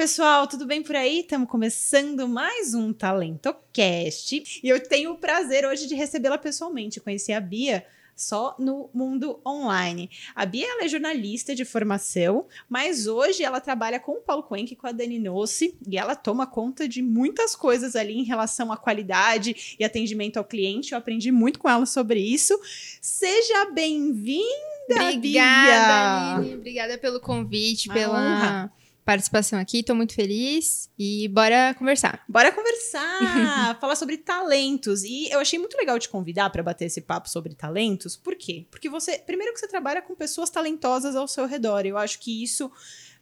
pessoal, tudo bem por aí? Estamos começando mais um TalentoCast e eu tenho o prazer hoje de recebê-la pessoalmente. Conheci a Bia só no mundo online. A Bia é jornalista de formação, mas hoje ela trabalha com o Paulo Cuenca e com a Dani Nossi e ela toma conta de muitas coisas ali em relação à qualidade e atendimento ao cliente. Eu aprendi muito com ela sobre isso. Seja bem-vinda, Obrigada, Bia! Aline. Obrigada pelo convite, pela honra. Participação aqui. Tô muito feliz e bora conversar. Bora conversar, falar sobre talentos. E eu achei muito legal te convidar para bater esse papo sobre talentos. Por quê? Porque você, primeiro que você trabalha com pessoas talentosas ao seu redor. Eu acho que isso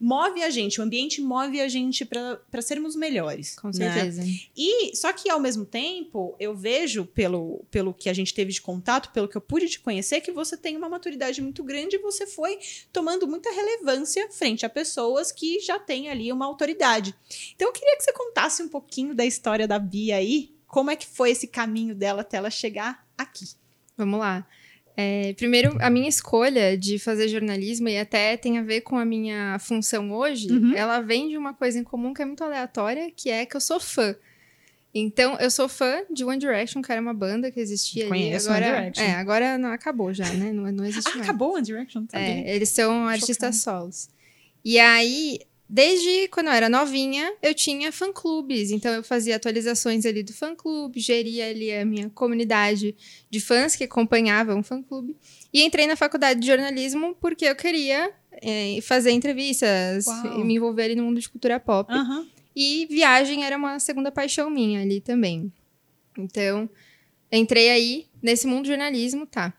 move a gente, o ambiente move a gente para sermos melhores. Com né? certeza. E só que ao mesmo tempo, eu vejo pelo, pelo que a gente teve de contato, pelo que eu pude te conhecer, que você tem uma maturidade muito grande e você foi tomando muita relevância frente a pessoas que já têm ali uma autoridade. Então eu queria que você contasse um pouquinho da história da Bia aí, como é que foi esse caminho dela até ela chegar aqui. Vamos lá. É, primeiro, a minha escolha de fazer jornalismo, e até tem a ver com a minha função hoje, Uhum. ela vem de uma coisa em comum que é muito aleatória, que é que eu sou fã. Então, eu sou fã de One Direction, que era uma banda que existia ali. Conheço One Agora, Direction. é, agora não acabou já, né? Não, não existe Ah, mais. acabou One Direction? Tá. É, eles são artistas solos. E aí, desde quando eu era novinha, eu tinha fã-clubes. Então, eu fazia atualizações ali do fã-clube, geria ali a minha comunidade de fãs que acompanhavam o fã-clube. E entrei na faculdade de jornalismo porque eu queria é, fazer entrevistas, Uau. me envolver ali no mundo de cultura pop. Aham. E viagem era uma segunda paixão minha ali também. Então, entrei aí nesse mundo de jornalismo, tá.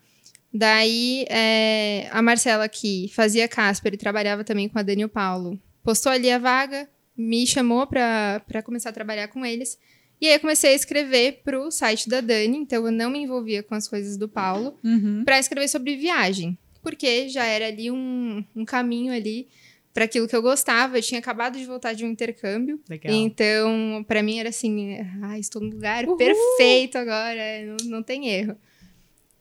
Daí, é, a Marcela, que fazia Casper e trabalhava também com a Dani o Paulo, postou ali a vaga, me chamou pra pra começar a trabalhar com eles. E aí, eu comecei a escrever pro site da Dani, então eu não me envolvia com as coisas do Paulo Uhum. para escrever sobre viagem, porque já era ali um, um caminho ali para aquilo que eu gostava. Eu tinha acabado de voltar de um intercâmbio, Legal. então para mim era assim, ah, estou no lugar Uhul! perfeito agora, não, não tem erro.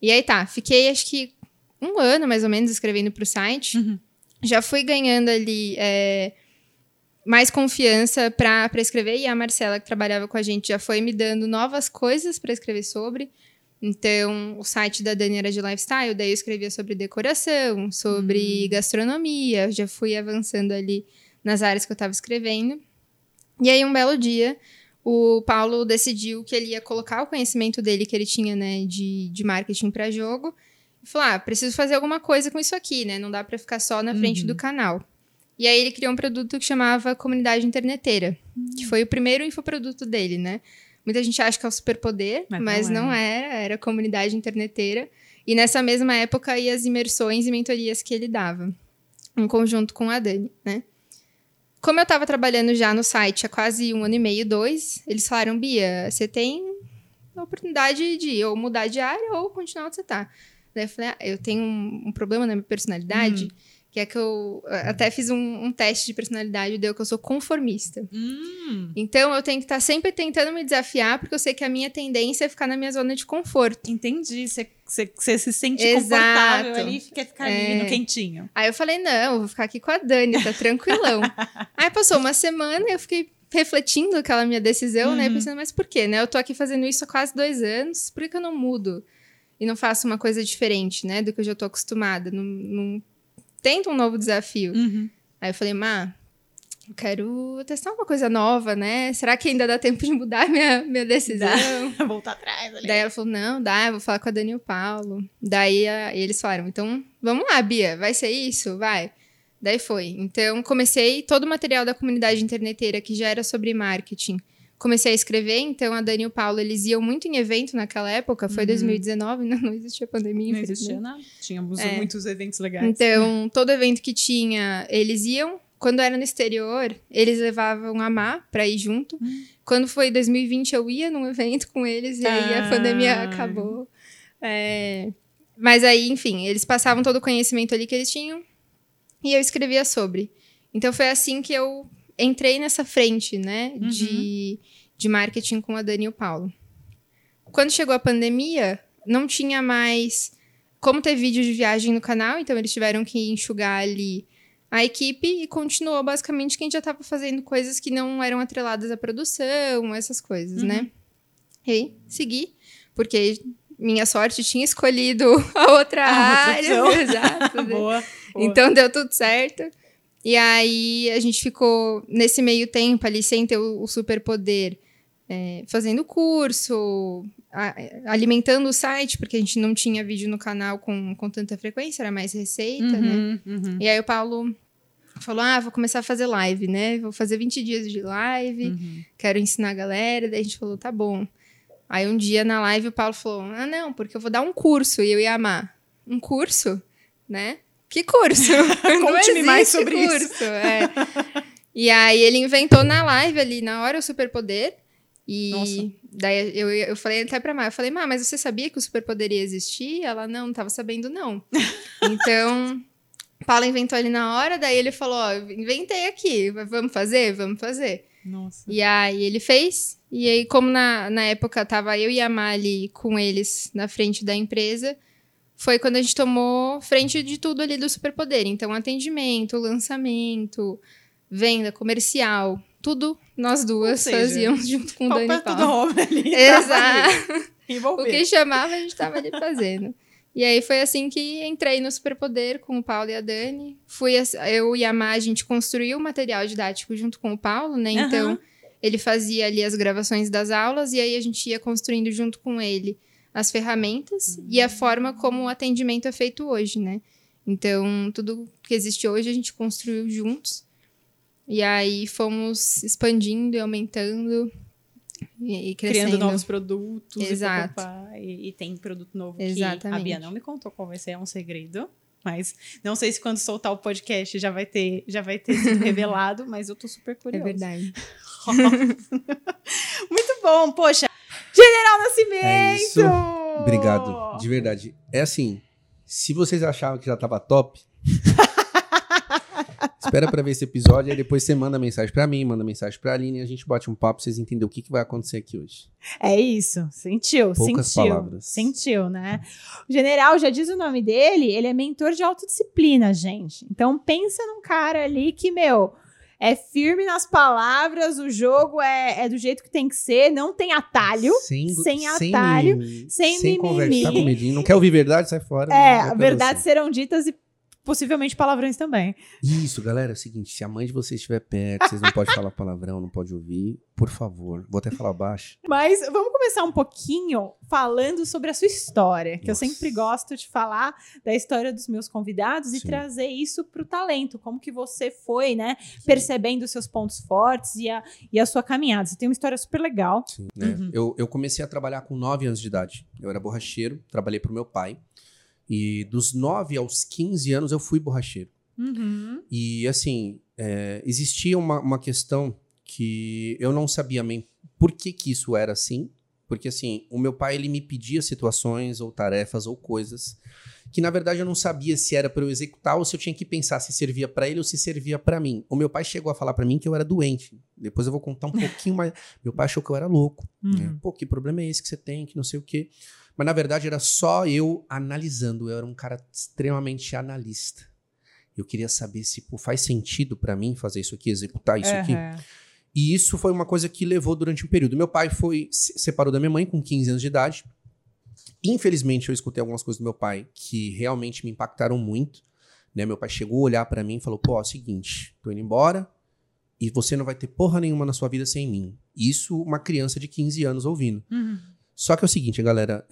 E aí tá, fiquei acho que um ano mais ou menos escrevendo pro site. Uhum. Já fui ganhando ali é, mais confiança para escrever e a Marcela que trabalhava com a gente já foi me dando novas coisas para escrever sobre. Então, o site da Dani era de lifestyle, daí eu escrevia sobre decoração, sobre gastronomia, já fui avançando ali nas áreas que eu estava escrevendo. E aí, um belo dia, o Paulo decidiu que ele ia colocar o conhecimento dele que ele tinha, né, de, de marketing para jogo. Falou: ah, preciso fazer alguma coisa com isso aqui, né? Não dá para ficar só na frente Uhum. do canal. E aí ele criou um produto que chamava Comunidade Interneteira, que foi o primeiro infoproduto dele, né? Muita gente acha que é o superpoder, Mas mas, não não, era, era Comunidade Interneteira. E nessa mesma época aí as imersões e mentorias que ele dava, em conjunto com a Dani, né? Como eu estava trabalhando já no site há quase um ano e meio, dois, eles falaram, Bia, você tem a oportunidade de ou mudar de área ou continuar onde você tá. Daí eu falei, ah, eu tenho um, um problema na minha personalidade, que é que eu até fiz um, um teste de personalidade e deu que eu sou conformista. Hum, Então eu tenho que estar sempre tentando me desafiar, porque eu sei que a minha tendência é ficar na minha zona de conforto. entendi. Você- se sente Exato. confortável ali e quer ficar ali É. no quentinho. Aí eu falei, não, eu vou ficar aqui com a Dani, tá tranquilão. Aí passou uma semana e eu fiquei refletindo aquela minha decisão, né? Uhum. Pensando, mas por quê, né? Eu tô aqui fazendo isso há quase dois anos, por que, que eu não mudo? E não faço uma coisa diferente, né? Do que eu já tô acostumada. Não, não tento um novo desafio. Uhum. Aí eu falei, Má, eu quero testar uma coisa nova, né? Será que ainda dá tempo de mudar minha, minha decisão? Voltar atrás ali. Daí ela falou, não, dá, eu vou falar com a Dani e o Paulo. Daí a- eles falaram, então, vamos lá, Bia, vai ser isso? Vai. Daí foi. Então, comecei todo o material da comunidade interneteira, que já era sobre marketing. Comecei a escrever, então a Dani e o Paulo, eles iam muito em evento naquela época, foi Uhum. 2019, não, não existia pandemia, Não existia nada. Tínhamos É. muitos eventos legais. Então, todo evento que tinha, eles iam. Quando era no exterior, eles levavam a Má pra ir junto. Hum. Quando foi 2020, eu ia num evento com eles e aí Ah. a pandemia acabou. É, Mas aí, enfim, eles passavam todo o conhecimento ali que eles tinham e eu escrevia sobre. Então foi assim que eu entrei nessa frente, né, Uhum. de, de marketing com a Dani e o Paulo. Quando chegou a pandemia, não tinha mais como ter vídeo de viagem no canal, então eles tiveram que enxugar ali a equipe e continuou basicamente quem já estava fazendo coisas que não eram atreladas à produção, essas coisas, Uhum. né? E aí, segui, porque minha sorte tinha escolhido a outra A área. Exato. né? Boa. boa. Então deu tudo certo. E aí a gente ficou nesse meio tempo ali sem ter o, o superpoder, é, fazendo curso, a- alimentando o site, porque a gente não tinha vídeo no canal com, com tanta frequência, era mais receita, né? Uhum, uhum, E aí o Paulo falou: Ah, vou começar a fazer live, né? Vou fazer 20 dias de live, uhum. quero ensinar a galera. Daí a gente falou: tá bom. Aí um dia na live o Paulo falou: Ah, não, porque eu vou dar um curso. E eu ia amar. Um curso? Né? Que curso? Conte-me mais sobre isso. curso. É. E aí ele inventou na live ali, na hora, o superpoder. E Nossa. daí eu, eu falei até pra Má, eu falei, Má, mas você sabia que o superpoder ia existir? Ela, não, não tava sabendo, não. então, Paulo inventou ali na hora, daí ele falou, ó, inventei aqui, vamos fazer? Vamos fazer. Nossa. E aí ele fez, e aí como na, na época tava eu e a Mali com eles na frente da empresa, foi quando a gente tomou frente de tudo ali do superpoder. Então, atendimento, lançamento, venda, comercial, tudo nós duas seja, fazíamos junto com o Dani Palpa tudo Paulo. homem ali. Exato. O que chamava, a gente tava ali fazendo. E aí foi assim que entrei no Superpoder com o Paulo e a Dani. Fui eu e a Má, a gente construiu o material didático junto com o Paulo, né? Então, ele fazia ali as gravações das aulas e aí a gente ia construindo junto com ele as ferramentas e a forma como o atendimento é feito hoje, né? Então, tudo que existe hoje a gente construiu juntos. E aí fomos expandindo e aumentando e, e crescendo. Criando novos produtos. Exato. E, e, tem produto novo que Exatamente. a Bia não me contou qual vai ser, é um segredo. Mas não sei se quando soltar o podcast já vai ter, já vai ter sido revelado, mas eu tô super É curiosa. verdade. Muito bom, poxa. General Nascimento! É isso. Obrigado, de verdade. É assim, se vocês achavam que já tava top, espera pra ver esse episódio, aí depois você manda mensagem pra mim, manda mensagem pra Aline, e a gente bate um papo pra vocês entenderem o que, que vai acontecer aqui hoje. É isso, sentiu, Poucas sentiu. palavras. Sentiu, né? O general já diz o nome dele, ele é mentor de autodisciplina, gente. Então pensa num cara ali que, meu, é firme nas palavras, o jogo é, é do jeito que tem que ser, não tem atalho. Sem, sem atalho, sem sem conversa. Tá mimimi. com medinho, não quer ouvir verdade? Sai fora. É, verdades você. serão ditas e possivelmente palavrões também. Isso, galera, é o seguinte, se a mãe de vocês estiver perto, vocês não podem falar palavrão, não pode ouvir, por favor, vou até falar baixo. Mas vamos começar um pouquinho falando sobre a sua história, que eu Nossa. sempre gosto de falar da história dos meus convidados e Sim. trazer isso para o talento, como que você foi, né, percebendo os seus pontos fortes e a, e a sua caminhada. Você tem uma história super legal. Sim, né? Uhum. eu, eu comecei a trabalhar com 9 anos de idade. Eu era borracheiro, trabalhei pro meu pai. E dos 9 aos 15 anos eu fui borracheiro. Uhum. E assim, é, existia uma, uma questão que eu não sabia bem por que, que isso era assim. Porque assim, o meu pai ele me pedia situações ou tarefas ou coisas que na verdade eu não sabia se era para eu executar ou se eu tinha que pensar se servia para ele ou se servia para mim. O meu pai chegou a falar para mim que eu era doente. Depois eu vou contar um pouquinho mais. Meu pai achou que eu era louco. né? Uhum. Pô, que problema é esse que você tem, que não sei o quê. Mas na verdade era só eu analisando. Eu era um cara extremamente analista. Eu queria saber se pô, faz sentido pra mim fazer isso aqui, executar isso aqui. Aham. E isso foi uma coisa que levou durante um período. Meu pai foi se separou da minha mãe com 15 anos de idade. Infelizmente eu escutei algumas coisas do meu pai que realmente me impactaram muito. Né? Meu pai chegou a olhar pra mim e falou: "Pô, é o seguinte, tô indo embora e você não vai ter porra nenhuma na sua vida sem mim". Isso uma criança de 15 anos ouvindo. Uhum. Só que é o seguinte, galera,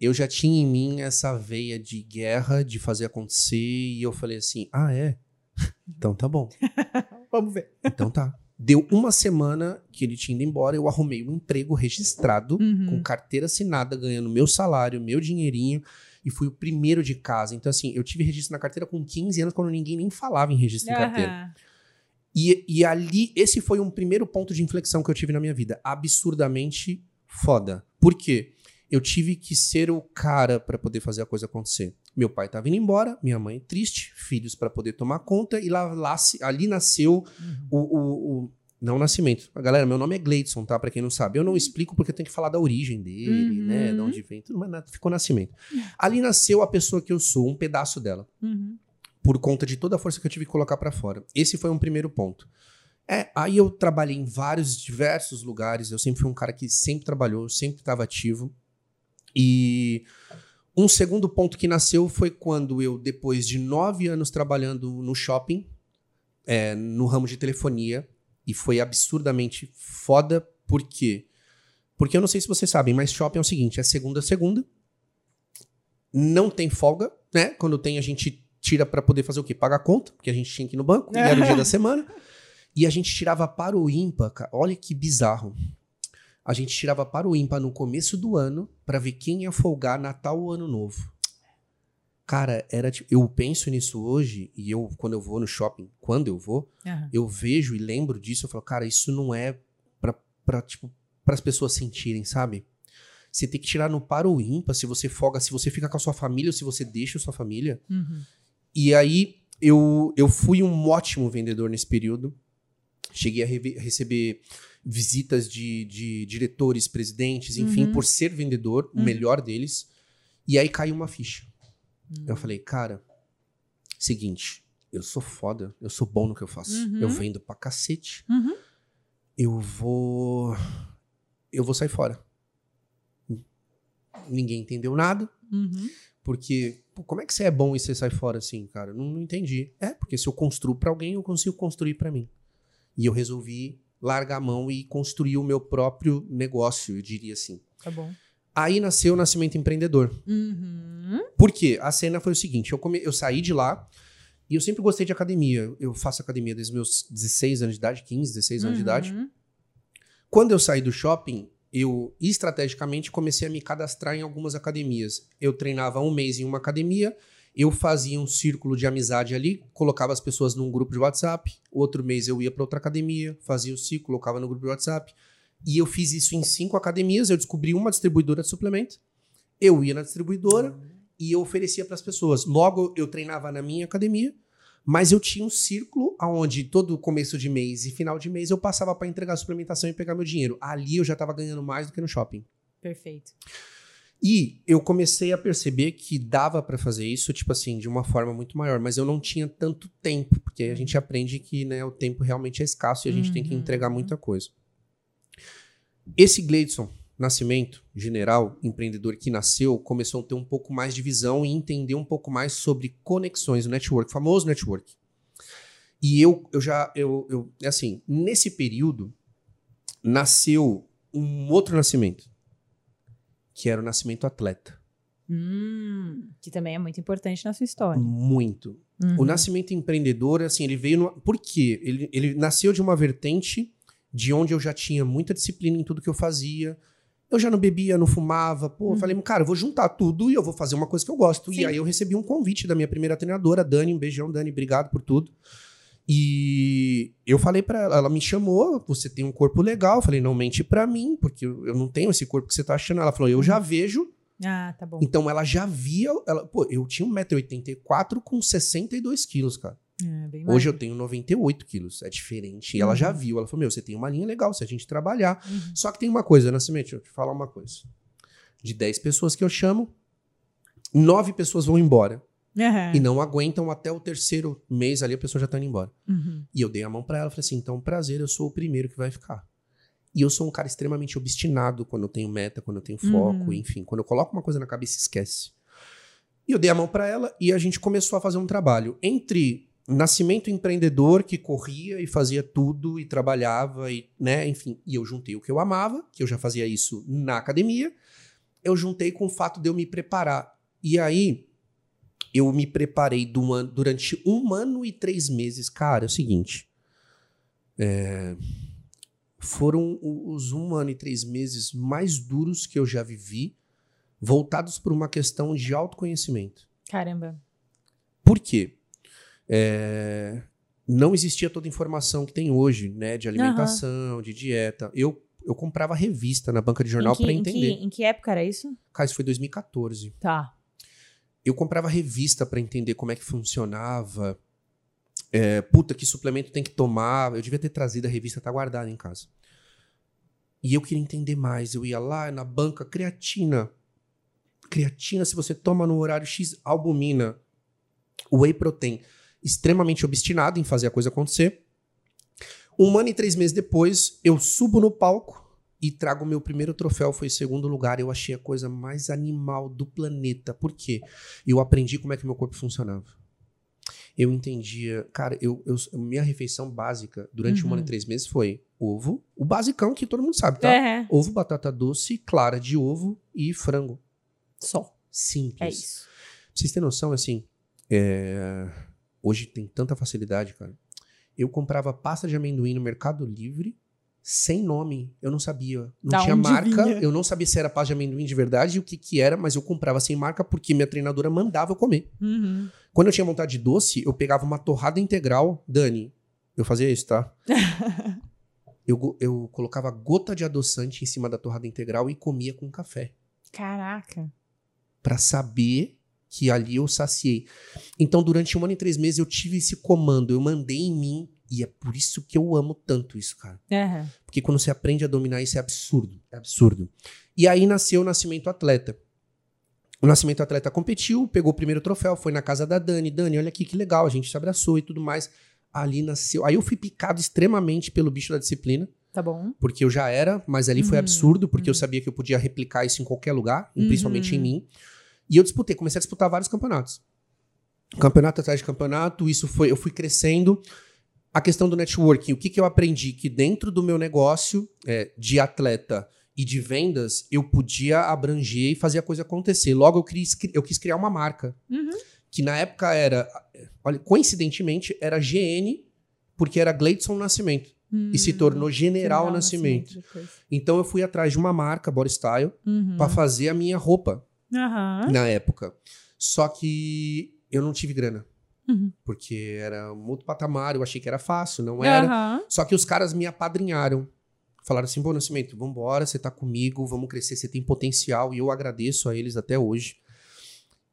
eu já tinha em mim essa veia de guerra, de fazer acontecer, e eu falei assim: ah, é? Então tá bom. Vamos ver. Então tá. Deu uma semana que ele tinha ido embora, eu arrumei um emprego registrado, Uhum. com carteira assinada, ganhando meu salário, meu dinheirinho, e fui o primeiro de casa. Então, assim, eu tive registro na carteira com 15 anos, quando ninguém nem falava em registro em carteira. E, e ali, esse foi um primeiro ponto de inflexão que eu tive na minha vida. Absurdamente foda. Por quê? Eu tive que ser o cara pra poder fazer a coisa acontecer. Meu pai tava indo embora, minha mãe triste, filhos pra poder tomar conta, e lá, lá ali nasceu o, o, o- Não o nascimento. Galera, meu nome é Gleidson, tá? Pra quem não sabe. Eu não explico porque eu tenho que falar da origem dele, Uhum. né? De onde vem, tudo, mas ficou nascimento. Ali nasceu a pessoa que eu sou, um pedaço dela. Uhum. por conta de toda a força que eu tive que colocar para fora. Esse foi um primeiro ponto. É, aí eu trabalhei em vários, diversos lugares. Eu sempre fui um cara que sempre trabalhou, sempre estava ativo. E um segundo ponto que nasceu foi quando eu, depois de nove anos trabalhando no shopping, é, no ramo de telefonia, e foi absurdamente foda, por quê? Porque eu não sei se vocês sabem, mas shopping é o seguinte: é segunda a segunda, não tem folga, né? Quando tem, a gente tira para poder fazer o quê? Pagar a conta, porque a gente tinha que ir no banco, era o dia da semana. E a gente tirava para o ímpar, cara. Olha que bizarro. A gente tirava para o ímpar no começo do ano para ver quem ia folgar Natal ou Ano Novo. Cara, era tipo, eu penso nisso hoje e eu quando eu vou no shopping, quando eu vou, Aham. eu vejo e lembro disso, eu falo, cara, isso não é pra, pra tipo, as pessoas sentirem, sabe? Você tem que tirar no par ou ímpar, se você folga, se você fica com a sua família ou se você deixa a sua família. Uhum. E aí eu, eu fui um ótimo vendedor nesse período. Cheguei a reve- receber visitas de, de diretores, presidentes, enfim, Uhum. por ser vendedor, o Uhum. melhor deles. E aí caiu uma ficha. Eu falei, cara, seguinte, eu sou foda, eu sou bom no que eu faço. Uhum. Eu vendo pra cacete. Uhum. Eu vou. Eu vou sair fora. Ninguém entendeu nada. Uhum. Porque, pô, como é que você é bom e você sai fora assim, cara? Não, não entendi. É, porque se eu construo pra alguém, eu consigo construir pra mim. E eu resolvi largar a mão e construir o meu próprio negócio, eu diria assim. Tá bom. Aí nasceu o Nascimento Empreendedor. Uhum. Por quê? A cena foi o seguinte: eu, come- eu saí de lá e eu sempre gostei de academia. Eu faço academia desde meus 16 anos de idade, 15, 16 anos de idade. Uhum. Quando eu saí do shopping, eu estrategicamente comecei a me cadastrar em algumas academias. Eu treinava um mês em uma academia, eu fazia um círculo de amizade ali, colocava as pessoas num grupo de WhatsApp. Outro mês eu ia para outra academia, fazia o ciclo, colocava no grupo de WhatsApp. E eu fiz isso em cinco academias. Eu descobri uma distribuidora de suplemento. Eu ia na distribuidora e eu oferecia para as pessoas. Logo, eu treinava na minha academia, mas eu tinha um círculo onde todo começo de mês e final de mês eu passava para entregar suplementação e pegar meu dinheiro. Ali eu já estava ganhando mais do que no shopping. Perfeito. E eu comecei a perceber que dava para fazer isso, tipo assim, de uma forma muito maior, mas eu não tinha tanto tempo, porque a gente aprende que né, o tempo realmente é escasso e a gente tem que Uhum. entregar muita coisa. Esse Gleidson Nascimento, general, empreendedor que nasceu, começou a ter um pouco mais de visão e entender um pouco mais sobre conexões, o network, famoso network. E eu, eu já, eu, eu, assim, nesse período, nasceu um outro nascimento, que era o nascimento atleta. Hum, que também é muito importante na sua história. Muito. Uhum. O nascimento empreendedor, assim, ele veio. No... Por quê? Ele, ele nasceu de uma vertente de onde eu já tinha muita disciplina em tudo que eu fazia. Eu já não bebia, não fumava. Pô, eu falei, cara, eu vou juntar tudo e eu vou fazer uma coisa que eu gosto. Sim. E aí eu recebi um convite da minha primeira treinadora, Dani. Um beijão, Dani, obrigado por tudo. E eu falei pra ela, ela me chamou, você tem um corpo legal. Eu falei, não mente pra mim, porque eu não tenho esse corpo que você tá achando. Ela falou, eu já vejo Ah, tá bom. então ela já via. Ela, pô, eu tinha 1,84m com 62 quilos, cara. É, bem Hoje eu tenho 98 quilos. É diferente. E ela Uhum. já viu. Ela falou: Meu, você tem uma linha legal se a gente trabalhar. Uhum. Só que tem uma coisa, Nascimento, deixa eu te falar uma coisa. De 10 pessoas que eu chamo, 9 pessoas vão embora. Aham. E não aguentam até o terceiro mês ali, a pessoa já tá indo embora. Uhum. E eu dei a mão pra ela, falei assim: então, prazer, eu sou o primeiro que vai ficar. E eu sou um cara extremamente obstinado quando eu tenho meta, quando eu tenho foco, Uhum. enfim, quando eu coloco uma coisa na cabeça, esquece. E eu dei a mão pra ela e a gente começou a fazer um trabalho entre nascimento empreendedor que corria e fazia tudo e trabalhava e, né, enfim, e eu juntei o que eu amava, que eu já fazia isso na academia, eu juntei com o fato de eu me preparar. E aí eu me preparei durante um ano e três meses. Cara, é o seguinte. é, foram os um ano e três meses mais duros que eu já vivi, voltados por uma questão de autoconhecimento. Caramba. Por quê? É, não existia toda a informação que tem hoje, né? De alimentação, de dieta. Eu, eu comprava revista na banca de jornal em para em entender. que- em que época era isso? Cara, isso foi 2014. Tá. Eu comprava revista pra entender como é que funcionava. É, puta, que suplemento tem que tomar. Eu devia ter trazido a revista, tá guardada em casa. E eu queria entender mais. Eu ia lá na banca, creatina. Creatina, se você toma no horário X, albumina. Whey protein, extremamente obstinado em fazer a coisa acontecer. Um ano e três meses depois, eu subo no palco e trago o meu primeiro troféu, foi segundo lugar. Eu achei a coisa mais animal do planeta. Por quê? Eu aprendi como é que meu corpo funcionava. Eu entendia, cara, eu, eu minha refeição básica durante Uhum. um ano e três meses foi ovo, o basicão que todo mundo sabe, tá? É, Ovo, batata doce, clara de ovo e frango. só. Simples. É isso. Pra vocês terem noção, assim, é, hoje tem tanta facilidade, cara. Eu comprava pasta de amendoim no Mercado Livre sem nome. Eu não sabia. Não Da tinha marca. vinha? Eu não sabia se era pasta de amendoim de verdade e o que, que era, mas eu comprava sem marca porque minha treinadora mandava eu comer. Uhum. Quando eu tinha vontade de doce, eu pegava uma torrada integral. Dani, eu fazia isso, tá? eu, eu colocava gota de adoçante em cima da torrada integral e comia com café Caraca. Pra saber que ali eu saciei. Então, durante um ano e três meses, eu tive esse comando, eu mandei em mim, e é por isso que eu amo tanto isso, cara. Uhum. Porque quando você aprende a dominar isso, é absurdo. É absurdo. E aí nasceu o Nascimento Atleta. O Nascimento Atleta competiu, pegou o primeiro troféu, foi na casa da Dani. Dani, olha aqui que legal, a gente se abraçou e tudo mais. Ali nasceu. Aí eu fui picado extremamente pelo bicho da disciplina Tá bom. porque eu já era, mas ali foi Uhum, absurdo, porque eu uhum. sabia que eu podia replicar isso em qualquer lugar, Uhum. principalmente em mim. E eu disputei, comecei a disputar vários campeonatos. Campeonato atrás de campeonato, isso foi, eu fui crescendo. A questão do networking, o que, que eu aprendi? Que dentro do meu negócio é, de atleta e de vendas, eu podia abranger e fazer a coisa acontecer. Logo, eu quis, eu quis criar uma marca, Uhum. que na época era, olha, coincidentemente, era GN, porque era Gleidson Nascimento, e se tornou General, Nascimento. depois. Então eu fui atrás de uma marca, Body Style, Uhum. pra fazer a minha roupa na época. Só que eu não tive grana. Uhum. Porque era um outro patamar, eu achei que era fácil, não era. Aham. Só que os caras me apadrinharam. Falaram assim, bom, Nascimento, vambora, você tá comigo, vamos crescer, você tem potencial. E eu agradeço a eles até hoje.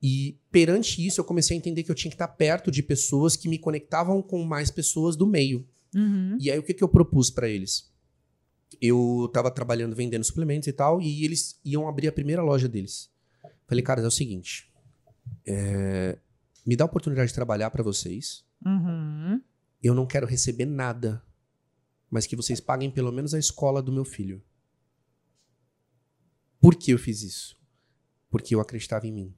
E perante isso, eu comecei a entender que eu tinha que estar perto de pessoas que me conectavam com mais pessoas do meio. Uhum. E aí, o que, que eu propus pra eles? Eu tava trabalhando vendendo suplementos e tal, e eles iam abrir a primeira loja deles. Falei, cara, é o seguinte: é, me dá a oportunidade de trabalhar pra vocês. Uhum. Eu não quero receber nada, mas que vocês paguem pelo menos a escola do meu filho. Por que eu fiz isso? Porque eu acreditava em mim.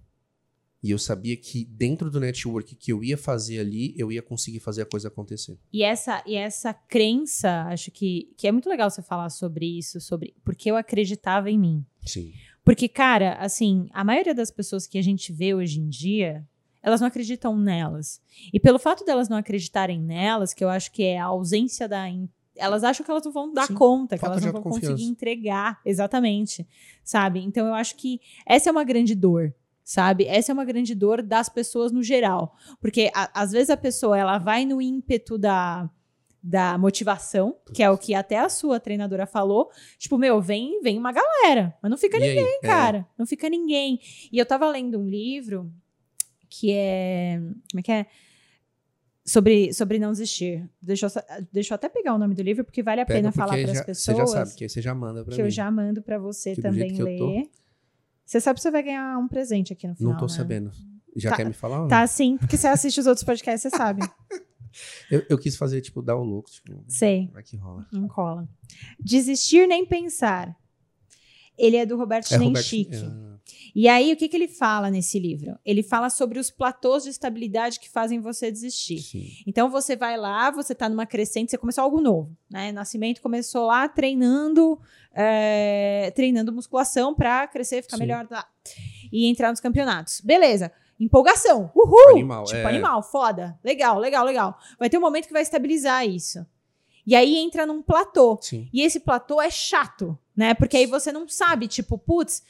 E eu sabia que dentro do network que eu ia fazer ali, eu ia conseguir fazer a coisa acontecer. E essa, e essa crença, acho que, que é muito legal você falar sobre isso, sobre porque eu acreditava em mim. Sim. Porque, cara, assim, a maioria das pessoas que a gente vê hoje em dia, elas não acreditam nelas. E pelo fato delas não acreditarem nelas, que eu acho que é a ausência da. Elas acham que elas não vão dar Sim, conta, que elas não vão conseguir entregar. Exatamente. Sabe? Então eu acho que essa é uma grande dor. Sabe? Essa é uma grande dor das pessoas no geral. Porque a- às vezes a pessoa ela vai no ímpeto da, da motivação, que é o que até a sua treinadora falou. Tipo, meu, vem, vem uma galera, mas não fica E aí? É, cara. Não fica ninguém. E eu tava lendo um livro que é. Como é que é? Sobre, sobre não desistir. Deixa eu, deixa eu até pegar o nome do livro, porque vale a Pega, pena falar para as pessoas. Você já sabe, que você já manda que mim. eu já mando para você Que também que ler. Você sabe que você vai ganhar um presente aqui no final. Não tô né? sabendo. Já Tá- quer me falar? ou não? Tá sim, porque você assiste os outros podcasts, você sabe. Eu, eu quis fazer, tipo, dar o louco. Tipo, Sei. vai que rola. Não cola. Desistir nem pensar. Ele é do Roberto É, Schnencic. é, E aí, o que, que ele fala nesse livro? Ele fala sobre os platôs de estabilidade que fazem você desistir. sim. Então, você vai lá, você tá numa crescente, você começou algo novo, né? Nascimento começou lá treinando, é, treinando musculação pra crescer, ficar Sim. melhor tá? e entrar nos campeonatos. Beleza. Empolgação. Uhul! Animal, tipo, é. animal, foda. Legal, legal, legal. Vai ter um momento que vai estabilizar isso. E aí entra num platô. Sim. E esse platô é chato, né? Porque aí você não sabe, tipo, putz,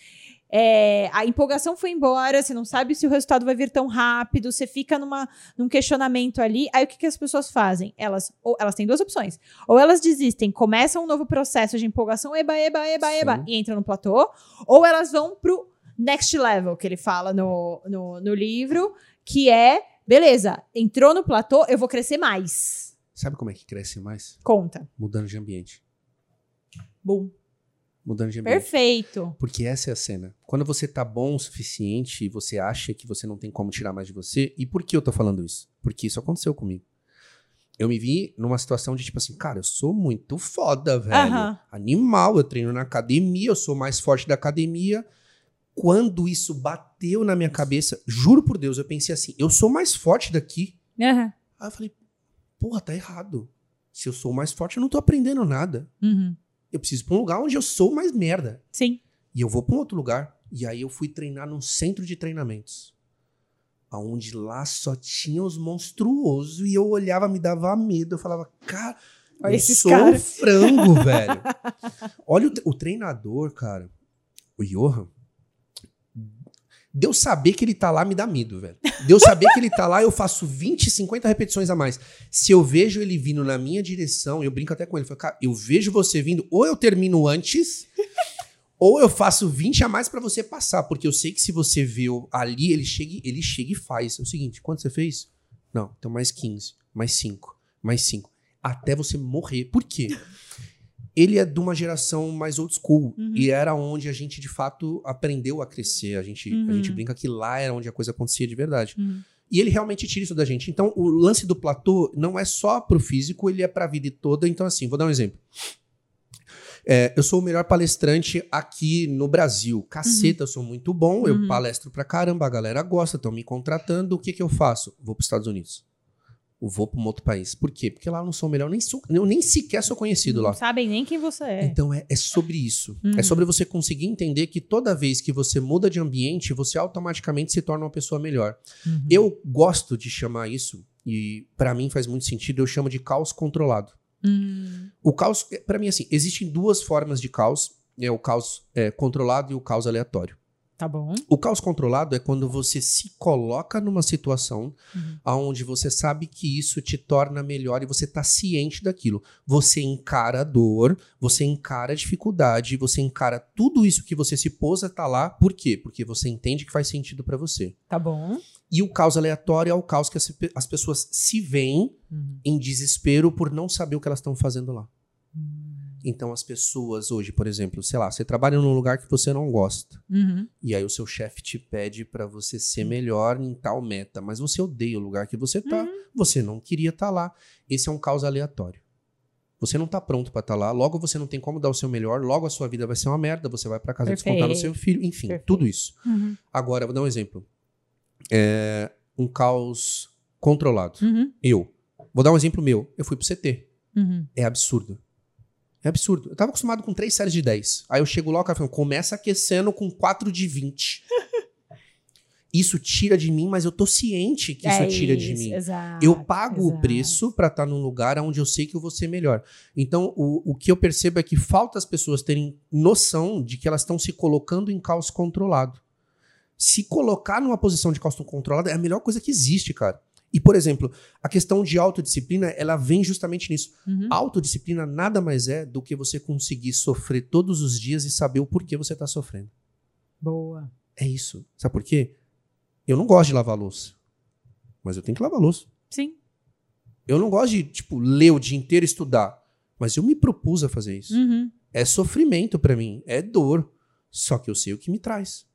é, a empolgação foi embora, você não sabe se o resultado vai vir tão rápido, você fica numa, num questionamento ali. Aí o que, que as pessoas fazem? Elas, ou, elas têm duas opções. Ou elas desistem, começam um novo processo de empolgação, eba, eba, eba, Sim. eba, e entram no platô. Ou elas vão pro next level, que ele fala no, no, no livro, que é, beleza, entrou no platô, eu vou crescer mais. Sabe como é que cresce mais? Conta. Mudando de ambiente. Bum. Mudando de ambiente. Perfeito. Porque essa é a cena. Quando você tá bom o suficiente e você acha que você não tem como tirar mais de você, e por que eu tô falando isso? Porque isso aconteceu comigo. Eu me vi numa situação de tipo assim, cara, eu sou muito foda, velho. Aham. Animal, eu treino na academia, eu sou mais forte da academia. Quando isso bateu na minha cabeça, juro por Deus, eu pensei assim, eu sou mais forte daqui. Aham. Aí eu falei, porra, tá errado. Se eu sou mais forte, eu não tô aprendendo nada. Uhum. Eu preciso ir pra um lugar onde eu sou mais merda. Sim. E eu vou pra um outro lugar. E aí eu fui treinar num centro de treinamentos. Aonde lá só tinha os monstruosos. E eu olhava, me dava medo. Eu falava, cara, Olha eu sou caras." frango, velho. Olha o, o treinador, cara. O Johan. Deus saber que ele tá lá me dá medo, velho. Deus saber que ele tá lá, eu faço 20, 50 repetições a mais. Se eu vejo ele vindo na minha direção, eu brinco até com ele. Eu falo, cara, eu vejo você vindo, ou eu termino antes, ou eu faço 20 a mais pra você passar. Porque eu sei que se você o- ali, ele chega, ele chega e faz. É o seguinte, quanto você fez? Não, então mais 15, mais 5, mais 5. Até você morrer. Por quê? Ele é de uma geração mais old school. Uhum. E era onde a gente, de fato, aprendeu a crescer. A gente, a Uhum. gente brinca que lá era onde a coisa acontecia de verdade. Uhum. E ele realmente tira isso da gente. Então, o lance do platô não é só pro físico, ele é pra vida toda. Então, assim, vou dar um exemplo. É, eu sou o melhor palestrante aqui no Brasil. Caceta, eu sou muito bom, eu Uhum. palestro pra caramba, a galera gosta, estão me contratando. O que, que eu faço? Vou pros Estados Unidos. Eu vou pra um outro país. Por quê? Porque lá eu não sou o melhor, eu nem, sou, eu nem sequer sou conhecido Não lá. sabem nem quem você é. Então é, é sobre isso. Uhum. É sobre você conseguir entender que toda vez que você muda de ambiente, você automaticamente se torna uma pessoa melhor. Uhum. Eu gosto de chamar isso, e pra mim faz muito sentido, eu chamo de caos controlado. Hum. O caos, é, pra mim, assim, existem duas formas de caos: é o caos é, controlado e o caos aleatório. Tá bom. O caos controlado é quando você se coloca numa situação Uhum. onde você sabe que isso te torna melhor e você tá ciente daquilo. Você encara a dor, você encara a dificuldade, você encara tudo isso que você se pôs a tá lá. Por quê? Porque você entende que faz sentido pra você. Tá bom. E o caos aleatório é o caos que as pessoas se veem Uhum. em desespero por não saber o que elas estão fazendo lá. Então, as pessoas hoje, por exemplo, sei lá, você trabalha num lugar que você não gosta. Uhum. E aí o seu chefe te pede pra você ser melhor em tal meta, mas você odeia o lugar que você tá, você não queria estar lá. Esse é um caos aleatório. Você não tá pronto pra estar lá, logo você não tem como dar o seu melhor, logo a sua vida vai ser uma merda, você vai pra casa descontar no Perfeito. seu filho, enfim, Perfeito. tudo isso. Uhum. Agora, vou dar um exemplo. É um caos controlado. Uhum. Eu. Vou dar um exemplo meu. Eu fui pro CT. Uhum. É absurdo. É absurdo. Eu tava acostumado com três séries de 10. Aí eu chego lá, o cara fala, começa aquecendo com 4 de 20. Isso tira de mim, mas eu tô ciente que isso É tira de isso, mim. Exato, Eu pago o exato. preço pra estar num lugar onde eu sei que eu vou ser melhor. Então, o, o que eu percebo é que falta as pessoas terem noção de que elas estão se colocando em caos controlado. Se colocar numa posição de caos controlado é a melhor coisa que existe, cara. E, por exemplo, a questão de autodisciplina, ela vem justamente nisso. Uhum. Autodisciplina nada mais é do que você conseguir sofrer todos os dias e saber o porquê você tá sofrendo. Boa. É isso. Sabe por quê? Eu não gosto de lavar louça. Mas eu tenho que lavar louça. Sim. Eu não gosto de, tipo, ler o dia inteiro e estudar. Mas eu me propus a fazer isso. Uhum. É sofrimento pra mim. É dor. Só que eu sei o que me traz.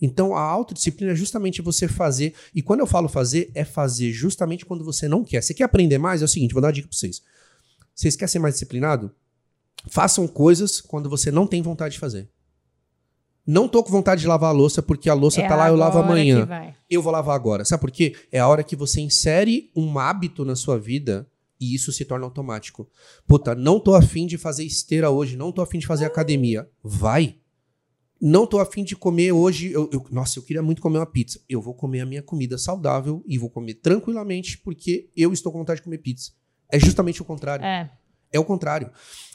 Então, a autodisciplina é justamente você fazer. E quando eu falo fazer, é fazer justamente quando você não quer. Você quer aprender mais? É o seguinte, vou dar uma dica pra vocês. Vocês querem ser mais disciplinado? Façam coisas quando você não tem vontade de fazer. Não tô com vontade de lavar a louça porque a louça É tá lá, eu lavo amanhã eu vou lavar agora. Sabe por quê? É a hora que você insere um hábito na sua vida e isso se torna automático. Puta, não tô afim de fazer esteira hoje, não tô afim de fazer academia. Vai. Não tô afim de comer hoje. eu- eu- nossa, eu queria muito comer uma pizza. Eu vou comer a minha comida saudável e vou comer tranquilamente porque eu estou com vontade de comer pizza. É justamente o contrário. É. É o contrário.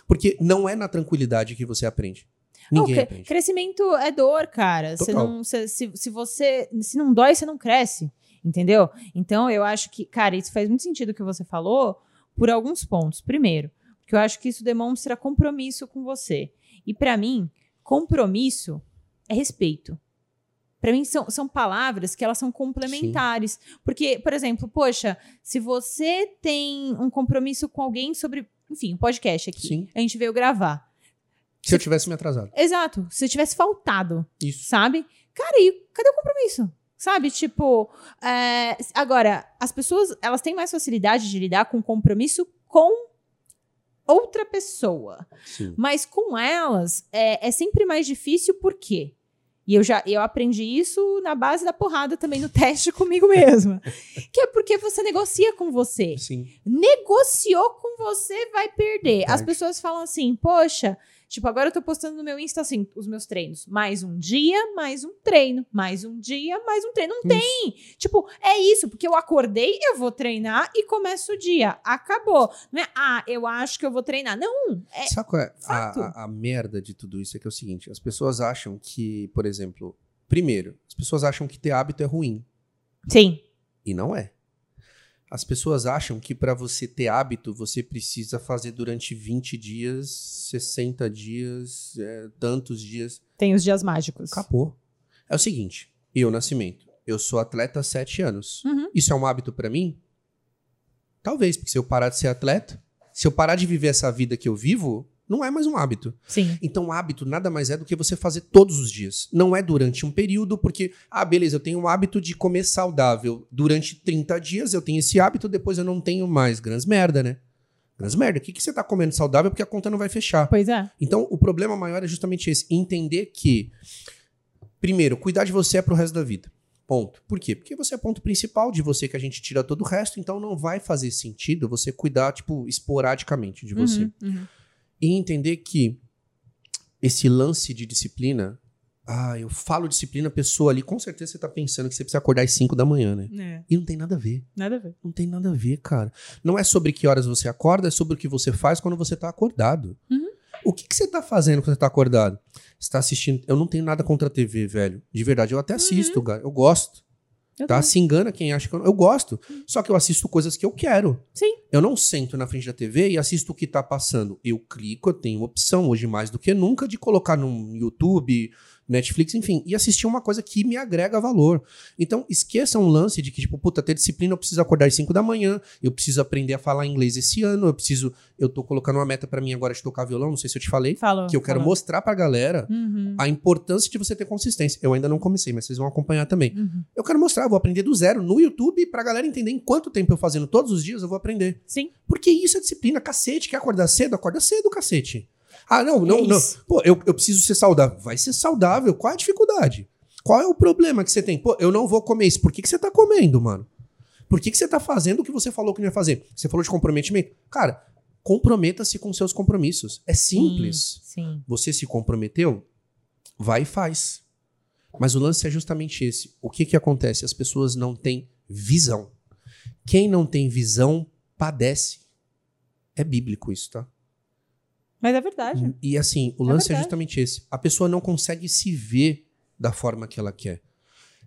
Porque não é na tranquilidade que você aprende. Ninguém aprende. Crescimento é dor, cara. Você não, se, se, se você. Se não dói, você não cresce. Entendeu? Então, eu acho que, cara, isso faz muito sentido o que você falou por alguns pontos. Primeiro, porque eu acho que isso demonstra compromisso com você. E pra mim, compromisso é respeito. Pra mim, são, são palavras que elas são complementares. Porque, por exemplo, poxa, se você tem um compromisso com alguém sobre, enfim, um podcast aqui, Sim. a gente veio gravar. Se eu tivesse me atrasado. Exato. Se tivesse faltado, Isso. sabe? Cara, e cadê o compromisso? Sabe? Tipo, é, agora, as pessoas, elas têm mais facilidade de lidar com compromisso com outra pessoa. Sim. Mas com elas, é, é sempre mais difícil, por quê? E eu já eu aprendi isso na base da porrada também no teste comigo mesma. que é porque você negocia com você. Sim. Negociou com você, vai perder. As Perde. pessoas falam assim, poxa, tipo, agora eu tô postando no meu Insta assim, os meus treinos. Mais um dia, mais um treino. Mais um dia, mais um treino. Não tem. Tipo, é isso, porque eu acordei, eu vou treinar e começo o dia. Acabou. Não é, ah, eu acho que eu vou treinar. Não, é Sabe qual é a, a- a merda de tudo isso? É que é o seguinte: as pessoas acham que, por exemplo, primeiro, as pessoas acham que ter hábito é ruim. Sim. E não é. As pessoas acham que para você ter hábito, você precisa fazer durante 20 dias, 60 dias, é, tantos dias. Tem os dias mágicos. Acabou. É o seguinte: eu, Nascimento, eu sou atleta há 7 anos. Uhum. Isso é um hábito para mim? Talvez, porque se eu parar de ser atleta, se eu parar de viver essa vida que eu vivo, não é mais um hábito. Sim. Então, hábito nada mais é do que você fazer todos os dias. Não é durante um período, porque, ah, beleza, eu tenho o hábito de comer saudável. Durante 30 dias eu tenho esse hábito, depois eu não tenho mais. Grãs merda, né? Grãs merda. O que, que você tá comendo saudável porque a conta não vai fechar? Pois é. Então, o problema maior é justamente esse: entender que, primeiro, cuidar de você é pro resto da vida. Ponto. Por quê? Porque você é ponto principal de você que a gente tira todo o resto, então não vai fazer sentido você cuidar, tipo, esporadicamente de você Uhum, uhum. E entender que esse lance de disciplina, ah, eu falo disciplina, a pessoa ali, com certeza você tá pensando que você precisa acordar às 5 da manhã, né? É, E não tem nada a ver. nada a ver. Não tem nada a ver, cara. Não é sobre que horas você acorda, é sobre o que você faz quando você tá acordado. Uhum. O que, que você tá fazendo quando você tá acordado? Você tá assistindo. Eu não tenho nada contra a TV, velho. De verdade, eu até assisto, cara. Eu gosto. Eu Tá? também. Se engana quem acha que eu não. Eu gosto. Só que eu assisto coisas que eu quero. Sim. Eu não sento na frente da TV e assisto o que tá passando. Eu clico, eu tenho opção, hoje mais do que nunca, de colocar no YouTube, Netflix, enfim, e assistir uma coisa que me agrega valor. Então, esqueça um lance de que, tipo, puta, ter disciplina, eu preciso acordar às 5 da manhã, eu preciso aprender a falar inglês esse ano, eu preciso. Eu tô colocando uma meta pra mim agora de tocar violão, não sei se eu te falei, Falou. que eu quero falou. mostrar pra galera Uhum, a importância de você ter consistência. Eu ainda não comecei, mas vocês vão acompanhar também. uhum. Eu quero mostrar, eu vou aprender do zero no YouTube pra galera entender em quanto tempo eu fazendo todos os dias eu vou aprender. Sim. Porque isso é disciplina, cacete. Quer acordar cedo? Acorda cedo, cacete. Ah, não, não, É não. Pô, eu, eu preciso ser saudável. Vai ser saudável. Qual é a dificuldade? Qual é o problema que você tem? Pô, eu não vou comer isso. Por que, que você tá comendo, mano? Por que, que você tá fazendo o que você falou que não ia fazer? Você falou de comprometimento. Cara, comprometa-se com seus compromissos. É simples. Sim. Você se comprometeu? Vai e faz. Mas o lance é justamente esse. O que que acontece? As pessoas não têm visão. Quem não tem visão padece. É bíblico isso, tá? Mas é verdade. E assim, o É lance é verdade. justamente esse. A pessoa não consegue se ver da forma que ela quer.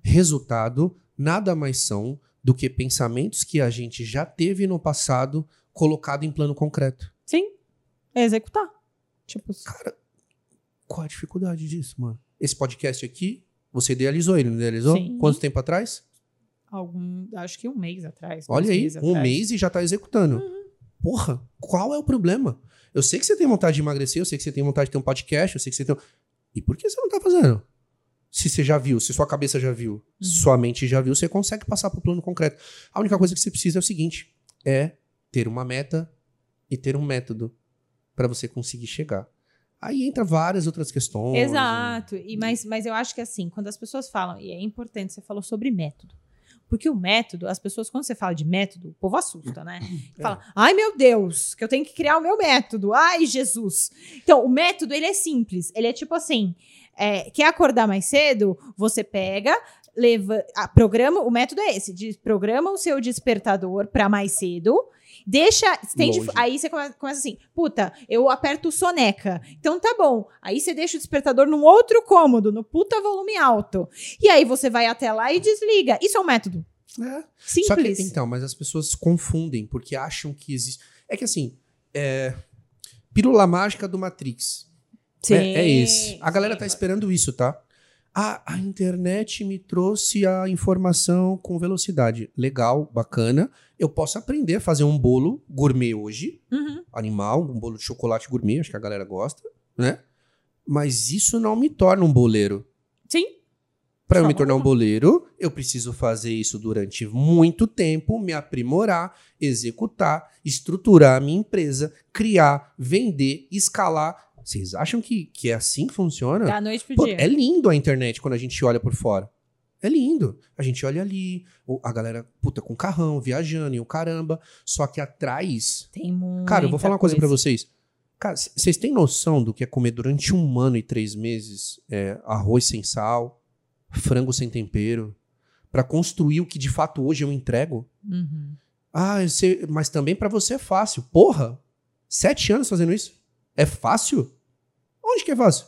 Resultado, nada mais são do que pensamentos que a gente já teve no passado colocado em plano concreto. Sim. É executar. Tipo, Cara, qual a dificuldade disso, mano? Esse podcast aqui, você idealizou ele, não idealizou? Sim. Quanto tempo atrás? algum. Acho que um mês atrás. Olha aí, um atrás. mês e já tá executando. Porra, qual é o problema? Eu sei que você tem vontade de emagrecer, eu sei que você tem vontade de ter um podcast, eu sei que você tem. E por que você não tá fazendo? Se você já viu, se sua cabeça já viu, sua mente já viu, você consegue passar pro plano concreto. A única coisa que você precisa é o seguinte: é ter uma meta e ter um método pra você conseguir chegar. Aí entra várias outras questões. Exato. E, mas, mas eu acho que assim, quando as pessoas falam, e é importante, você falou sobre método. Porque o método, as pessoas, quando você fala de método, o povo assusta, né? É. Fala, ai meu Deus, que eu tenho que criar o meu método. Ai, Jesus. Então, o método, ele é simples. Ele é tipo assim: é, quer acordar mais cedo? Você pega, leva. ah, programa, o método é esse: de, programa o seu despertador para mais cedo. Deixa. Estende, Longe. aí você começa, começa assim: puta, eu aperto soneca. Então tá bom. Aí você deixa o despertador num outro cômodo, no puta volume alto. E aí você vai até lá e desliga. Isso é um método. É. Só que, Simples. então, mas as pessoas confundem, porque acham que existe. É que assim, é. Pílula mágica do Matrix. Sim, É, é esse. A galera sim. tá esperando isso, tá? Ah, a internet me trouxe a informação com velocidade. Legal, bacana. Eu posso aprender a fazer um bolo gourmet hoje, Uhum. animal, um bolo de chocolate gourmet, acho que a galera gosta, né? Mas isso não me torna um boleiro. Sim. Para eu me tornar um boleiro, eu preciso fazer isso durante muito tempo, me aprimorar, executar, estruturar a minha empresa, criar, vender, escalar. Vocês acham que, que é assim que funciona? Da noite pro Pô, dia. é lindo a internet quando a gente olha por fora. É lindo. A gente olha ali, a galera, puta, com carrão, viajando e o caramba. Só que atrás. Tem muito. Cara, eu vou falar uma coisa pra vocês. Cara, vocês têm noção do que é comer durante um ano e três meses é, arroz sem sal, frango sem tempero, Pra construir o que de fato hoje eu entrego? Uhum. Ah, eu sei, mas também pra você é fácil. Porra! Sete anos fazendo isso? É fácil? Onde que é fácil?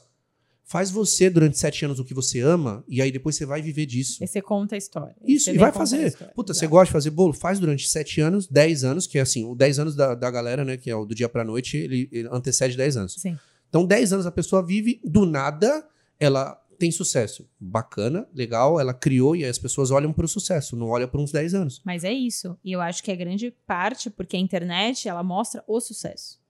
Faz você durante sete anos o que você ama e aí depois você vai viver disso. Aí você conta a história. Isso, Você e vai fazer. Puta, você Exato. gosta de fazer bolo? Faz durante sete anos, dez anos, que é assim, o dez anos da, da galera, né, que é o do dia pra noite, ele, ele antecede dez anos. Sim. Então, dez anos a pessoa vive, do nada, ela tem sucesso. Bacana, legal, ela criou e aí as pessoas olham pro sucesso, não olham por uns 10 anos. Mas é isso. E eu acho que é grande parte porque a internet, ela mostra o sucesso.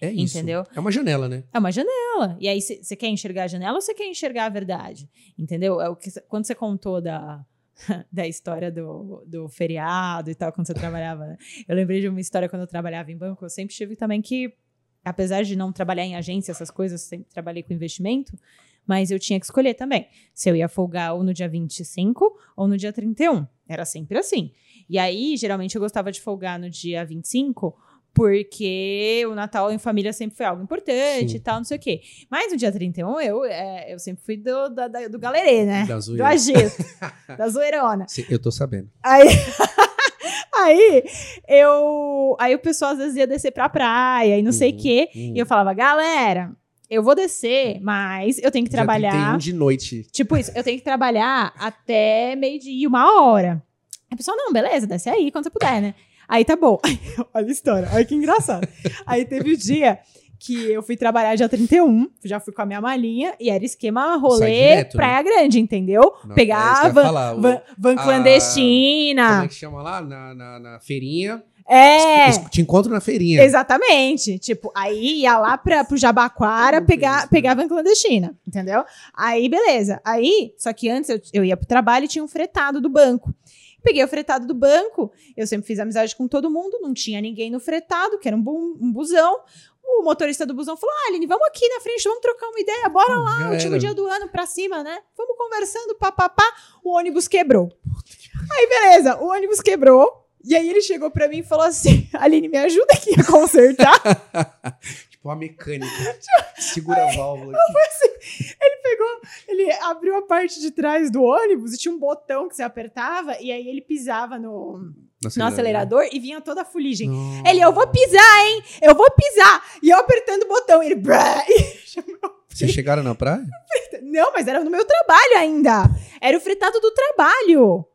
É isso. Entendeu? É uma janela, né? É uma janela. E aí, você quer enxergar a janela ou você quer enxergar a verdade? Entendeu? É o que, quando você contou da, da história do, do feriado e tal, quando você trabalhava, né? Eu lembrei de uma história quando eu trabalhava em banco. Eu sempre tive também que, apesar de não trabalhar em agência, essas coisas, eu sempre trabalhei com investimento, mas eu tinha que escolher também se eu ia folgar ou no dia 25 ou no dia 31. Era sempre assim. E aí, geralmente, eu gostava de folgar no dia 25 porque o Natal em família sempre foi algo importante Sim. e tal, não sei o quê. Mas no dia 31, eu, é, eu sempre fui do, da- da- do galerê, né? Da Do zoeira. agito, da zoeirona. Sim, Eu tô sabendo. Aí, aí, eu, aí o pessoal às vezes ia descer pra praia e não sei o Uhum, quê. uhum. E eu falava, galera, eu vou descer, mas eu tenho que trabalhar. 31 de noite. Tipo isso, eu tenho que trabalhar até meio-dia, uma hora. A pessoa, não, beleza, desce aí quando você puder, né? Aí tá bom. olha a história, olha que engraçado. aí teve o dia que eu fui trabalhar dia 31, já fui com a minha malinha, e era esquema rolê direto, né? Praia Grande, entendeu? Não, é Pegava ia falar, o- van, van a- Como clandestina. é que chama lá? Na, na, na feirinha. É. Te encontro na feirinha. Exatamente. Tipo, aí ia lá pra, pro Jabaquara Não pegar, isso, pegar van clandestina, entendeu? Aí, beleza. Aí, só que antes eu, eu ia pro trabalho e tinha um fretado do banco. Peguei o fretado do banco, eu sempre fiz amizade com todo mundo, não tinha ninguém no fretado, que era um, bu- um busão. O motorista do busão falou: Ah, Aline, vamos aqui na frente, vamos trocar uma ideia, bora lá, Já último dia do ano pra cima, né? Vamos conversando, papapá. O ônibus quebrou. Aí, beleza, o ônibus quebrou. E aí ele chegou pra mim e falou assim: Aline, me ajuda aqui a consertar. uma mecânica. Segura a válvula. aqui. pegou, ele abriu a parte de trás do ônibus e tinha um botão que você apertava e aí ele pisava no, no acelerador e vinha toda a fuligem. Não. Ele, eu vou pisar, hein? Eu vou pisar. E eu apertando o botão. Ele, brá, Vocês chegaram na praia? não, mas era no meu trabalho ainda. Era o fretado do trabalho.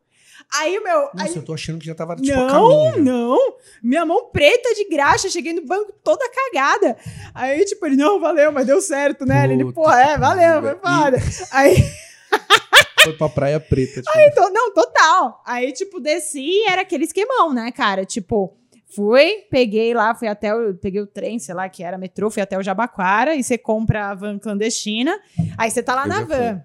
Aí o meu. Nossa, aí- eu tô achando que já tava tipo não, caminho. não. Minha mão preta de graxa, cheguei no banco toda cagada. Aí, tipo, ele, não, valeu, mas deu certo, né? Ele, Puta pô, é, valeu, foi foda. Aí, Foi pra praia preta. Tipo. to- não, total. Aí, tipo, desci e era aquele esquemão, né, cara? Tipo, fui, peguei lá, fui até o. Peguei o trem, sei lá, que era metrô, fui até o Jabaquara e você compra a van clandestina. Aí você tá lá Eu na van.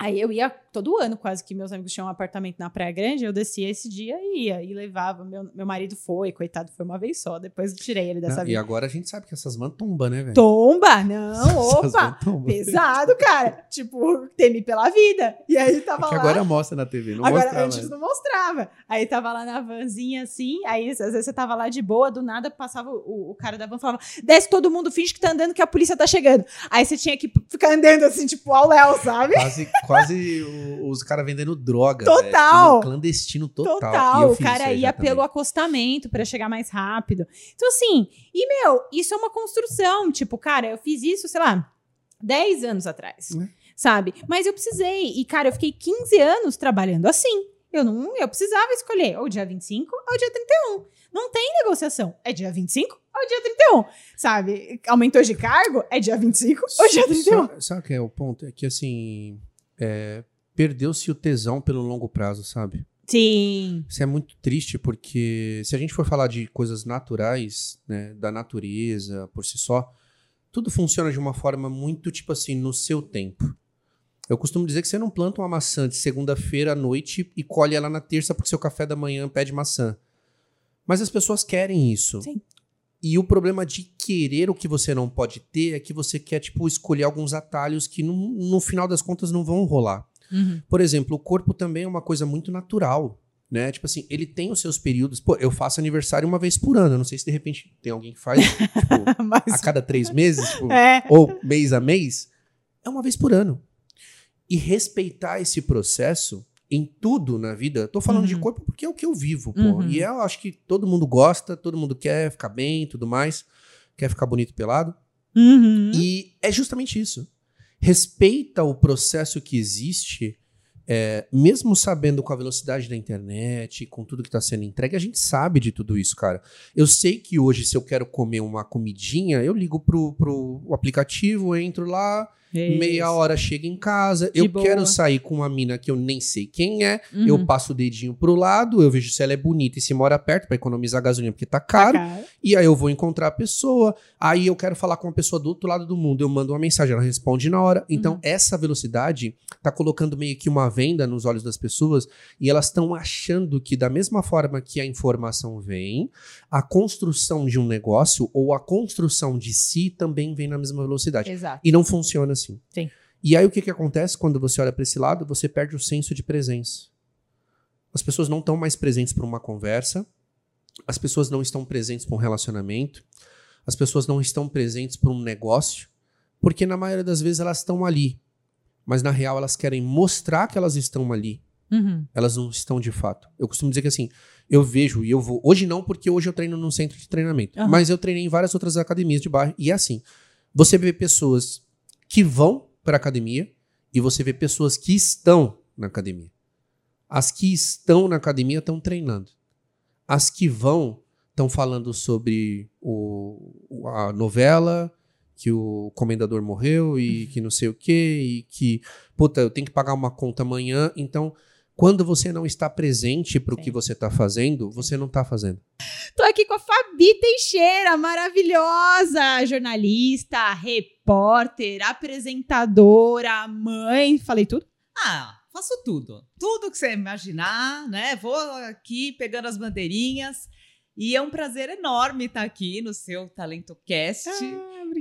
Aí eu ia todo ano, quase que meus amigos tinham um apartamento na Praia Grande, eu descia esse dia e ia e levava. Meu, meu marido foi, coitado, foi uma vez só. Depois eu tirei ele dessa Não, e vida. agora a gente sabe que essas vans tombam, né, velho? Tomba! Não, opa! Pesado, cara. tipo, teme pela vida. E aí tava É que lá. agora mostra na TV, não Agora, mostra antes não mostrava. Aí tava lá na vanzinha assim, aí às vezes você tava lá de boa, do nada passava o, o cara da van e falava: desce todo mundo, finge que tá andando que a polícia tá chegando. Aí você tinha que ficar andando assim, tipo, ao Léo, sabe? Quase, quase o- os caras vendendo droga. Total. velho. Clandestino total. Total, o cara ia também. pelo acostamento pra chegar mais rápido. Então, assim, e meu, isso é uma construção. Tipo, cara, eu fiz isso, sei lá, 10 anos atrás, É. sabe? Mas eu precisei. E, cara, eu fiquei 15 anos trabalhando assim. Eu não, eu precisava escolher ou dia 25 ou dia 31. Não tem negociação. É dia 25 ou dia 31, sabe? Aumentou de cargo? É dia 25 ou dia 31. Sa- Sabe o que é o ponto? É que assim. é, Perdeu-se o tesão pelo longo prazo, sabe? Sim. Isso é muito triste porque se a gente for falar de coisas naturais, né, da natureza por si só, tudo funciona de uma forma muito, tipo assim, no seu tempo. Eu costumo dizer que você não planta uma maçã de segunda-feira à noite e colhe ela na terça porque seu café da manhã pede maçã. Mas as pessoas querem isso. Sim. E o problema de querer o que você não pode ter é que você quer, tipo, escolher alguns atalhos que no, no final das contas não vão rolar. Uhum. Por exemplo, o corpo também é uma coisa muito natural, né? Tipo assim, ele tem os seus períodos. Pô, eu faço aniversário uma vez por ano. Eu não sei se de repente tem alguém que faz, tipo, Mas- a cada três meses, tipo, É. ou mês a mês. É uma vez por ano. E respeitar esse processo em tudo na vida. Tô falando de Uhum. corpo porque é o que eu vivo, pô. Uhum. E eu acho que todo mundo gosta, todo mundo quer ficar bem e tudo mais. Quer ficar bonito pelado. Uhum. E é justamente isso. Respeita o processo que existe, é, mesmo sabendo com a velocidade da internet, com tudo que está sendo entregue, a gente sabe de tudo isso, cara. Eu sei que hoje, se eu quero comer uma comidinha, eu ligo pro, pro aplicativo, entro lá, meia hora chega em casa. De eu boa. quero sair com uma mina que eu nem sei quem é, Uhum. eu passo o dedinho pro lado, eu vejo se ela é bonita e se mora perto para economizar gasolina, porque tá caro. Cara. E aí eu vou encontrar a pessoa, aí eu quero falar com uma pessoa do outro lado do mundo, eu mando uma mensagem, ela responde na hora. Então, Uhum. essa velocidade tá colocando meio que uma venda nos olhos das pessoas e elas estão achando que da mesma forma que a informação vem, a construção de um negócio ou a construção de si também vem na mesma velocidade. Exato. E não funciona assim. Sim. E aí o que, que acontece quando você olha para esse lado? Você perde o senso de presença. As pessoas não estão mais presentes para uma conversa, as pessoas não estão presentes para um relacionamento, as pessoas não estão presentes para um negócio, porque na maioria das vezes elas estão ali, mas na real elas querem mostrar que elas estão ali. Uhum. Elas não estão de fato. Eu costumo dizer que assim, eu vejo e eu vou. Hoje não, porque hoje eu treino num centro de treinamento. Aham. Mas eu treinei em várias outras academias de bairro. E é assim: você vê pessoas que vão para academia e você vê pessoas que estão na academia. As que estão na academia estão treinando. As que vão estão falando sobre o, o- a novela, que o comendador morreu e que não sei o quê, e que, puta, eu tenho que pagar uma conta amanhã. Então, quando você não está presente para o que você está fazendo, você não está fazendo. Tô aqui com a Fabi Teixeira, maravilhosa, jornalista, repórter, apresentadora, mãe, falei tudo? Ah, faço tudo. Tudo que você imaginar, né? Vou aqui pegando as bandeirinhas. E é um prazer enorme estar aqui no seu Talento Cast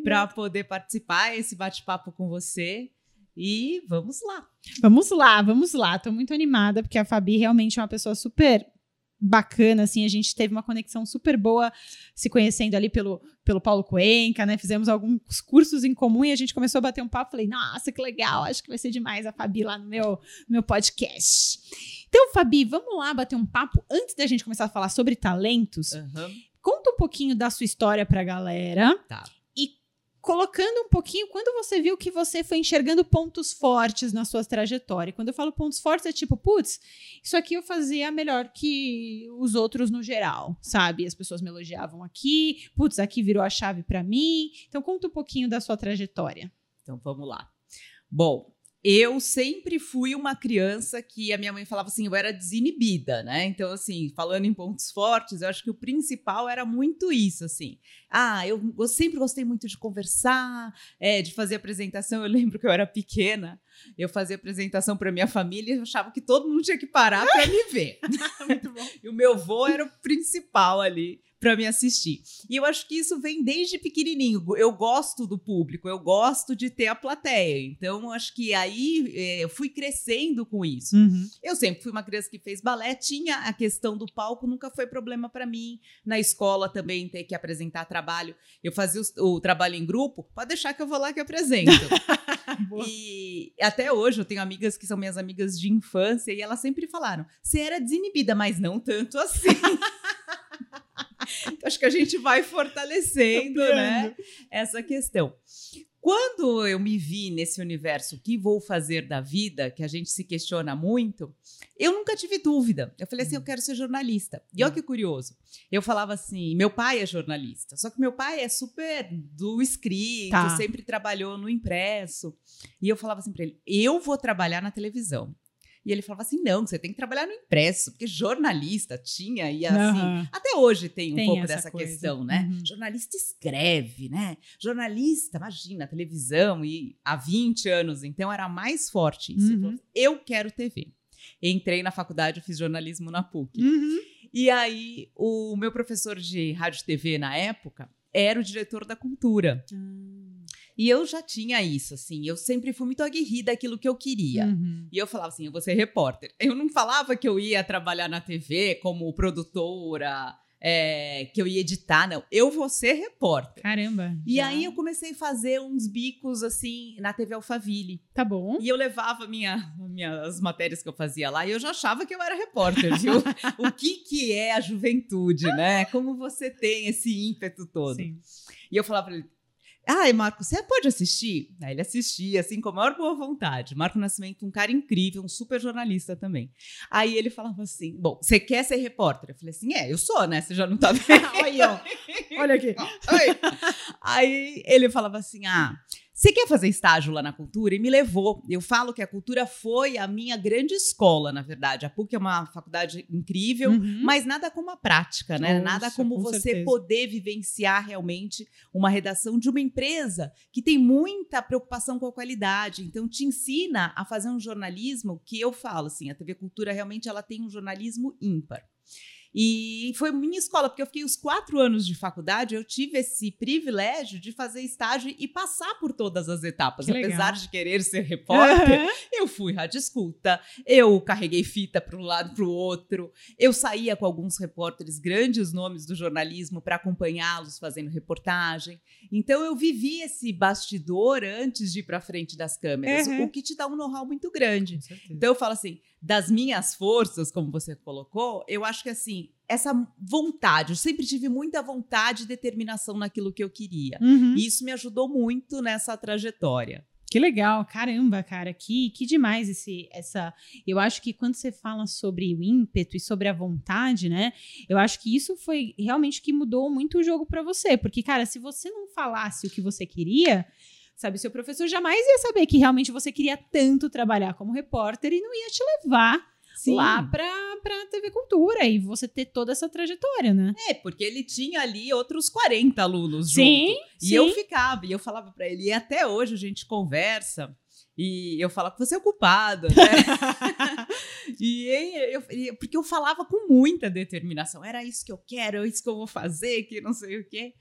para poder participar esse bate-papo com você. E vamos lá. Vamos lá, vamos lá. Tô muito animada, porque a Fabi realmente é uma pessoa super bacana, assim, a gente teve uma conexão super boa se conhecendo ali pelo, pelo Paulo Cuenca, né, fizemos alguns cursos em comum e a gente começou a bater um papo, falei, nossa, que legal, acho que vai ser demais a Fabi lá no meu, no meu podcast. Então, Fabi, vamos lá bater um papo, antes da gente começar a falar sobre talentos, Aham. conta um pouquinho da sua história pra galera. Tá. Colocando um pouquinho, quando você viu que você foi enxergando pontos fortes na sua trajetória. Quando eu falo pontos fortes, é tipo, putz, isso aqui eu fazia melhor que os outros no geral, sabe? As pessoas me elogiavam aqui, putz, aqui virou a chave pra mim. Então conta um pouquinho da sua trajetória. Então vamos lá. Bom, eu sempre fui uma criança que a minha mãe falava assim, eu era desinibida, né? Então, assim, falando em pontos fortes, eu acho que o principal era muito isso, assim. Ah, eu, eu sempre gostei muito de conversar, é, de fazer apresentação. Eu lembro que eu era pequena, eu fazia apresentação para minha família e achava que todo mundo tinha que parar para me ver. Muito bom. E o meu vô era o principal ali para me assistir. E eu acho que isso vem desde pequenininho. Eu gosto do público, eu gosto de ter a plateia. Então, eu acho que aí eh, eu fui crescendo com isso. Uhum. Eu sempre fui uma criança que fez balé, tinha a questão do palco, nunca foi problema para mim. Na escola também ter que apresentar trabalho. Eu fazia os- o, trabalho em grupo, pode deixar que eu vou lá que apresento. E até hoje eu tenho amigas que são minhas amigas de infância e elas sempre falaram: você era desinibida, mas não tanto assim. Então, Acho que a gente vai fortalecendo, né, essa questão. Quando eu me vi nesse universo, o que vou fazer da vida, que a gente se questiona muito, eu nunca tive dúvida. Eu falei assim, eu quero ser jornalista. E olha que curioso. Eu falava assim, meu pai é jornalista, só que meu pai é super do escrito, Tá. sempre trabalhou no impresso. E eu falava assim para ele, eu vou trabalhar na televisão. E ele falava assim: não, você tem que trabalhar no impresso, porque jornalista tinha, e assim. Aham. Até hoje tem um Tem pouco essa dessa coisa. questão, né? Uhum. Jornalista escreve, né? Jornalista, imagina, televisão, e há 20 anos, então era mais forte isso. Ele Uhum. Eu quero TV. Entrei na faculdade, eu fiz jornalismo na PUC. Uhum. E aí, o meu professor de rádio e TV na época era o diretor da cultura. E eu já tinha isso, assim. Eu sempre fui muito aguerrida daquilo que eu queria. Uhum. E eu falava assim, eu vou ser repórter. Eu não falava que eu ia trabalhar na TV como produtora, é, que eu ia editar, não. Eu vou ser repórter. Caramba. E já- aí eu comecei a fazer uns bicos, assim, na TV Alphaville. Tá bom. E eu levava minha, minhas matérias que eu fazia lá e eu já achava que eu era repórter, viu? o que, que é a juventude, né? Como você tem esse ímpeto todo. Sim. E eu falava pra ele, ai, Marco, você pode assistir? Aí ele assistia, assim, com a maior boa vontade. Marco Nascimento, um cara incrível, um super jornalista também. Aí ele falava assim, bom, você quer ser repórter? Eu falei assim, é, eu sou, né? Você já não tá vendo? Olha, ó. Olha aqui. Aí ele falava assim: ah, você quer fazer estágio lá na cultura? E me levou. Eu falo que a cultura foi a minha grande escola, na verdade. A PUC é uma faculdade incrível, Uhum. mas nada como a prática, né? Nossa, nada como com você certeza. poder vivenciar realmente uma redação de uma empresa que tem muita preocupação com a qualidade. Então, te ensina a fazer um jornalismo que eu falo assim: a TV Cultura realmente ela tem um jornalismo ímpar. E foi minha escola, porque eu fiquei os quatro anos de faculdade, eu tive esse privilégio de fazer estágio e passar por todas as etapas. Que legal. Apesar de querer ser repórter, Aham. eu fui rádio escuta, eu carreguei fita para um lado para o outro, eu saía com alguns repórteres, grandes nomes do jornalismo, para acompanhá-los fazendo reportagem. Então eu vivi esse bastidor antes de ir para frente das câmeras, Uhum. o que te dá um know-how muito grande. Então eu falo assim, das minhas forças, como você colocou, eu acho que assim, essa vontade, eu sempre tive muita vontade e determinação naquilo que eu queria. Uhum. E isso me ajudou muito nessa trajetória. Que legal, caramba, cara, que, que demais esse, essa. Eu acho que quando você fala sobre o ímpeto e sobre a vontade, né? Eu acho que isso foi realmente que mudou muito o jogo pra você, porque cara, se você não falasse o que você queria, sabe, seu professor jamais ia saber que realmente você queria tanto trabalhar como repórter e não ia te levar lá pra, pra TV Cultura e você ter toda essa trajetória, né? É, porque ele tinha ali outros 40 alunos Sim, junto. E sim. eu ficava, e eu falava pra ele, e até hoje a gente conversa, e eu falava, você é ocupado, né? e eu, eu- porque eu falava com muita determinação, era isso que eu quero, é isso que eu vou fazer, que não sei o quê.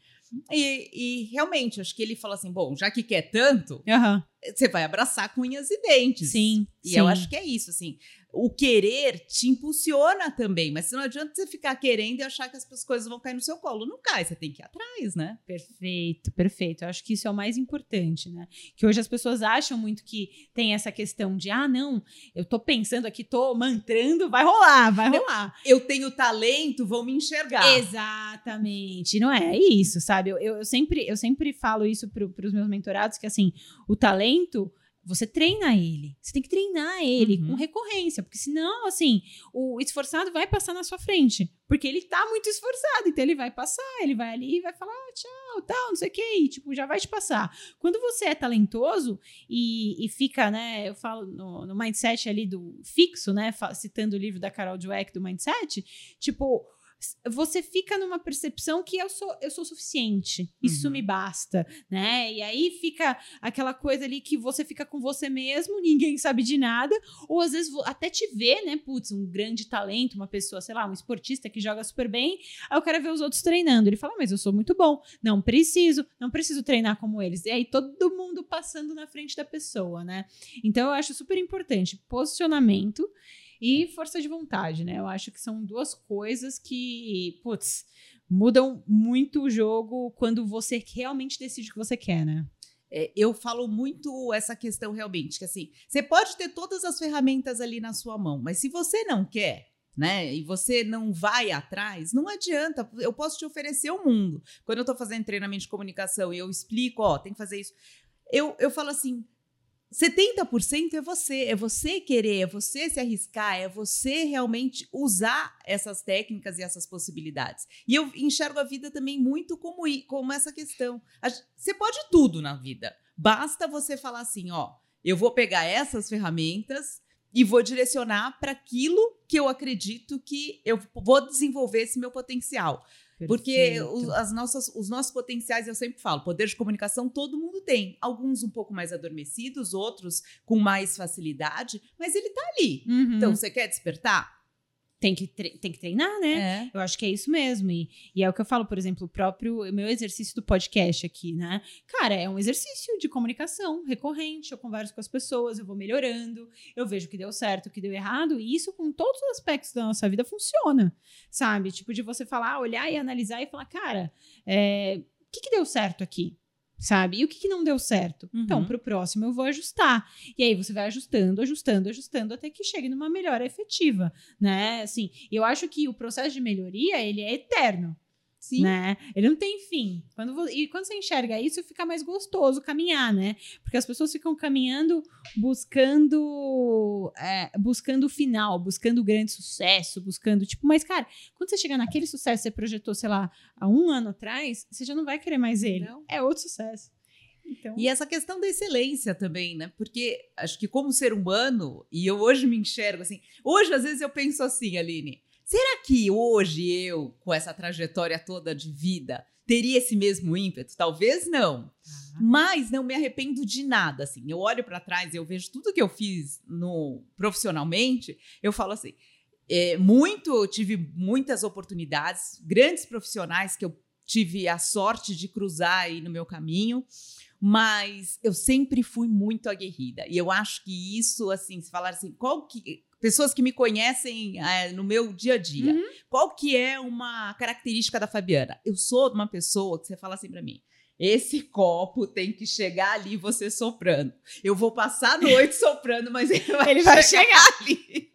E, e realmente, acho que ele falou assim: bom, já que quer tanto, Aham. você vai abraçar com unhas e dentes. Sim. E sim. eu acho que é isso, assim. O querer te impulsiona também, mas não adianta você ficar querendo e achar que as coisas vão cair no seu colo. Não cai, você tem que ir atrás, né? Perfeito, perfeito. Eu acho que isso é o mais importante, né? Que hoje as pessoas acham muito que tem essa questão de, ah, não, eu tô pensando aqui, tô mantrando, vai rolar, vai rolar. Eu tenho talento, vão me enxergar. Exatamente, não é? É isso, sabe? Eu, eu, eu sempre, eu sempre falo isso para os meus mentorados, que assim, o talento, você treina ele. Você tem que treinar ele Uhum. com recorrência, porque senão, assim, o esforçado vai passar na sua frente, porque ele tá muito esforçado, então ele vai passar, ele vai ali e vai falar ah, tchau, tal, não sei o que, e, tipo, já vai te passar. Quando você é talentoso e, e fica, né, eu falo no, no mindset ali do fixo, né, citando o livro da Carol Dweck do mindset, tipo, você fica numa percepção que eu sou, eu sou suficiente, isso Uhum. me basta, né? E aí fica aquela coisa ali que você fica com você mesmo, ninguém sabe de nada, ou às vezes até te vê, né? Putz, um grande talento, uma pessoa, sei lá, um esportista que joga super bem, aí o cara vê os outros treinando, ele fala, mas eu sou muito bom, não preciso, não preciso treinar como eles. E aí todo mundo passando na frente da pessoa, né? Então eu acho super importante posicionamento e força de vontade, né? Eu acho que são duas coisas que, putz, mudam muito o jogo quando você realmente decide o que você quer, né? É, eu falo muito essa questão realmente, que assim, você pode ter todas as ferramentas ali na sua mão, mas se você não quer, né, e você não vai atrás, não adianta. Eu posso te oferecer o mundo. Quando eu tô fazendo treinamento de comunicação e eu explico, ó, tem que fazer isso, eu, eu falo assim. 70% é você, é você querer, é você se arriscar, é você realmente usar essas técnicas e essas possibilidades. E eu enxergo a vida também muito como, como essa questão. Você pode tudo na vida. Basta você falar assim, ó, eu vou pegar essas ferramentas e vou direcionar para aquilo que eu acredito que eu vou desenvolver esse meu potencial. Porque Perfeito. os, as nossas, os nossos potenciais, eu sempre falo, poder de comunicação todo mundo tem. Alguns um pouco mais adormecidos, outros com mais facilidade, mas ele tá ali. Uhum. Então, você quer despertar? Tem, que tem que treinar, né? É. Eu acho que é isso mesmo. E, e é o que eu falo, por exemplo, o próprio meu exercício do podcast aqui, né? Cara, é um exercício de comunicação recorrente. Eu converso com as pessoas, eu vou melhorando, eu vejo o que deu certo, o que deu errado, e isso com todos os aspectos da nossa vida funciona, sabe? Tipo, de você falar, olhar e analisar e falar, cara, é, o que, que deu certo aqui? Sabe? E o que, que não deu certo? Uhum. Então, pro próximo eu vou ajustar. E aí você vai ajustando, ajustando, ajustando até que chegue numa melhora efetiva, né? Assim, eu acho que o processo de melhoria, ele é eterno, Sim. né? Ele não tem fim. Quando e quando você enxerga isso, fica mais gostoso caminhar, né? Porque as pessoas ficam caminhando buscando é, buscando o final, buscando o grande sucesso, buscando, tipo, mas cara, quando você chegar naquele sucesso que você projetou, sei lá, há um ano atrás, você já não vai querer mais ele. Não. É outro sucesso. Então, E essa questão da excelência também, né? Porque acho que como ser humano, e eu hoje me enxergo assim, hoje às vezes eu penso assim, Aline, será que hoje eu, com essa trajetória toda de vida, teria esse mesmo ímpeto? Talvez não. Mas não me arrependo de nada, assim. Eu olho para trás e eu vejo tudo que eu fiz no profissionalmente, eu falo assim, é, muito, tive muitas oportunidades, grandes profissionais que eu tive a sorte de cruzar aí no meu caminho, mas eu sempre fui muito aguerrida. E eu acho que isso, assim, se falar assim, qual que pessoas que me conhecem é, no meu dia a dia, Uhum. qual que é uma característica da Fabiana? Eu sou uma pessoa que você fala assim para mim, esse copo tem que chegar ali você soprando. Eu vou passar a noite soprando, mas ele vai, Ele vai chegar ali.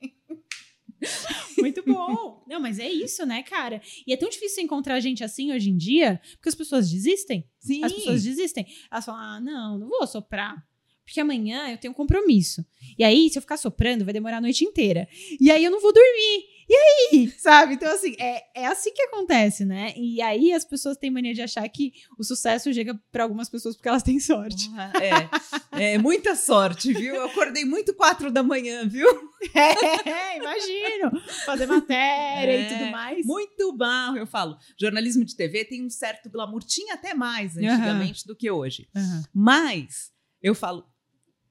Muito bom. Não, mas é isso, né, cara? E é tão difícil encontrar gente assim hoje em dia, porque as pessoas desistem. Sim. As pessoas desistem. Elas falam: ah, não, não vou soprar. Porque amanhã eu tenho um compromisso. E aí, se eu ficar soprando, vai demorar a noite inteira. E aí eu não vou dormir. E aí? Sabe? Então, assim, é, é assim que acontece, né? E aí as pessoas têm mania de achar que o sucesso chega para algumas pessoas porque elas têm sorte. É, é muita sorte, viu? Eu acordei muito quatro da manhã, viu? É, imagino. Fazer matéria e É, tudo mais. Muito barro, eu falo. Jornalismo de TV tem um certo glamour, tinha até mais antigamente do que hoje. Aham. Mas eu falo,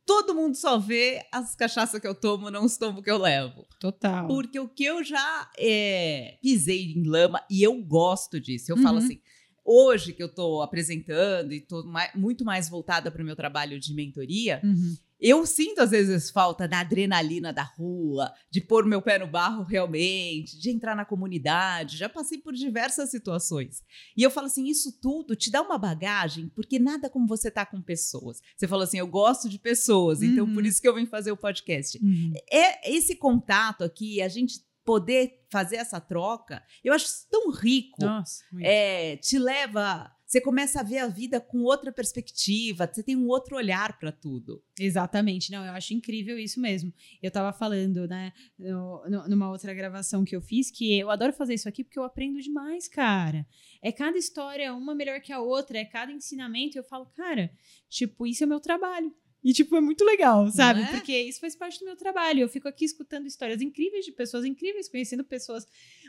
todo mundo só vê as cachaças que eu tomo, não os tombos que eu levo. Total. Porque o que eu já é, pisei em lama, e eu gosto disso. Eu falo Uhum. assim, hoje que eu tô apresentando e mai- muito mais voltada para o meu trabalho de mentoria, Uhum. Eu sinto às vezes falta da adrenalina da rua, de pôr meu pé no barro realmente, de entrar na comunidade. Já passei por diversas situações. E eu falo assim, isso tudo te dá uma bagagem, porque nada como você tá com pessoas. Você falou assim, eu gosto de pessoas, então Uhum. por isso que eu vim fazer o podcast. Uhum. É esse contato aqui, a gente poder fazer essa troca, eu acho tão rico Nossa. muito. é, te leva. Você começa a ver a vida com outra perspectiva, você tem um outro olhar para tudo. Exatamente, não, eu acho incrível isso mesmo. Eu tava falando, né, no- no- numa outra gravação que eu fiz, que eu adoro fazer isso aqui porque eu aprendo demais, cara. É cada história, uma melhor que a outra, é cada ensinamento, eu falo, cara, tipo, isso é meu trabalho. E, tipo, é muito legal, sabe? é? Porque isso faz parte do meu trabalho. Eu fico aqui escutando histórias incríveis de pessoas incríveis, conhecendo pessoas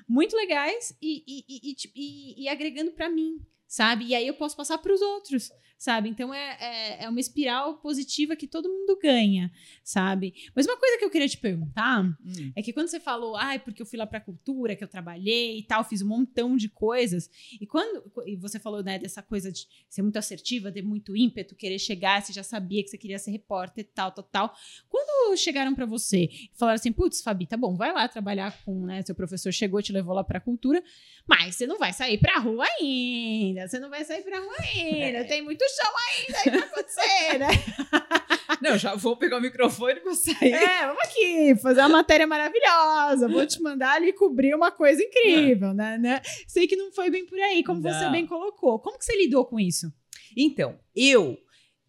muito legais e, e, e, e, tipo, e- e agregando pra mim, sabe? E aí eu posso passar pros outros, sabe? Então é, é, é uma espiral positiva que todo mundo ganha, sabe? Mas uma coisa que eu queria te perguntar Hum. é que quando você falou, ai, porque eu fui lá pra cultura, que eu trabalhei e tal, fiz um montão de coisas. E quando e você falou, né, dessa coisa de ser muito assertiva, ter muito ímpeto, querer chegar, você já sabia que você queria ser repórter e tal, tal, tal. Quando chegaram pra você e falaram assim, putz, Fabi, tá bom, vai lá trabalhar com, né, seu professor chegou, te levou lá pra cultura, mas você não vai sair pra rua ainda, você não vai sair pra rua ainda, tem muito show ainda aí pra acontecer, né? Não, já vou pegar o microfone e vou sair. É, vamos aqui fazer uma matéria maravilhosa. Vou te mandar ali cobrir uma coisa incrível, né? né? Sei que não foi bem por aí, como você Não. bem colocou. Como que você lidou com isso? Então, eu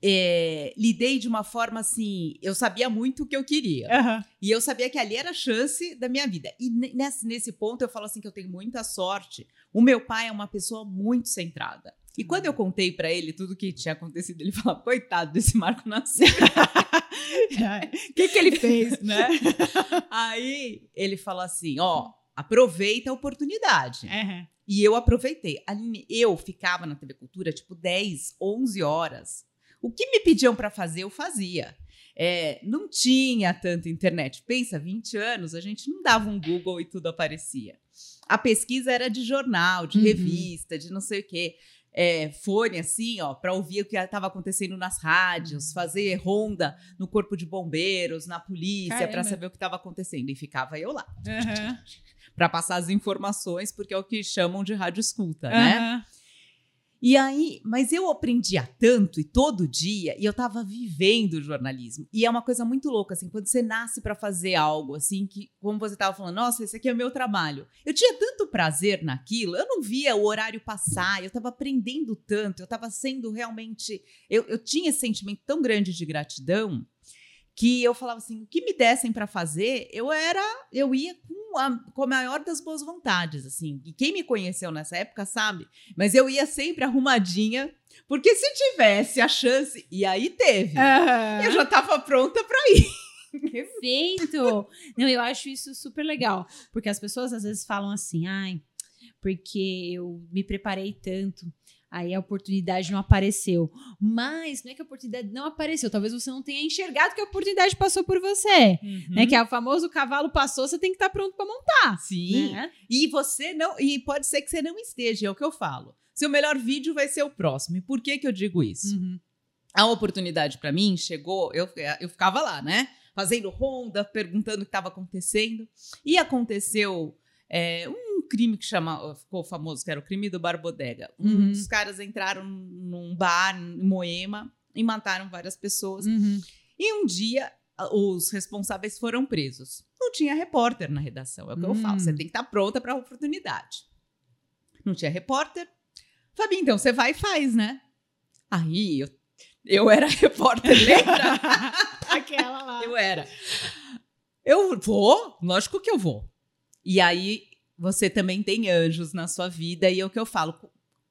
é, lidei de uma forma assim. Eu sabia muito o que eu queria. Aham. E eu sabia que ali era a chance da minha vida. E ne- nesse, nesse ponto eu falo assim que eu tenho muita sorte. O meu pai é uma pessoa muito centrada. E quando eu contei pra ele tudo que tinha acontecido, ele falou: coitado desse Marco Nascimento. O que, que ele fez, né? Aí ele falou assim: ó, aproveita a oportunidade. Uhum. E eu aproveitei. Aline, Eu ficava na TV Cultura tipo 10, 11 horas. O que me pediam pra fazer, eu fazia. É, não tinha tanta internet. Pensa, 20 anos, a gente não dava um Google e tudo aparecia. A pesquisa era de jornal, de Uhum. revista, de não sei o quê. É, fone assim, ó, para ouvir o que estava acontecendo nas rádios, fazer ronda no corpo de bombeiros, na polícia, para saber o que estava acontecendo. E ficava eu lá Uhum. para passar as informações, porque é o que chamam de rádio escuta, né? E aí, mas eu aprendia tanto e todo dia, e eu tava vivendo o jornalismo. E é uma coisa muito louca, assim, quando você nasce para fazer algo, assim, que, como você tava falando, nossa, esse aqui é o meu trabalho. Eu tinha tanto prazer naquilo, eu não via o horário passar, eu tava aprendendo tanto, eu tava sendo realmente. Eu, eu tinha esse sentimento tão grande de gratidão que eu falava assim, o que me dessem para fazer, eu era, eu ia com a, com a maior das boas vontades, assim. E quem me conheceu nessa época sabe, mas eu ia sempre arrumadinha, porque se tivesse a chance, e aí teve, Uhum. eu já tava pronta para ir. Perfeito! Não, eu acho isso super legal. Porque as pessoas às vezes falam assim, ai, porque eu me preparei tanto. Aí a oportunidade não apareceu. Mas não é que a oportunidade não apareceu. Talvez você não tenha enxergado que a oportunidade passou por você. Né? Que é o famoso cavalo passou, você tem que estar pronto para montar. Sim. Né? E você não, e pode ser que você não esteja, é o que eu falo. Seu melhor vídeo vai ser o próximo. E por que que eu digo isso? Uhum. A oportunidade para mim chegou, eu, eu ficava lá, né? Fazendo ronda, perguntando o que estava acontecendo. E aconteceu é, um crime que chama, ficou famoso, que era o crime do Bar Bodega. Uhum. Uns caras entraram num bar em Moema e mataram várias pessoas. Uhum. E um dia os responsáveis foram presos. Não tinha repórter na redação, é o que eu Hum. falo. Você tem que estar pronta para a oportunidade. Não tinha repórter. Fabi, então você vai e faz, né? Aí eu, eu era repórter, lembra? Aquela lá. eu era. Eu vou, lógico que eu vou. E aí você também tem anjos na sua vida e é o que eu falo.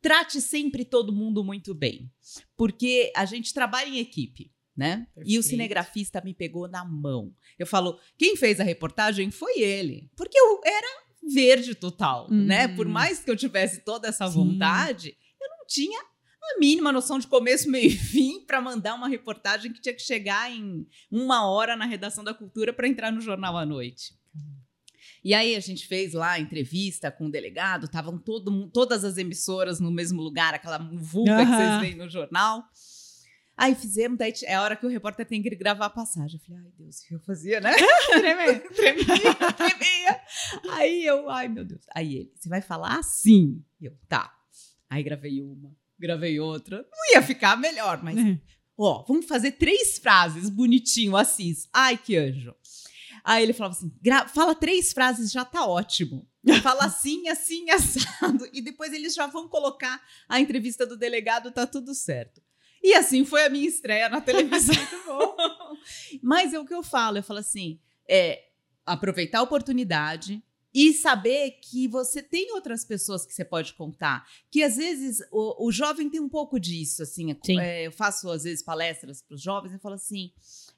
Trate sempre todo mundo muito bem, porque a gente trabalha em equipe, né? E o cinegrafista me pegou na mão. Eu falo, quem fez a reportagem foi ele, porque eu era verde total, Uhum. né? Por mais que eu tivesse toda essa Sim. vontade, eu não tinha a mínima noção de começo, meio e fim para mandar uma reportagem que tinha que chegar em uma hora na redação da cultura para entrar no jornal à noite. E aí a gente fez lá a entrevista com o delegado, estavam todo, todas as emissoras no mesmo lugar, aquela vulga que Aham. vocês veem no jornal. Aí fizemos, daí é a hora que o repórter tem que gravar a passagem. Eu falei, ai Deus, o que eu fazia, né? Tremendo. tremia, tremia. Aí eu, ai meu Deus. Aí ele, você vai falar assim? Eu, tá. Aí gravei uma, gravei outra. Não ia ficar melhor, mas Ó, vamos fazer três frases bonitinho, Assis. Ai, que anjo. Aí ele falava assim: "Gra- fala três frases, já tá ótimo. Fala assim, assim, assado. E depois eles já vão colocar a entrevista do delegado, tá tudo certo. E assim foi a minha estreia na televisão. Muito bom. Mas é o que eu falo, eu falo assim: é aproveitar a oportunidade e saber que você tem outras pessoas que você pode contar. Que às vezes o, o jovem tem um pouco disso, assim. Sim. é, eu faço às vezes palestras para os jovens e falo assim: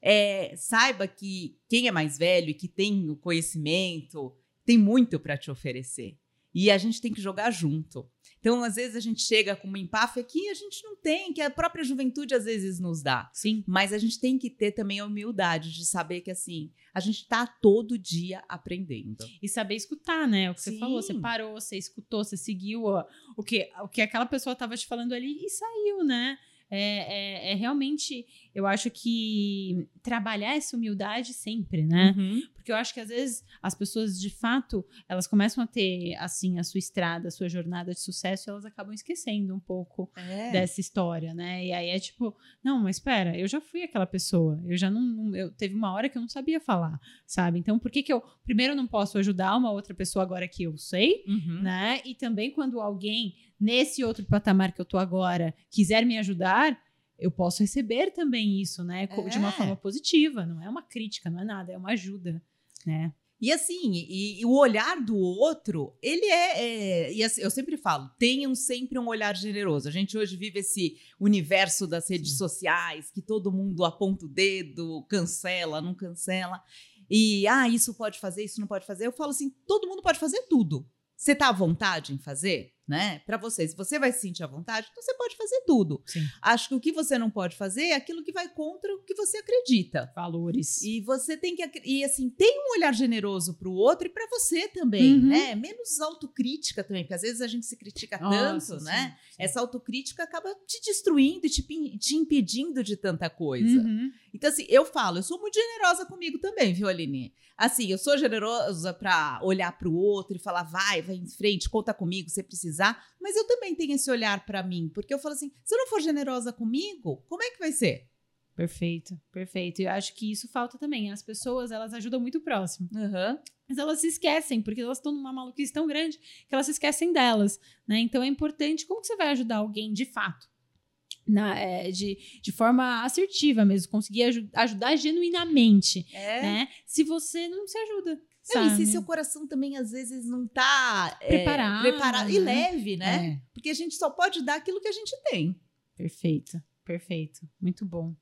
é, saiba que quem é mais velho e que tem o conhecimento tem muito para te oferecer. E a gente tem que jogar junto. Então, às vezes, a gente chega com uma empáfia que a gente não tem, que a própria juventude às vezes nos dá. Sim. Mas a gente tem que ter também a humildade de saber que, assim, a gente tá todo dia aprendendo. E saber escutar, né? O que Sim. você falou, você parou, você escutou, você seguiu ó, o, que, o que aquela pessoa estava te falando ali e saiu, né? É, é, é realmente, eu acho que trabalhar essa humildade sempre, né? Uhum. Porque eu acho que às vezes as pessoas, de fato, elas começam a ter, assim, a sua estrada, a sua jornada de sucesso e elas acabam esquecendo um pouco É. dessa história, né? E aí é tipo, não, mas espera, eu já fui aquela pessoa, eu já não, eu teve uma hora que eu não sabia falar, sabe? Então, por que que eu primeiro não posso ajudar uma outra pessoa agora que eu sei, Uhum. né? E também quando alguém nesse outro patamar que eu tô agora quiser me ajudar, eu posso receber também isso, né? De uma É. forma positiva, não é uma crítica, não é nada, é uma ajuda, né? E assim, e, e o olhar do outro, ele é. é e assim, eu sempre falo, tenham sempre um olhar generoso. A gente hoje vive esse universo das redes Sim. sociais, que todo mundo aponta o dedo, cancela, não cancela. E, ah, isso pode fazer, isso não pode fazer. Eu falo assim: todo mundo pode fazer tudo. Você está à vontade em fazer? Né? Para você, se você vai se sentir à vontade, então você pode fazer tudo. Sim. Acho que o que você não pode fazer é aquilo que vai contra o que você acredita. Valores. E você tem que e assim, tem um olhar generoso para o outro e para você também, uhum. né? Menos autocrítica também, porque às vezes a gente se critica Nossa, tanto, sim, né? Sim. Essa autocrítica acaba te destruindo e te, te impedindo de tanta coisa. Uhum. Então assim, eu falo, eu sou muito generosa comigo também, viu, Aline? Assim, eu sou generosa para olhar para o outro e falar, vai, vai em frente, conta comigo, se precisar. Mas eu também tenho esse olhar para mim, porque eu falo assim, se eu não for generosa comigo, como é que vai ser? Perfeito, perfeito. E eu acho que isso falta também. As pessoas, elas ajudam muito o próximo. Uhum. Mas elas se esquecem, porque elas estão numa maluquice tão grande que elas se esquecem delas, né? Então é importante, como que você vai ajudar alguém de fato? na, é, de, de forma assertiva mesmo, conseguir aj ajudar genuinamente, é. né? Se você não se ajuda. Não, e se seu coração também às vezes não tá preparado, é, preparado e né? leve, né? É. Porque a gente só pode dar aquilo que a gente tem. Perfeito, perfeito. Muito bom.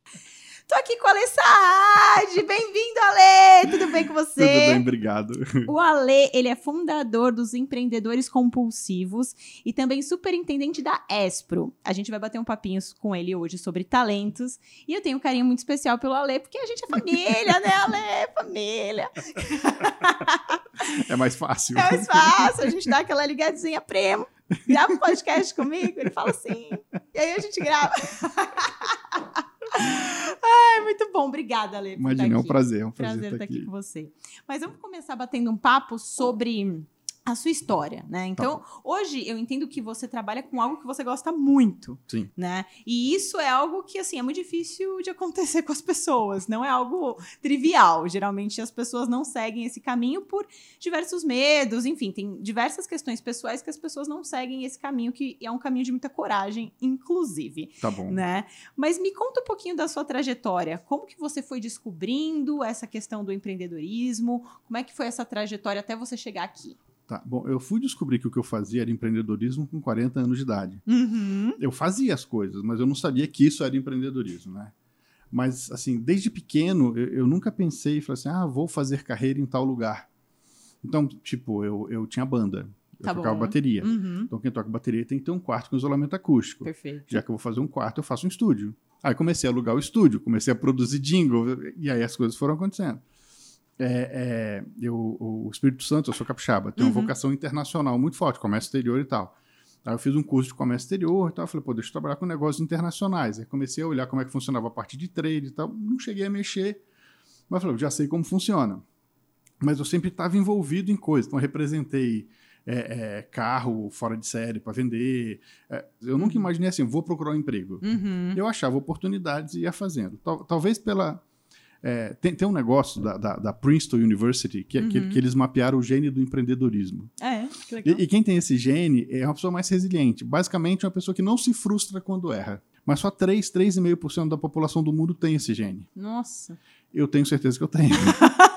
Tô aqui com o Ale Saad. Bem-vindo, Ale! Tudo bem com você? Tudo bem, obrigado. O Ale, ele é fundador dos Empreendedores Compulsivos e também superintendente da Espro. A gente vai bater um papinho com ele hoje sobre talentos. E eu tenho um carinho muito especial pelo Ale, porque a gente é família, né, Ale? Família. É mais fácil. É mais fácil. A gente dá aquela ligadinha, primo. Grava um podcast comigo? Ele fala assim. E aí a gente grava. Ai, muito bom. Obrigada, Ale. Imagina, é um prazer. É um prazer, prazer estar aqui. aqui com você. Mas vamos começar batendo um papo sobre a sua história, né? Então, tá hoje eu entendo que você trabalha com algo que você gosta muito, Sim. né? E isso é algo que assim é muito difícil de acontecer com as pessoas, não é algo trivial. Geralmente as pessoas não seguem esse caminho por diversos medos, enfim, tem diversas questões pessoais que as pessoas não seguem esse caminho que é um caminho de muita coragem, inclusive. Tá bom. Né? Mas me conta um pouquinho da sua trajetória. Como que você foi descobrindo essa questão do empreendedorismo? Como é que foi essa trajetória até você chegar aqui? Tá. Bom, eu fui descobrir que o que eu fazia era empreendedorismo com 40 anos de idade. Uhum. Eu fazia as coisas, mas eu não sabia que isso era empreendedorismo, né? Mas, assim, desde pequeno, eu, eu nunca pensei e falei assim, ah, vou fazer carreira em tal lugar. Então, tipo, eu, eu tinha banda. Eu tá tocava bom. bateria. Uhum. Então, quem toca bateria tem que ter um quarto com isolamento acústico. Perfeito. Já que eu vou fazer um quarto, eu faço um estúdio. Aí comecei a alugar o estúdio, comecei a produzir jingle, e aí as coisas foram acontecendo é, é, eu, o Espírito Santo, eu sou capixaba, tenho uhum. uma vocação internacional muito forte, comércio exterior e tal. Aí eu fiz um curso de comércio exterior e tal, falei, pô, deixa eu trabalhar com negócios internacionais. Aí comecei a olhar como é que funcionava a parte de trade e tal, não cheguei a mexer, mas falei, já sei como funciona. Mas eu sempre estava envolvido em coisas, então eu representei é, é, carro fora de série para vender. É, eu nunca uhum. imaginei assim, vou procurar um emprego. Uhum. Eu achava oportunidades e ia fazendo. Tal, talvez pela é, tem, tem um negócio da, da, da Princeton University que, uhum. que, que, eles mapearam o gene do empreendedorismo. É, que legal. E, e, quem tem esse gene é uma pessoa mais resiliente. Basicamente, é uma pessoa que não se frustra quando erra. Mas só 3, 3,5% da população do mundo tem esse gene. Nossa. Eu tenho certeza que eu tenho.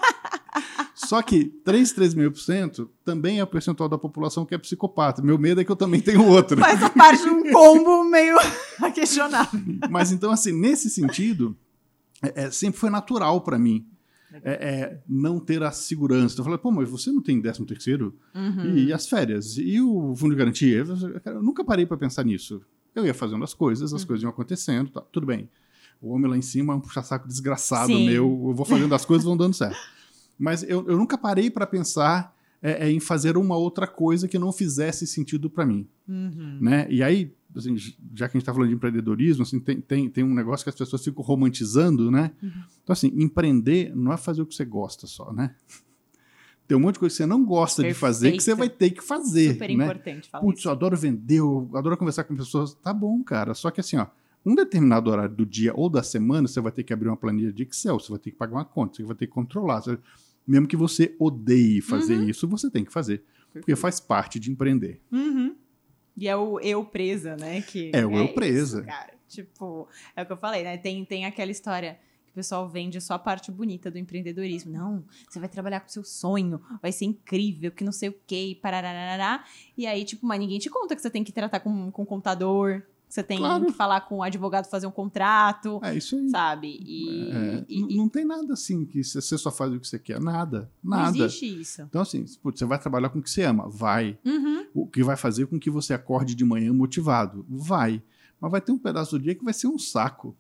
Só que 3, 3,5% também é o percentual da população que é psicopata. Meu medo é que eu também tenho outro. Faz parte de um combo meio questionável. Mas então, assim, nesse sentido, é, é, sempre foi natural para mim é, é, não ter a segurança. Então, eu falei, pô, mas você não tem 13 terceiro? Uhum. E, e, as férias? E o fundo de garantia? Eu, eu nunca parei para pensar nisso. Eu ia fazendo as coisas, as uhum. coisas iam acontecendo, tá, tudo bem. O homem lá em cima é um puxa-saco desgraçado Sim. meu, eu vou fazendo as coisas vão dando certo. Mas eu, eu nunca parei para pensar é, é, em fazer uma outra coisa que não fizesse sentido para mim. Uhum. Né? E aí, assim, já que a gente está falando de empreendedorismo, assim, tem, tem, tem um negócio que as pessoas ficam romantizando, né? Uhum. Então, assim, empreender não é fazer o que você gosta só, né? Tem um monte de coisa que você não gosta Perfeito. de fazer que você vai ter que fazer. Super né? importante falar Putz, eu adoro vender, eu adoro conversar com pessoas. Tá bom, cara. Só que assim, ó, um determinado horário do dia ou da semana, você vai ter que abrir uma planilha de Excel, você vai ter que pagar uma conta, você vai ter que controlar. Você... Mesmo que você odeie fazer uhum. isso, você tem que fazer. Perfeito. Porque faz parte de empreender. Uhum. E é o eu presa, né? Que é o é eu presa. Isso, cara. Tipo, é o que eu falei, né? Tem, tem aquela história o pessoal vende só a parte bonita do empreendedorismo. Não, você vai trabalhar com seu sonho, vai ser incrível, que não sei o quê, parararará. E aí, tipo, mas ninguém te conta que você tem que tratar com, com contador, que você tem Claro. que falar com o advogado fazer um contrato, É isso aí. sabe? E, É, e- não tem nada assim que você só faz o que você quer. Nada. não Nada. existe isso. Então, assim, putz, você vai trabalhar com o que você ama? Vai. Uhum, O que vai fazer com que você acorde de manhã motivado? Vai. Mas vai ter um pedaço do dia que vai ser um saco.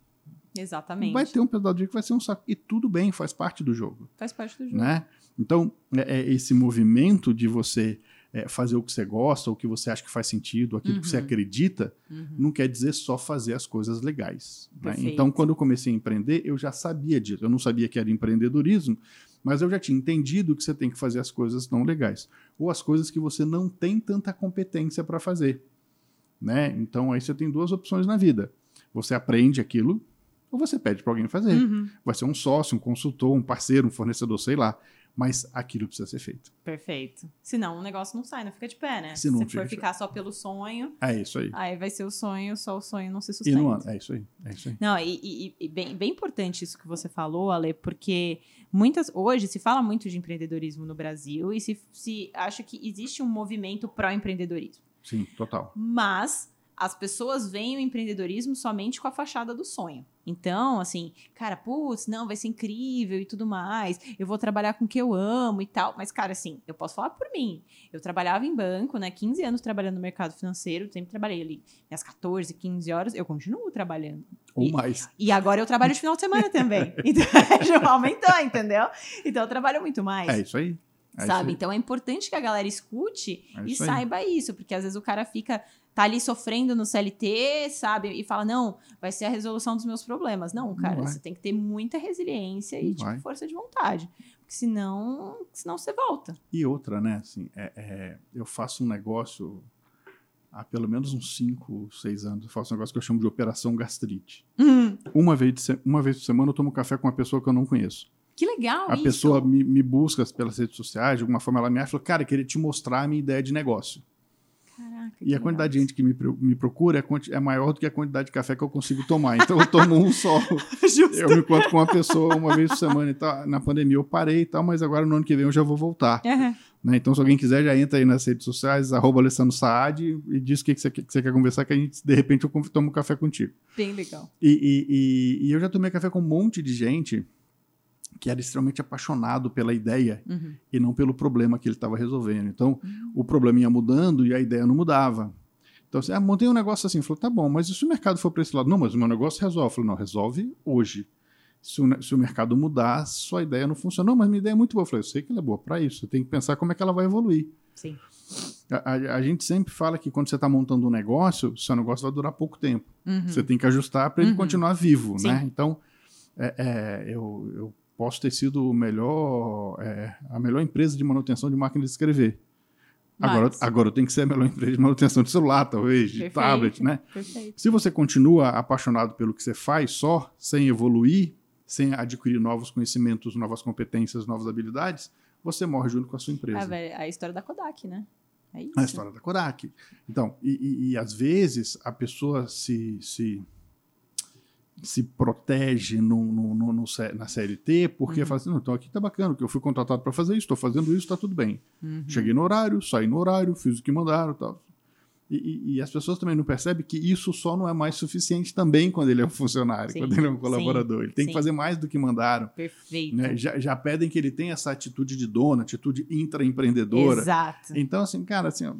exatamente. Vai ter um pedaço do dia que vai ser um saco. E tudo bem, faz parte do jogo. Faz parte do jogo. Né? Então, é, é esse movimento de você é, fazer o que você gosta, o que você acha que faz sentido, aquilo que você Uhum. acredita, Uhum. não quer dizer só fazer as coisas legais. né? Então, quando eu comecei a empreender, eu já sabia disso. Eu não sabia que era empreendedorismo, mas eu já tinha entendido que você tem que fazer as coisas não legais. Ou as coisas que você não tem tanta competência para fazer. Né? Então, aí você tem duas opções na vida. Você aprende aquilo, ou você pede para alguém fazer. Uhum. Vai ser um sócio, um consultor, um parceiro, um fornecedor, sei lá. Mas aquilo precisa ser feito. Perfeito. Senão o negócio não sai, não fica de pé, né? Se Se não você fica for ficar só pelo sonho, É isso aí. aí vai ser o sonho, só o sonho não se E sustenta. não anda. É isso aí. É isso aí. Não, e, e- e bem, bem importante isso que você falou, Ale, porque muitas hoje se fala muito de empreendedorismo no Brasil e se, se acha que existe um movimento pró-empreendedorismo. Sim, total. Mas as pessoas veem o empreendedorismo somente com a fachada do sonho. Então, assim, cara, putz, não, vai ser incrível e tudo mais. Eu vou trabalhar com o que eu amo e tal. Mas, cara, assim, eu posso falar por mim. Eu trabalhava em banco, né? 15 anos trabalhando no mercado financeiro, sempre trabalhei ali minhas 14, 15 horas. Eu continuo trabalhando. Ou E- mais. E agora eu trabalho de final de semana também. Então, já aumentou, entendeu? Então eu trabalho muito mais. É isso aí. É isso sabe? aí. Então é importante que a galera escute É e isso saiba isso, porque às vezes o cara fica tá ali sofrendo no CLT, sabe? E fala: "Não, vai ser a resolução dos meus problemas". Não, cara, vai. você tem que ter muita resiliência e Não tipo, força de vontade, porque senão, senão você volta. E outra, né? Assim, é- é, eu faço um negócio há pelo menos uns 5, 6 anos. Eu faço um negócio que eu chamo de operação gastrite. Hum, Uma vez, de uma vez por semana eu tomo café com uma pessoa que eu não conheço. que legal a isso. pessoa me, me busca pelas redes sociais, de alguma forma ela me acha e fala, cara, eu queria te mostrar a minha ideia de negócio. Caraca, E a quantidade de gente que me, me procura é, é maior do que a quantidade de café que eu consigo tomar. Então eu tomo um só. Eu me encontro com uma pessoa uma vez por semana e tal. Na pandemia eu parei e tal, mas agora no ano que vem eu já vou voltar. Aham. né? Então, se alguém quiser, já entra aí nas redes sociais, arroba Alessandro Saad e diz o que, que, você, quer- que você quer conversar, que a gente, de repente, eu tomo café contigo. Bem legal. E, e- e- e eu já tomei café com um monte de gente que era extremamente apaixonado pela ideia Uhum. e não pelo problema que ele estava resolvendo. Então, o problema ia mudando e a ideia não mudava. Então, assim, ah, montei um negócio assim. Falou, tá bom, mas e se o mercado for para esse lado? Não, mas o meu negócio resolve. Falei, não, resolve hoje. Se o, se o mercado mudar, sua ideia não funciona. Não, mas minha ideia é muito boa. Eu falei, eu sei que ela é boa para isso. Você tem que pensar como é que ela vai evoluir. Sim. A, a- a gente sempre fala que quando você está montando um negócio, seu negócio vai durar pouco tempo. Uhum. Você tem que ajustar para ele Uhum. continuar vivo, Sim. né? Então, é, é, eu, eu posso ter sido o melhor, é, a melhor empresa de manutenção de máquina de escrever. Agora, Mas- agora eu tenho que ser a melhor empresa de manutenção de celular, talvez, de Perfeito. tablet, né? Perfeito. Se você continua apaixonado pelo que você faz só, sem evoluir, sem adquirir novos conhecimentos, novas competências, novas habilidades, você morre junto com a sua empresa. A, velha- a história da Kodak, né? É isso. A história da Kodak. Então, e, e- e às vezes a pessoa se, se, se protege no, no- no- no na CLT porque Uhum. fala assim, não, então aqui tá bacana, porque eu fui contratado para fazer isso, estou fazendo isso, está tudo bem. Uhum. Cheguei no horário, saí no horário, fiz o que mandaram e tal. E, e- e as pessoas também não percebem que isso só não é mais suficiente também quando ele é um funcionário, Sim, quando ele é um sim, colaborador. Ele tem sim. que fazer mais do que mandaram. Perfeito. né? Já, já pedem que ele tenha essa atitude de dono, atitude intraempreendedora. Exato. Então, assim, cara, assim, ó,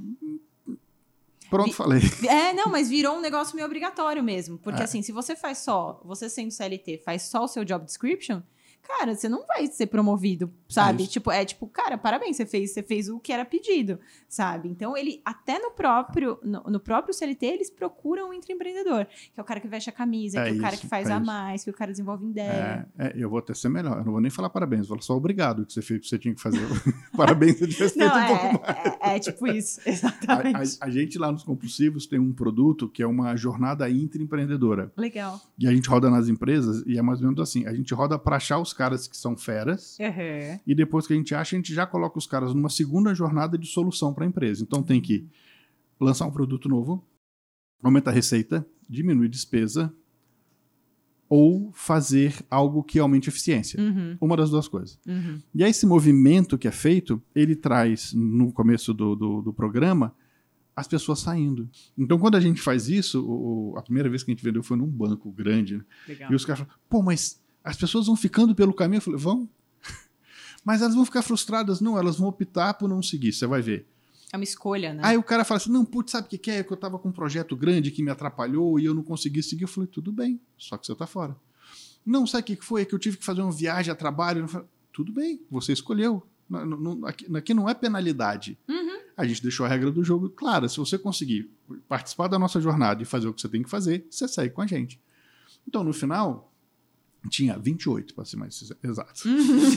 pronto, Vi- falei. É, não, mas virou um negócio meio obrigatório mesmo. Porque, É. assim, se você faz só, você sendo CLT, faz só o seu job description, cara, você não vai ser promovido, sabe? isso. tipo, é tipo, cara, parabéns, você fez, você fez o que era pedido, sabe? Então, ele, até no próprio, no, no próprio CLT, eles procuram um intraempreendedor, que é o cara que veste a camisa, É que é o cara que faz é a isso. mais, que o cara desenvolve ideia. É, é, eu vou até ser melhor. Eu não vou nem falar parabéns, vou falar só obrigado que você fez o que você tinha que fazer. parabéns, você tivesse feito Não, um é, é, é tipo isso, A, exatamente. a- a gente lá nos compulsivos tem um produto que é uma jornada intraempreendedora. Legal. E a gente roda nas empresas e é mais ou menos assim: a gente roda para achar os caras que são feras. Uhum. E depois que a gente acha, a gente já coloca os caras numa segunda jornada de solução para a empresa. Então tem que lançar um produto novo, aumentar a receita, diminuir despesa, ou fazer algo que aumente a eficiência. Uhum, Uma das duas coisas. uhum. E aí esse movimento que é feito, ele traz, no começo do, do, do programa, as pessoas saindo. Então, quando a gente faz isso, o- a primeira vez que a gente vendeu foi num banco grande, né? E os caras falam, pô, mas as pessoas vão ficando pelo caminho? Eu falei, vão. mas elas vão ficar frustradas? Não, elas vão optar por não seguir, você vai ver. É uma escolha, né? Aí o cara fala assim, não, putz, sabe o que, que é? Que eu tava com um projeto grande que me atrapalhou e eu não consegui seguir. Eu falei, tudo bem, só que você tá fora. Não, sabe o que que foi? É que eu tive que fazer uma viagem a trabalho. Eu falei, tudo bem, você escolheu. Não- não- não- Aqui, aqui não é penalidade. Uhum. A gente deixou a regra do jogo clara. Se você conseguir participar da nossa jornada e fazer o que você tem que fazer, você segue com a gente. Então, no final, tinha 28, para ser mais exato.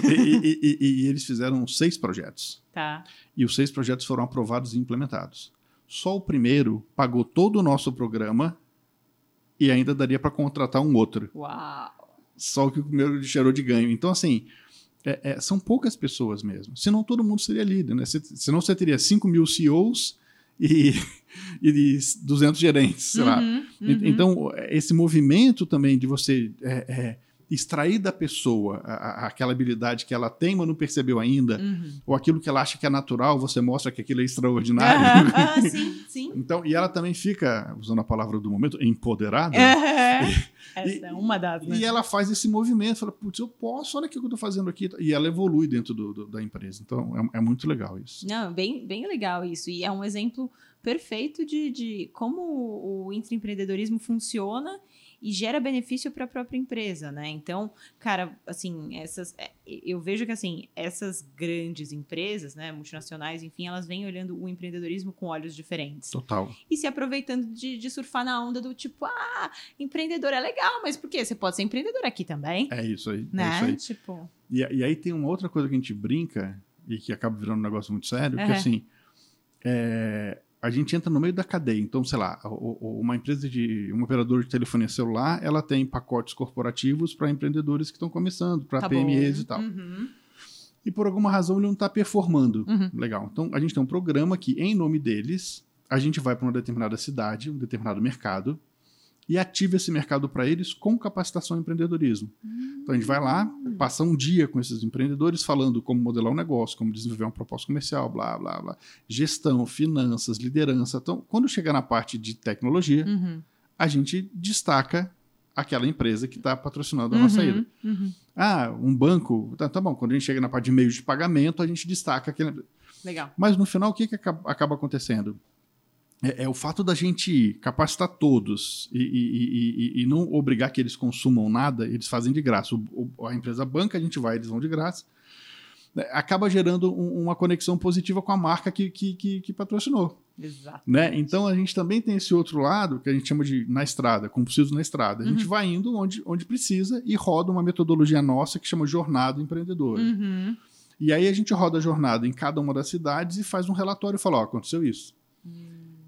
E, e- e- e eles fizeram seis projetos. Tá. E os seis projetos foram aprovados e implementados. Só o primeiro pagou todo o nosso programa e ainda daria para contratar um outro. Uau. Só que o primeiro gerou de ganho. Então, assim, é- é, são poucas pessoas mesmo. Senão todo mundo seria líder, né? Se- Senão você teria 5 mil CEOs e, e 200 gerentes, sei lá. Uhum, E- uhum. Então, esse movimento também de você é, é, extrair da pessoa a- a- aquela habilidade que ela tem, mas não percebeu ainda, Uhum. ou aquilo que ela acha que é natural, você mostra que aquilo é extraordinário. Ah, sim, sim. então, e ela também fica, usando a palavra do momento, empoderada. Essa é uma das, né? E ela faz esse movimento, fala, putz, eu posso, olha o que eu estou fazendo aqui. E ela evolui dentro do- do- da empresa. Então, é, é muito legal isso. Não, bem, bem legal isso. E é um exemplo perfeito de, de como o intraempreendedorismo funciona e gera benefício para a própria empresa, né? Então, cara, assim, essas é, eu vejo que assim, essas grandes empresas, né, multinacionais, enfim, elas vêm olhando o empreendedorismo com olhos diferentes Total. e se aproveitando de, de surfar na onda do tipo, ah, empreendedor é legal, mas por quê? Você pode ser empreendedor aqui também, É isso aí. É isso né? aí. Tipo, E, e aí tem uma outra coisa que a gente brinca e que acaba virando um negócio muito sério, que Aham. assim, é, a gente entra no meio da cadeia. Então, sei lá, uma empresa de um operador de telefonia celular, ela tem pacotes corporativos para empreendedores que estão começando, para tá PMEs bom. e tal. Uhum. E por alguma razão ele não está performando. Uhum. Legal. Então, a gente tem um programa que, em nome deles, a gente vai para uma determinada cidade, um determinado mercado, e ativa esse mercado para eles com capacitação em empreendedorismo. Então, a gente vai lá, passa um dia com esses empreendedores falando como modelar um negócio, como desenvolver uma proposta comercial, blá, blá, blá. Gestão, finanças, liderança. Então, quando chega na parte de tecnologia, Uhum. a gente destaca aquela empresa que está patrocinando a nossa Uhum. ida. Uhum. Ah, um banco. Tá, tá bom, quando a gente chega na parte de meios de pagamento, a gente destaca aquele. Legal. Mas no final, o que, que acaba acontecendo? É, é o fato da gente capacitar todos e, e- e- e- não obrigar que eles consumam nada, eles fazem de graça. O- o- a empresa banca, a gente vai, eles vão de graça. É, Acaba gerando um- uma conexão positiva com a marca que, que, que- que patrocinou. Exato. Né? Então a gente também tem esse outro lado que a gente chama de na estrada, como preciso na estrada. A gente Uhum. vai indo onde, onde precisa e roda uma metodologia nossa que chama Jornada Empreendedora. Uhum. E aí a gente roda a jornada em cada uma das cidades e faz um relatório e fala, ó, aconteceu isso.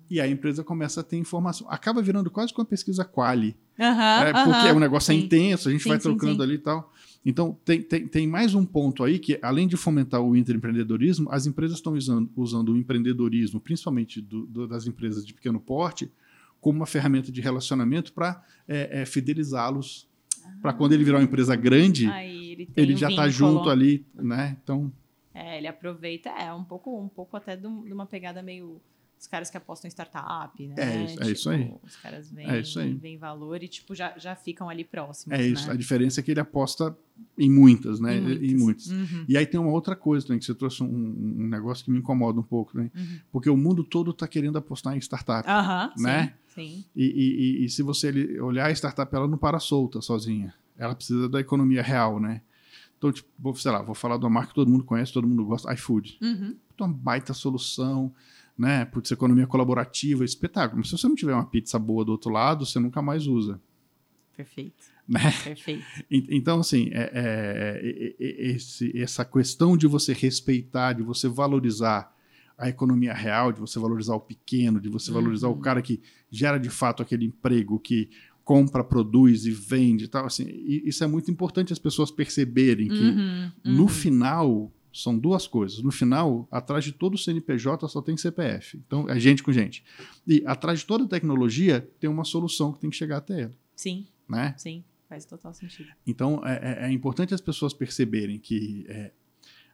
E aí a empresa começa a ter informação. Acaba virando quase que uma pesquisa quali. Aham, né? Porque aham. o negócio é Sim. intenso, a gente Sim, vai trocando sim. ali e tal. Então, tem, tem, tem mais um ponto aí que, além de fomentar o intraempreendedorismo, as empresas estão usando, usando o empreendedorismo, principalmente do- do- das empresas de pequeno porte, como uma ferramenta de relacionamento para fidelizá-los. Para quando ele virar uma empresa grande, ele ele um já está junto ali, né? Então, É, ele aproveita, é um pouco, um pouco até de uma pegada meio os caras que apostam em startup, né? É isso- é isso aí. Os caras veem, É isso aí. veem valor e tipo já, já ficam ali próximos, é isso. né? A diferença é que ele aposta em muitas, né? Em Em muitas. Uhum. E aí tem uma outra coisa também, que você trouxe um, um negócio que me incomoda um pouco, né? Uhum. Porque o mundo todo está querendo apostar em startup. Aham, Né? Sim, sim. E, e- e- se você olhar a startup, ela não para solta sozinha. Ela precisa da economia real, né? Então, tipo, sei lá, vou falar de uma marca que todo mundo conhece, todo mundo gosta, iFood. Uhum. Uma baita solução, né? Putz, economia colaborativa, espetáculo. Mas se você não tiver uma pizza boa do outro lado, você nunca mais usa. Perfeito. Né? Perfeito. En- Então, assim, é- é- é- é- esse- essa questão de você respeitar, de você valorizar a economia real, de você valorizar o pequeno, de você valorizar o Uhum. cara que gera de fato aquele emprego, que compra, produz e vende e tal, assim, isso é muito importante as pessoas perceberem que Uhum, no uhum. final são duas coisas. No final, atrás de todo CNPJ só tem CPF. Então, é gente com gente. E atrás de toda tecnologia tem uma solução que tem que chegar até ela, Sim, né? sim. Faz total sentido. Então, é, é- é importante as pessoas perceberem que é,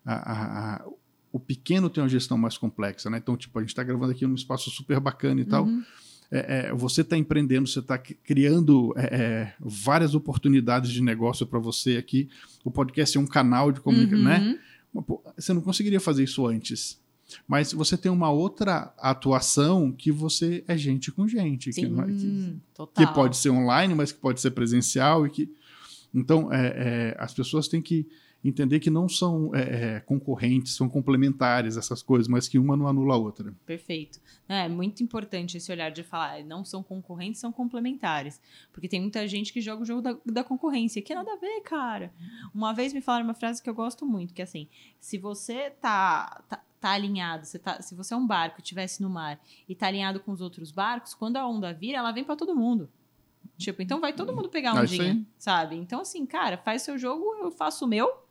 a- a- a- o pequeno tem uma gestão mais complexa, né? Então, tipo, a gente está gravando aqui num espaço super bacana e tal. Uhum. É, é, você está empreendendo, você está criando é, é, várias oportunidades de negócio para você aqui. O podcast é um canal de comunicação, né? Uhum. Pô, Você não conseguiria fazer isso antes. Mas você tem uma outra atuação que você é gente com gente. Que, não é- que- Sim, que pode ser online, mas que pode ser presencial e que então é, é, as pessoas têm que entender que não são é, é, concorrentes, são complementares essas coisas, mas que uma não anula a outra. Perfeito. É muito importante esse olhar de falar, não são concorrentes, são complementares. Porque tem muita gente que joga o jogo da, da concorrência, que nada a ver, cara. Uma vez me falaram uma frase que eu gosto muito, que é assim, se você tá, tá, tá alinhado, você tá, se você é um barco e estivesse no mar e tá alinhado com os outros barcos, quando a onda vira, ela vem para todo mundo. Tipo, então vai todo mundo pegar a Ah, ondinha, sabe? Então, assim, cara, faz seu jogo, eu faço o meu.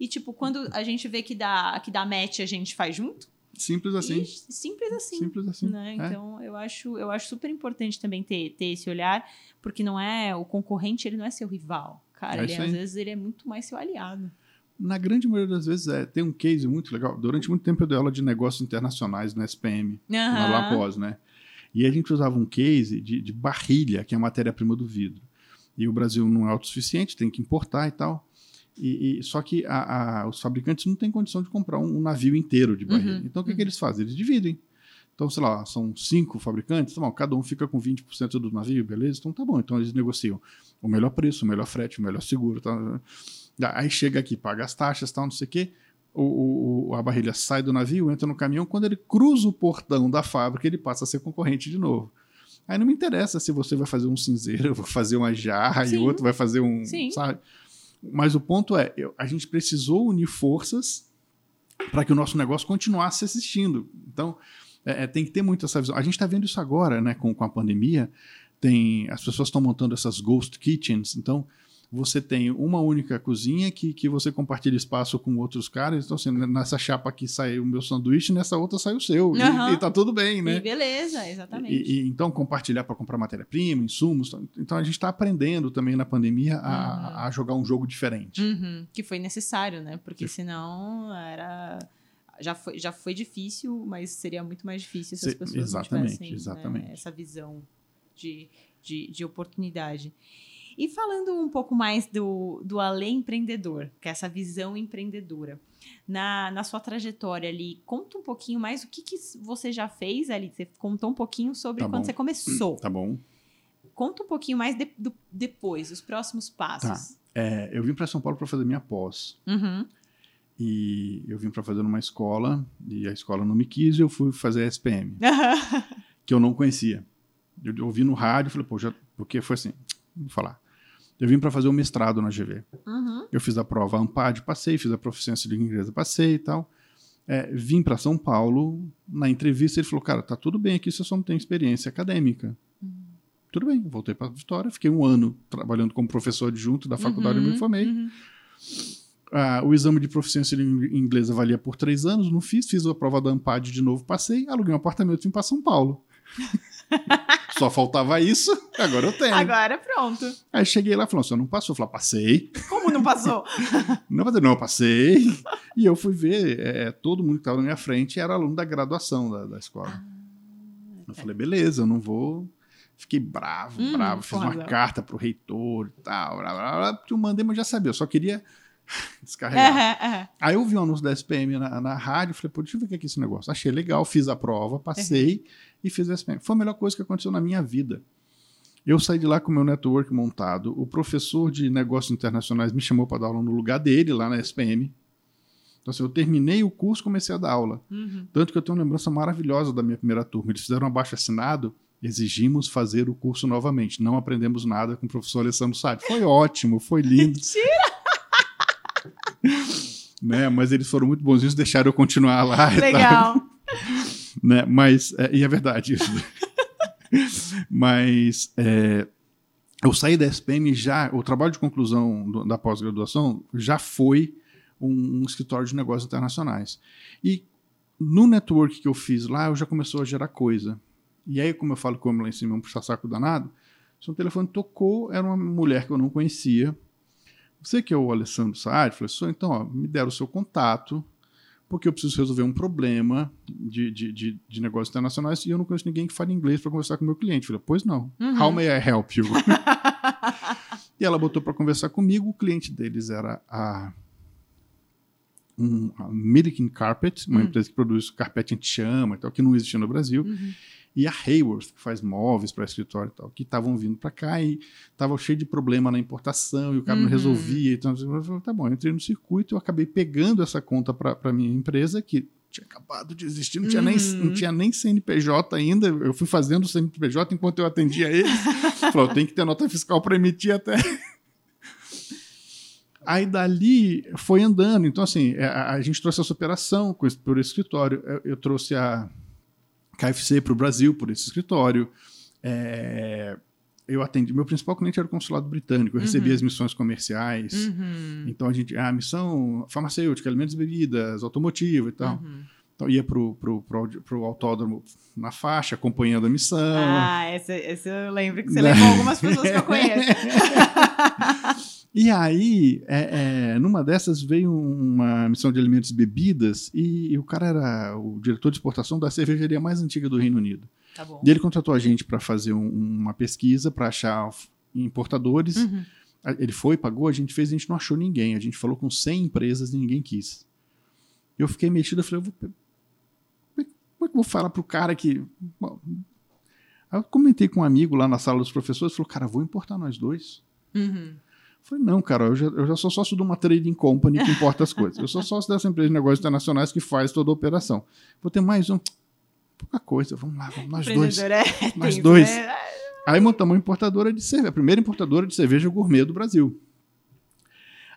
E, tipo, quando a gente vê que dá, que dá match, a gente faz junto. Simples assim. E simples assim. Simples assim. né? É. Então, eu acho, eu acho super importante também ter, ter esse olhar, porque não é o concorrente, ele não é seu rival. Cara, É ele, às vezes ele é muito mais seu aliado. Na grande maioria das vezes é, tem um case muito legal. Durante muito tempo eu dei aula de negócios internacionais no SPM, na Aham. Lapós, né? E a gente usava um case de, de barrilha, que é a matéria-prima do vidro. E o Brasil não é autossuficiente, tem que importar e tal. E, e- só que a- a- os fabricantes não têm condição de comprar um, um navio inteiro de barrilha. Uhum, Então o que, que eles fazem? Eles dividem. Então, sei lá, são cinco fabricantes, tá bom, cada um fica com 20% do navio, beleza? Então tá bom. Então eles negociam o melhor preço, o melhor frete, o melhor seguro. Tá? Aí chega aqui, paga as taxas, tal, não sei o quê. O, o- a barrilha sai do navio, entra no caminhão. Quando ele cruza o portão da fábrica, ele passa a ser concorrente de novo. Aí não me interessa se você vai fazer um cinzeiro, vou fazer uma jarra e Sim. o outro vai fazer um. Sim. Sabe? Mas o ponto é, eu- a gente precisou unir forças para que o nosso negócio continuasse existindo. Então, é, é, tem que ter muito essa visão. A gente está vendo isso agora, né, com, com a pandemia. Tem, as pessoas estão montando essas ghost kitchens. Então, você tem uma única cozinha que, que você compartilha espaço com outros caras. Então, assim, nessa chapa aqui sai o meu sanduíche, nessa outra sai o seu. E- Aham. E, tá tudo bem, né? E beleza, exatamente. E, e, então, compartilhar para comprar matéria-prima, insumos. Então, a gente está aprendendo também na pandemia Uhum. a, a jogar um jogo diferente. Uhum, Que foi necessário, né? Porque senão era. Já foi, já foi difícil, mas seria muito mais difícil se as pessoas exatamente, não tivessem né, exatamente. essa visão de, de, de oportunidade. E falando um pouco mais do, do além empreendedor, que é essa visão empreendedora. Na, na sua trajetória ali, conta um pouquinho mais o que, que você já fez ali. Você contou um pouquinho sobre Tá quando bom. você começou. Tá bom? Conta um pouquinho mais de- do, depois, os próximos passos. É, eu vim para São Paulo para fazer minha pós. Uhum. E eu vim para fazer numa escola, e a escola não me quis, e eu fui fazer a SPM, que eu não conhecia. Eu ouvi no rádio, falei, pô, já, porque foi assim, falar. Eu vim para fazer o mestrado na GV. Uhum. Eu fiz a prova AMPAD, passei, fiz a proficiência de língua inglesa, passei e tal. É, vim para São Paulo, na entrevista ele falou, cara, tá tudo bem aqui, você só não tem experiência acadêmica. Tudo bem, voltei para Vitória, fiquei um ano trabalhando como professor adjunto da faculdade, eu me formei. Uhum. Ah, o exame de proficiência em língua inglesa valia por três anos, não fiz, fiz a prova da AMPAD de novo, passei, aluguei um apartamento e vim para São Paulo. Só faltava isso, agora eu tenho. Agora pronto. Aí cheguei lá e falou: você não passou? Eu falei, passei. Como não passou? Não, não, eu passei. E eu fui ver, é, todo mundo que estava na minha frente era aluno da graduação da, da escola. eu falei, beleza, eu não vou. Fiquei bravo, Hum, bravo. Fiz uma razão. carta pro reitor e tal. Blá, blá, blá, eu mandei, mas já sabia, eu só queria descarregar. É, é. Aí eu vi o anúncio da SPM na, na rádio, falei, pô, deixa eu ver o que é é esse negócio. Achei legal, fiz a prova, passei e fiz a SPM. Foi a melhor coisa que aconteceu na minha vida. Eu saí de lá com o meu network montado. O professor de negócios internacionais me chamou para dar aula no lugar dele, lá na SPM. Então, assim, eu terminei o curso comecei a dar aula. Uhum. Tanto que eu tenho uma lembrança maravilhosa da minha primeira turma. Eles fizeram um abaixo assinado, exigimos fazer o curso novamente. Não aprendemos nada com o professor Alessandro Sade. Foi ótimo, foi lindo. né? Mas eles foram muito bonzinhos, deixaram eu continuar lá. Legal. né? Mas, é, e é verdade isso. Mas é, eu saí da SPM já, o trabalho de conclusão do- da pós-graduação já foi um, um escritório de negócios internacionais. E no network que eu fiz lá, eu já começou a gerar coisa. E aí, como eu falo como lá em cima, é um puxa-saco danado, Seu telefone tocou, era uma mulher que eu não conhecia. Você que é o Alessandro Saad? Falei, sou, então, ó, me deram o seu contato, porque eu preciso resolver um problema de, de, de, de negócios internacionais e eu não conheço ninguém que fale inglês para conversar com o meu cliente. Falei, pois não. Uhum. How may I help you? e ela botou para conversar comigo. O cliente deles era a, um, a American Carpet, uma Uhum. empresa que produz carpete anti-chama e tal, que não existia no Brasil. Uhum. E a Hayworth, que faz móveis para escritório e tal, que estavam vindo para cá e estavam cheio de problema na importação e o cara não Uhum. resolvia. Então, eu falei, tá bom, eu entrei no circuito, eu acabei pegando essa conta para minha empresa, que tinha acabado de existir, não tinha, nem, Uhum. não tinha nem CNPJ ainda. Eu fui fazendo o CNPJ enquanto eu atendia eles. Falei, eu tenho que ter nota fiscal para emitir até. Aí dali foi andando. Então, assim, a, a gente trouxe essa operação por escritório. Eu, eu trouxe a KFC para o Brasil por esse escritório. É, eu atendi. Meu principal cliente era o consulado britânico. Eu recebia Uhum. as missões comerciais. Uhum. Então a gente. A missão farmacêutica, alimentos e bebidas, automotivo e tal. Uhum. Então ia pro, pro, pro, pro autódromo na faixa, acompanhando a missão. Ah, esse, esse eu lembro que você Né? levou algumas pessoas que eu conheço. E aí, é, é, numa dessas veio uma missão de alimentos e bebidas e, e o cara era o diretor de exportação da cervejaria mais antiga do Reino Unido. Tá bom. E ele contratou a gente para fazer um- uma pesquisa para achar importadores. Uhum. Ele foi, pagou, a gente fez, a gente não achou ninguém. A gente falou com 100 empresas e ninguém quis. Eu fiquei mexido, eu falei, eu vou, como é que eu vou falar pro cara que... Aí eu comentei com um amigo lá na sala dos professores, falou, cara, vou importar nós dois. Uhum. Falei, não, cara, eu já, eu já sou sócio de uma trading company que importa as coisas. Eu sou sócio dessa empresa de negócios internacionais que faz toda a operação. Vou ter mais um. Pouca coisa, vamos lá, vamos nós dois. É Nós tenso, dois. né? Aí montamos uma importadora de cerveja, a primeira importadora de cerveja gourmet do Brasil.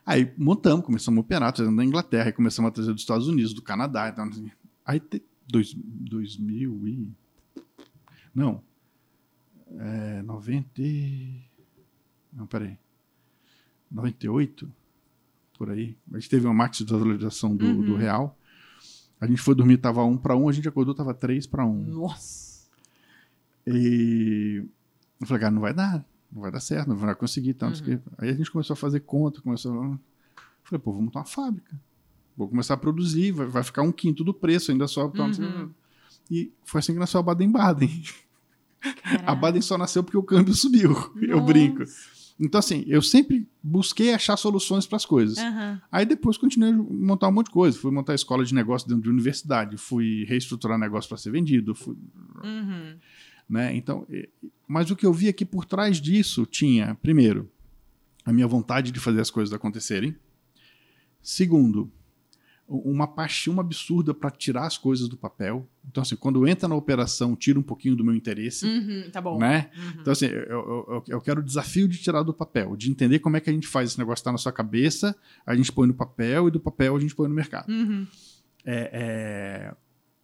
Aí montamos, começamos a operar, trazendo da Inglaterra, aí começamos a trazer dos Estados Unidos, do Canadá. e tal, assim. Aí, te, dois, 2000 e... Não. É, 90... e- Não, peraí. 98? Por aí. A gente teve uma máxima de valorização do, Uhum. do real. A gente foi dormir, tava 1 para 1, a gente acordou, tava 3 para 1. Nossa. E eu falei, cara, não vai dar, não vai dar certo, não vai conseguir. Tanto Uhum. que... Aí a gente começou a fazer conta, começou. a- Falei, pô, vamos montar uma fábrica. Vou começar a produzir, vai, vai ficar um quinto do preço, ainda só. Uhum. E foi assim que nasceu a Baden-Baden. A. Baden só nasceu porque o câmbio subiu. Eu Nossa. brinco. Então, assim, eu sempre busquei achar soluções para as coisas. Aham. Aí depois continuei a montar um monte de coisa. Fui montar escola de negócio dentro de universidade, fui reestruturar negócio para ser vendido, fui Uhum. né? Então, mas o que eu vi é que por trás disso tinha, primeiro, a minha vontade de fazer as coisas acontecerem. Segundo, uma paixão absurda para tirar as coisas do papel. Então, assim, quando entra na operação, tira um pouquinho do meu interesse, Uhum, Tá bom. né? Uhum. Então, assim, eu, eu, eu- quero o desafio de tirar do papel, de entender como é que a gente faz esse negócio estar na sua cabeça, a gente põe no papel e do papel a gente põe no mercado. Uhum. É, é,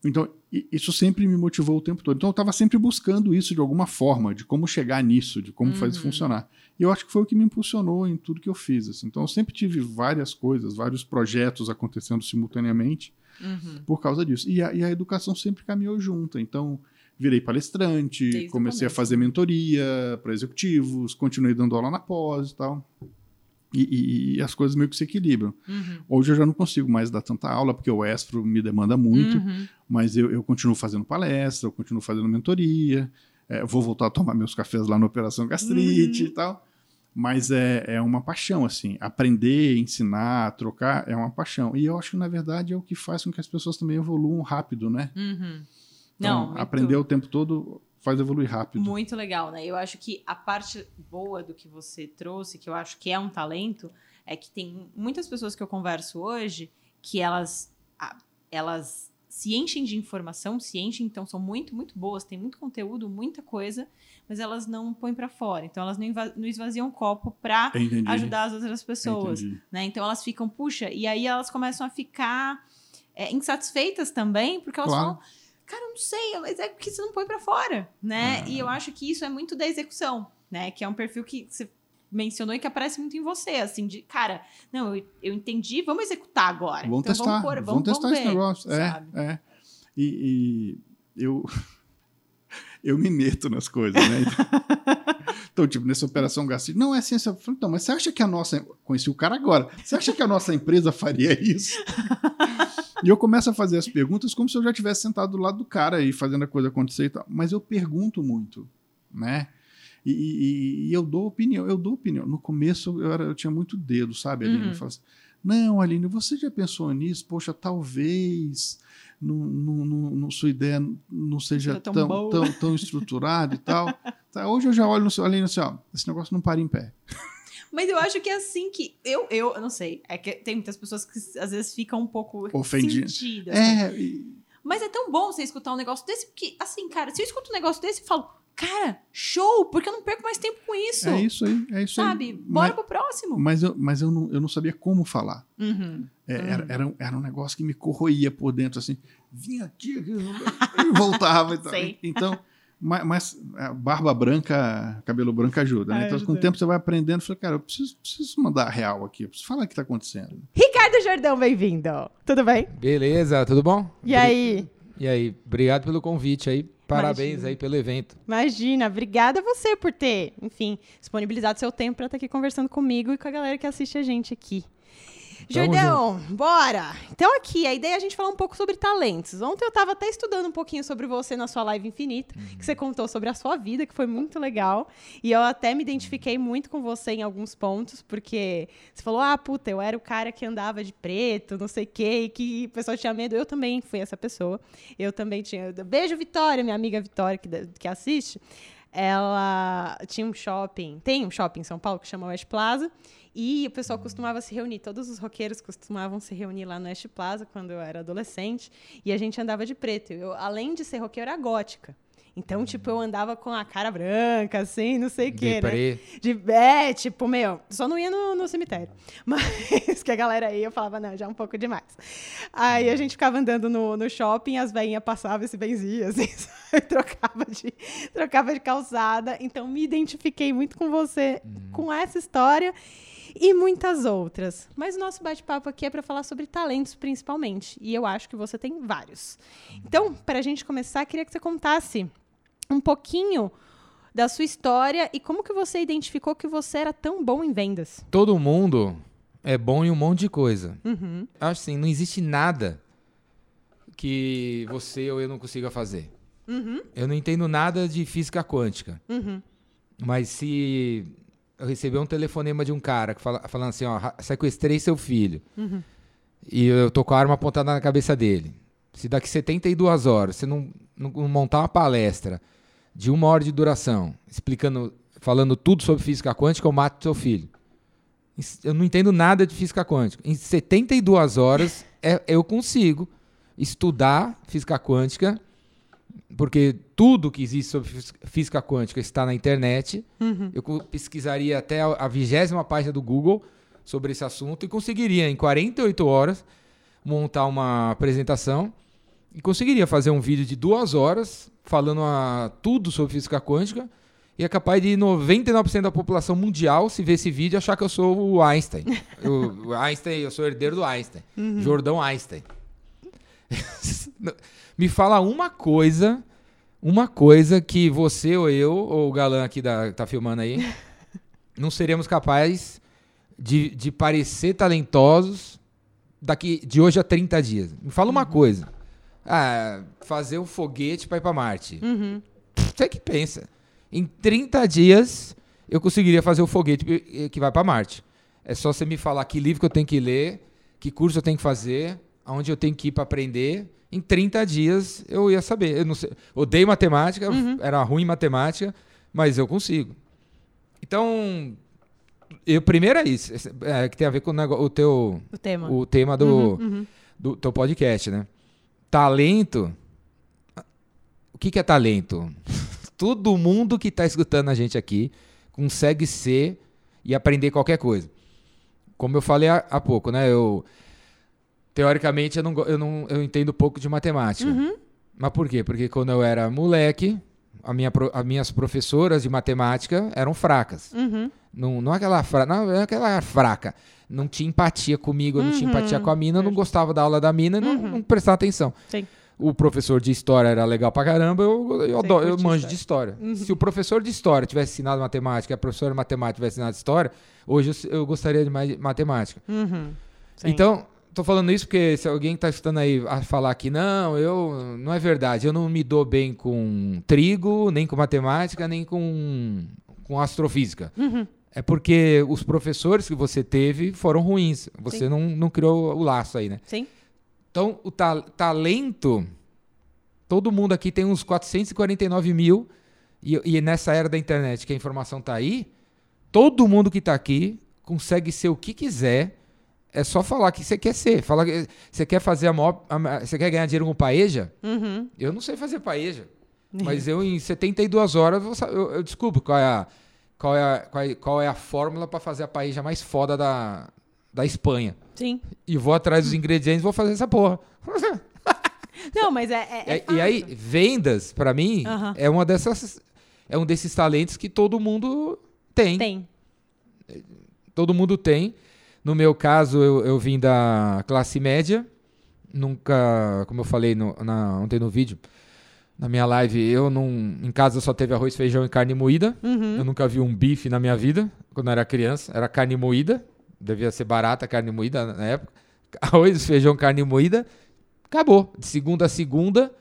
Então, isso sempre me motivou o tempo todo. Então, eu estava sempre buscando isso de alguma forma, de como chegar nisso, de como fazer Uhum. funcionar. E eu acho que foi o que me impulsionou em tudo que eu fiz. assim. Então, eu sempre tive várias coisas, vários projetos acontecendo simultaneamente Uhum. por causa disso. E a, e a educação sempre caminhou junto. Então, virei palestrante, Desde comecei a fazer mentoria para executivos, continuei dando aula na pós e tal. E, e- e as coisas meio que se equilibram. Uhum. Hoje eu já não consigo mais dar tanta aula, porque o Estro me demanda muito, Uhum. mas eu, eu continuo fazendo palestra, eu continuo fazendo mentoria, é, vou voltar a tomar meus cafés lá na Operação Gastrite Uhum. e tal. Mas é, é uma paixão, assim. Aprender, ensinar, trocar é uma paixão. E eu acho que, na verdade, é o que faz com que as pessoas também evoluam rápido, né? Uhum. Então, Não, aprender o tempo todo faz evoluir rápido. Muito legal, né? Eu acho que a parte boa do que você trouxe, que eu acho que é um talento, é que tem muitas pessoas que eu converso hoje que elas, elas se enchem de informação, se enchem, então são muito, muito boas, tem muito conteúdo, muita coisa, mas elas não põem pra fora. Então elas não, esvaziam o copo pra Entendi. ajudar as outras pessoas né? Então elas ficam, puxa, e aí elas começam a ficar é, insatisfeitas também, porque elas Claro. falam, cara, eu não sei, mas é porque você não põe pra fora, né? Ah. E eu acho que isso é muito da execução, né? Que é um perfil que você mencionou e que aparece muito em você, assim, de, cara, não, eu, eu entendi, vamos executar agora. Vamos Então, testar, pôr- vamos, testar vamos esse ver, negócio. É, é. E, e eu, eu me meto nas coisas, né? Então, tipo, nessa operação Gassi, não é ciência. Falei, então, mas você acha que a nossa. Conheci o cara agora. Você acha que a nossa empresa faria isso? e eu começo a fazer as perguntas como se eu já tivesse sentado do lado do cara e fazendo a coisa acontecer e tal. Mas eu pergunto muito, né? E, e- e eu dou opinião, eu dou opinião. No começo eu, era, eu tinha muito dedo, sabe, Aline? Uhum. Eu falo assim, não, Aline, você já pensou nisso? Poxa, talvez não, não, não- sua ideia não seja tão tão, tão, tão estruturada e tal. Tá, hoje eu já olho no seu Aline assim, ó, esse negócio não para em pé. Mas eu acho que é assim que. Eu, eu, eu não sei. É que tem muitas pessoas que às vezes ficam um pouco Ofendidas. sentidas. É, e- Mas é tão bom você escutar um negócio desse, porque, assim, cara, se eu escuto um negócio desse, eu falo, cara, show, porque eu não perco mais tempo com isso. é isso aí, é isso Sabe? aí. Bora Mas, pro próximo. mas eu, mas eu, não, eu não sabia como falar. Uhum. É, Hum. era, era, um- era um negócio que me corroía por dentro, assim. Vinha aqui, aqui, e voltava. E tal. Sei. Então, mas, mas a barba branca, cabelo branco ajuda, né? Ah, então, com o tempo você vai aprendendo. Eu falei, cara, eu preciso, preciso mandar a real aqui. Eu preciso falar o que está acontecendo. Ricardo Jordão, bem-vindo. Tudo bem? Beleza, tudo bom? E aí? E aí, obrigado pelo convite aí. Parabéns Imagina. aí pelo evento. Imagina, obrigada a você por ter, enfim, disponibilizado seu tempo para estar aqui conversando comigo e com a galera que assiste a gente aqui. Jordão, bora! Então aqui, a ideia é a gente falar um pouco sobre talentos. Ontem eu estava até estudando um pouquinho sobre você na sua live infinita, que você contou sobre a sua vida, que foi muito legal. E eu até me identifiquei muito com você em alguns pontos, porque você falou, ah, puta, eu era o cara que andava de preto, não sei o quê, e que o pessoal tinha medo. Eu também fui essa pessoa. Eu também tinha. Beijo, Vitória, minha amiga Vitória, que, que assiste. Ela tinha um shopping, tem um shopping em São Paulo que chama West Plaza, e o pessoal costumava se reunir, todos os roqueiros costumavam se reunir lá no West Plaza quando eu era adolescente, e a gente andava de preto. Eu, além de ser roqueiro, era gótica. Então, tipo, eu andava com a cara branca, assim, não sei o quê, né? De, é, tipo, meu, só não ia no, no cemitério. Mas que a galera ia, eu falava, não, já é um pouco demais. Aí a gente ficava andando no, no shopping, as veinhas passavam e se benziam, assim, trocava de, trocava de calçada. Então me identifiquei muito com você, com essa história e muitas outras. Mas o nosso bate-papo aqui é para falar sobre talentos, principalmente. E eu acho que você tem vários. Então, para a gente começar, queria que você contasse um pouquinho da sua história e como que você identificou que você era tão bom em vendas. Todo mundo é bom em um monte de coisa. Uhum. Acho assim, não existe nada que você ou eu não consiga fazer. Uhum. Eu não entendo nada de física quântica. Uhum. Mas se eu receber um telefonema de um cara que fala, falando assim, ó, sequestrei seu filho. Uhum. E eu tô com a arma apontada na cabeça dele. Se daqui 72 horas você não, não não montar uma palestra de uma hora de duração, explicando, falando tudo sobre física quântica, eu mato seu filho. Eu não entendo nada de física quântica. Em 72 horas é- eu consigo estudar física quântica, porque tudo que existe sobre física quântica está na internet. Uhum. Eu pesquisaria até a- vigésima página do Google sobre esse assunto e conseguiria, em 48 horas, montar uma apresentação e conseguiria fazer um vídeo de duas horas falando a, tudo sobre física quântica e é capaz de 99% da população mundial, se ver esse vídeo, achar que eu sou o Einstein. Eu, o Einstein, eu sou herdeiro do Einstein. Jordão Einstein. Me fala uma coisa, uma coisa que você ou eu, ou o galã aqui da, que tá filmando aí, não seremos capazes de, de parecer talentosos daqui de hoje a 30 dias. Me fala uma coisa. Ah, fazer um foguete para ir para Marte. Uhum. Você que pensa. Em 30 dias eu conseguiria fazer o foguete que- que vai para Marte. É só você me falar que livro que eu tenho que ler, que curso eu tenho que fazer, aonde eu tenho que ir para aprender. Em 30 dias eu ia saber. Eu não sei, odeio matemática, era ruim em matemática, mas eu consigo. Então, eu, primeiro é isso, é, que tem a ver com o, nego- o teu O tema. o tema do, Uhum, uhum. do teu podcast, né? Talento. O que, que é talento? Todo mundo que está escutando a gente aqui consegue ser e aprender qualquer coisa. Como eu falei há, há pouco, né? Eu teoricamente eu não, eu não eu entendo pouco de matemática. Uhum. Mas por quê? Porque quando eu era moleque, a minha, as minhas professoras de matemática eram fracas. Uhum. Não, não é aquela fra... não é aquela fraca. Não tinha empatia comigo, eu não tinha Uhum. empatia com a mina, eu não gostava da aula da mina, e não, Uhum. não prestava atenção. Sim. o professor de história era legal pra caramba, eu, eu, adoro- eu manjo de história. Se o professor de história tivesse ensinado matemática e a professora de matemática tivesse ensinado história, hoje eu, eu gostaria de mais matemática. Uhum. Sim. Então, tô falando isso porque se alguém tá escutando aí a falar que não, eu não é verdade, eu não me dou bem com trigo, nem com matemática, nem com, com astrofísica. Uhum. É porque os professores que você teve foram ruins. Você Sim. não, não criou o laço aí, né? Sim. Então, o ta- talento, todo mundo aqui tem uns 449 mil, e, e nessa era da internet que a informação tá aí, todo mundo que tá aqui consegue ser o que quiser. É só falar que você quer ser. Falar que você quer fazer a maior. Você quer ganhar dinheiro com paeja? Uhum. Eu não sei fazer paeja. Mas eu, em 72 horas, eu, eu, descubro qual é a, qual é a, qual é, qual é a fórmula para fazer a paeja mais foda da, da Espanha. Sim. E vou atrás dos ingredientes e vou fazer essa porra. Não, mas é. é- é e aí, vendas, pra mim, Aham. é uma dessas. É um desses talentos que todo mundo tem. Tem. Todo mundo tem. No meu caso, eu, eu vim da classe média. Nunca, como eu falei no- na- ontem no vídeo, na minha live, eu não. Em casa só teve arroz, feijão e carne moída. Uhum. Eu nunca vi um bife na minha vida, quando eu era criança. Era carne moída. Devia ser barata a carne moída na época. Arroz, feijão, carne moída. Acabou. De segunda a segunda.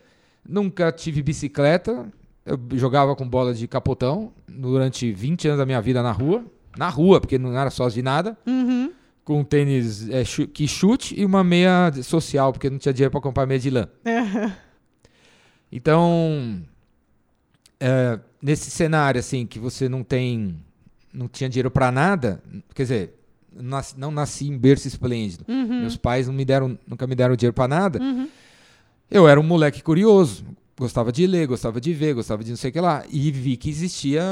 Nunca tive bicicleta. Eu jogava com bola de capotão durante 20 anos da minha vida na rua. Na rua, porque não era sócio de nada. Uhum. Com um tênis é, que chute e uma meia social, porque não tinha dinheiro para comprar meia de lã. Então, é, nesse cenário assim que você não tem, não tinha dinheiro para nada, quer dizer, nasci- não nasci em berço esplêndido. Uhum. Meus pais não me deram, nunca me deram dinheiro para nada. Eu era um moleque curioso, gostava de ler, gostava de ver, gostava de não sei o que lá, e vi que existia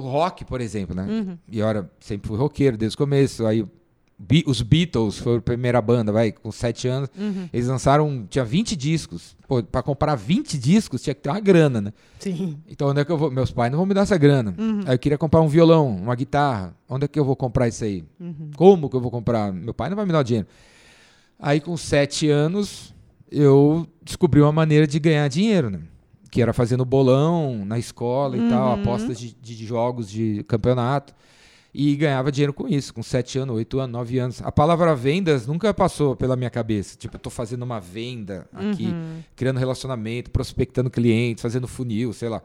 rock, por exemplo, né? Uhum. E eu era, sempre fui roqueiro desde o começo. Aí os Beatles foi a primeira banda, vai, com sete anos. Uhum. Eles lançaram, tinha 20 discos. Pô, pra comprar 20 discos tinha que ter uma grana, né? Sim. Então onde é que eu vou? Meus pais não vão me dar essa grana. Aí eu queria comprar um violão, uma guitarra. Onde é que eu vou comprar isso aí? Como que eu vou comprar? Meu pai não vai me dar o dinheiro. Aí com sete anos eu descobri uma maneira de ganhar dinheiro, né? Que era fazendo bolão na escola e tal, apostas de, de jogos de campeonato. E ganhava dinheiro com isso, com sete anos, oito anos, nove anos. A palavra vendas nunca passou pela minha cabeça. Tipo, eu tô fazendo uma venda aqui, criando relacionamento, prospectando clientes, fazendo funil, sei lá,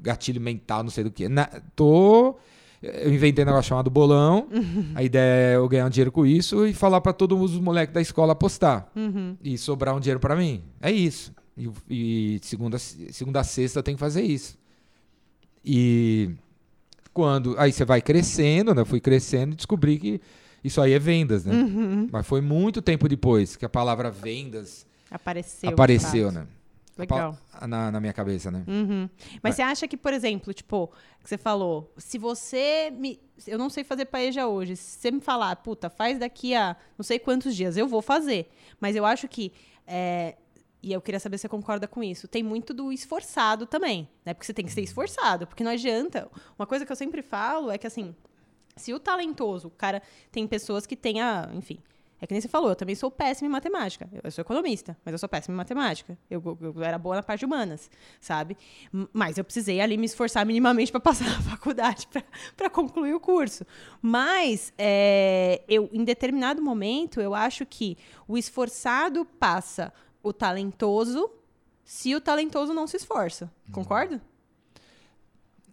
gatilho mental, não sei do que. Na, tô. Eu inventei um negócio chamado bolão. A ideia é eu ganhar um dinheiro com isso e falar para todos os moleques da escola apostar. Uhum. E sobrar um dinheiro para mim. É isso. E, e segunda, segunda a sexta eu tenho que fazer isso. E quando. Aí você vai crescendo, né? Eu fui crescendo e descobri que isso aí é vendas, né? Uhum. Mas foi muito tempo depois que a palavra vendas Apareceu. apareceu, né? Legal. Na, na minha cabeça, né? Uhum. Mas você acha que, por exemplo, tipo, que você falou, se você me. Eu não sei fazer paeja hoje. Se você me falar, puta, faz daqui a não sei quantos dias, eu vou fazer. Mas eu acho que. é, e eu queria saber se você concorda com isso. Tem muito do esforçado também, né? Porque você tem que ser esforçado. Porque não adianta. Uma coisa que eu sempre falo é que, assim, se o talentoso, o cara. Tem pessoas que têm a. Enfim. É que nem você falou, eu também sou péssima em matemática. Eu, sou economista, mas eu sou péssima em matemática. Eu, eu- era boa na parte de humanas, sabe? Mas eu precisei ali me esforçar minimamente para passar na faculdade, para concluir o curso. Mas, é, eu, em determinado momento, eu acho que o esforçado passa o talentoso se o talentoso não se esforça. Concorda?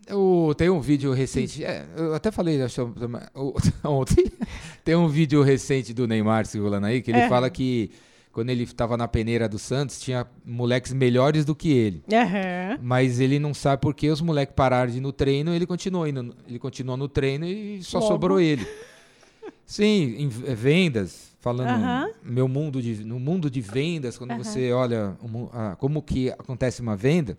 Eu, tem um vídeo recente, é, eu até falei acho, ontem, tem um vídeo recente do Neymar circulando aí, que ele É. fala que quando ele estava na peneira do Santos, tinha moleques melhores do que ele. Aham. Mas ele não sabe por que os moleques pararam de ir no treino, ele continuou indo, ele continuou no treino e só Logo. sobrou ele. Sim, em vendas, falando Aham. meu mundo de, no mundo de vendas, quando você olha o mu- ah, como que acontece uma venda,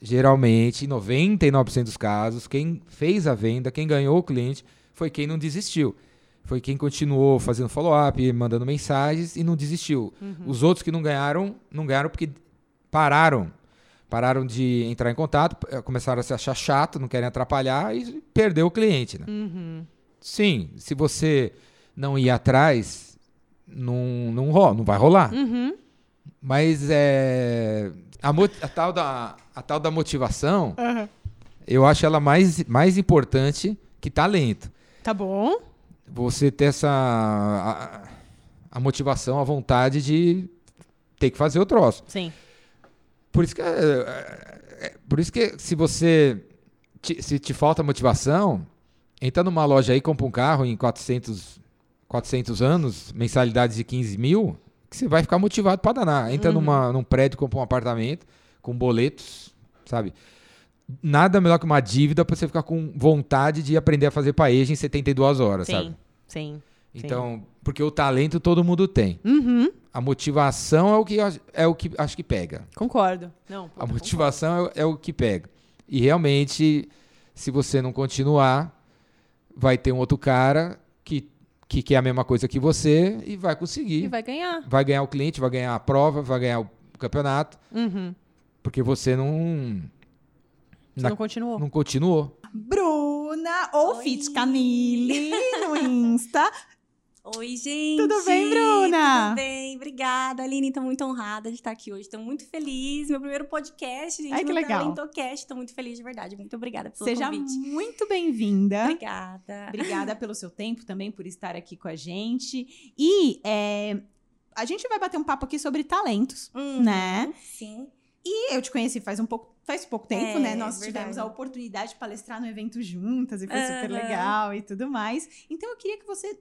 geralmente, em 99% dos casos, quem fez a venda, quem ganhou o cliente, foi quem não desistiu. Foi quem continuou fazendo follow-up, mandando mensagens e não desistiu. Os outros que não ganharam, não ganharam porque pararam. Pararam de entrar em contato, eh, começaram a se achar chato, não querem atrapalhar e perdeu o cliente. Né? Uhum. Sim, se você não ir atrás, não, não, ro- não vai rolar. Uhum. Mas é, a, a tal da, a tal da motivação, eu acho ela mais, mais importante que talento. Tá bom. Você ter essa. A, a motivação, a vontade de ter que fazer o troço. Sim. Por isso que, é, é- é- por isso que se você. te- se te falta motivação, entra numa loja aí, compra um carro em 400, 400 anos, mensalidades de 15 mil, que você vai ficar motivado para danar. Entra numa, num prédio, compra um apartamento com boletos, sabe? Nada melhor que uma dívida para você ficar com vontade de aprender a fazer paeja em 72 horas, sabe? Sim. Sim. Então, porque o talento todo mundo tem. Uhum. A motivação é o que, é o que acho que pega. Concordo. Não, puta, A motivação é, é o que pega. E realmente, se você não continuar, vai ter um outro cara que, que quer a mesma coisa que você e vai conseguir. E vai ganhar. Vai ganhar o cliente, vai ganhar a prova, vai ganhar o campeonato, Uhum. porque você não, Você Na- não continuou. não continuou. Bruna ou. Fit Camille no Insta. Oi, gente! Tudo bem, Bruna? Tudo bem, obrigada. Aline, estou muito honrada de estar aqui hoje. Estou muito feliz. Meu primeiro podcast, gente. Ai, que legal. Talentocast. Estou muito feliz, de verdade. Muito obrigada pelo Seja convite. muito bem-vinda. Obrigada. Obrigada pelo seu tempo também, por estar aqui com a gente. E é, a gente vai bater um papo aqui sobre talentos, Uhum, né? Sim. E eu te conheci faz um pouco, faz pouco tempo, É, né? Nós verdade. tivemos a oportunidade de palestrar no evento juntas e foi super Aham. legal e tudo mais. Então eu queria que você,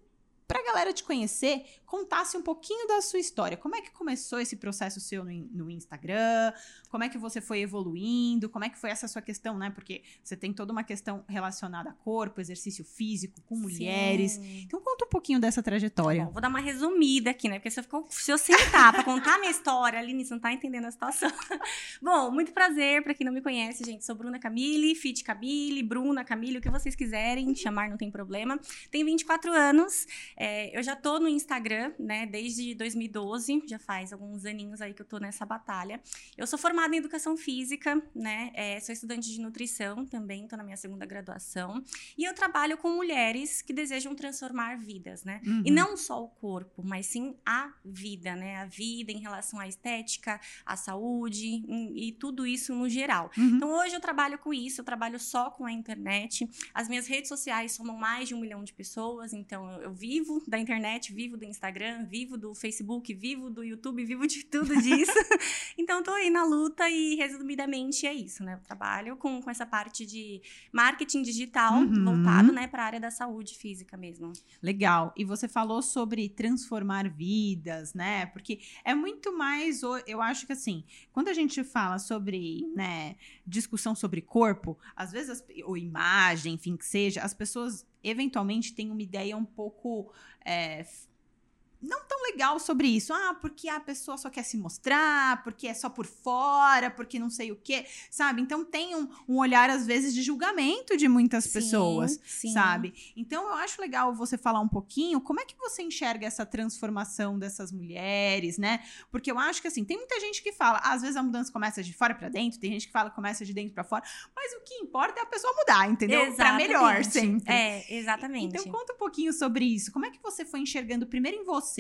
pra galera te conhecer, contasse um pouquinho da sua história. Como é que começou esse processo seu no, no Instagram? Como é que você foi evoluindo? Como é que foi essa sua questão, né? Porque você tem toda uma questão relacionada a corpo, exercício físico, com mulheres. Sim. Então conta um pouquinho dessa trajetória. Bom, vou dar uma resumida aqui, né? Porque se eu, se eu sentar pra contar a minha história, Aline, você não tá entendendo a situação. Bom, muito prazer, pra quem não me conhece, gente. Sou Bruna Camille, Fit Camille, Bruna Camille, o que vocês quiserem chamar, não tem problema. Tenho 24 anos, é, eu já tô no Instagram, né? Desde 2012, já faz alguns aninhos aí que eu tô nessa batalha. Eu sou formada em Educação Física, né? é, sou estudante de nutrição também, tô na minha segunda graduação. E eu trabalho com mulheres que desejam transformar vidas, né? Uhum. E não só o corpo, mas sim a vida, né? A vida em relação à estética, à saúde em- e tudo isso no geral. Uhum. Então hoje eu trabalho com isso, eu trabalho só com a internet. As minhas redes sociais somam mais de um milhão de pessoas, então eu, eu vivo da internet, vivo do Instagram, vivo do Facebook, vivo do YouTube, vivo de tudo disso. então tô aí na luta e resumidamente é isso, né? Eu trabalho com, com essa parte de marketing digital Uhum. voltado, né, para a área da saúde física mesmo. Legal. E você falou sobre transformar vidas, né? Porque é muito mais, eu acho que assim, quando a gente fala sobre, né, discussão sobre corpo, às vezes, as- ou imagem, enfim, que seja, as pessoas eventualmente têm uma ideia um pouco é, não tão legal sobre isso. Ah, porque a pessoa só quer se mostrar, porque é só por fora, porque não sei o quê, sabe? Então tem um, um olhar, às vezes, de julgamento de muitas Sim, pessoas sim. sabe? Então eu acho legal você falar um pouquinho como é que você enxerga essa transformação dessas mulheres, né? Porque eu acho que assim, tem muita gente que fala, às vezes a mudança começa de fora pra dentro, tem gente que fala que começa de dentro pra fora, mas o que importa é a pessoa mudar, entendeu? Pra Exatamente. melhor sempre. É, exatamente. Então conta um pouquinho sobre isso. Como é que você foi enxergando primeiro em você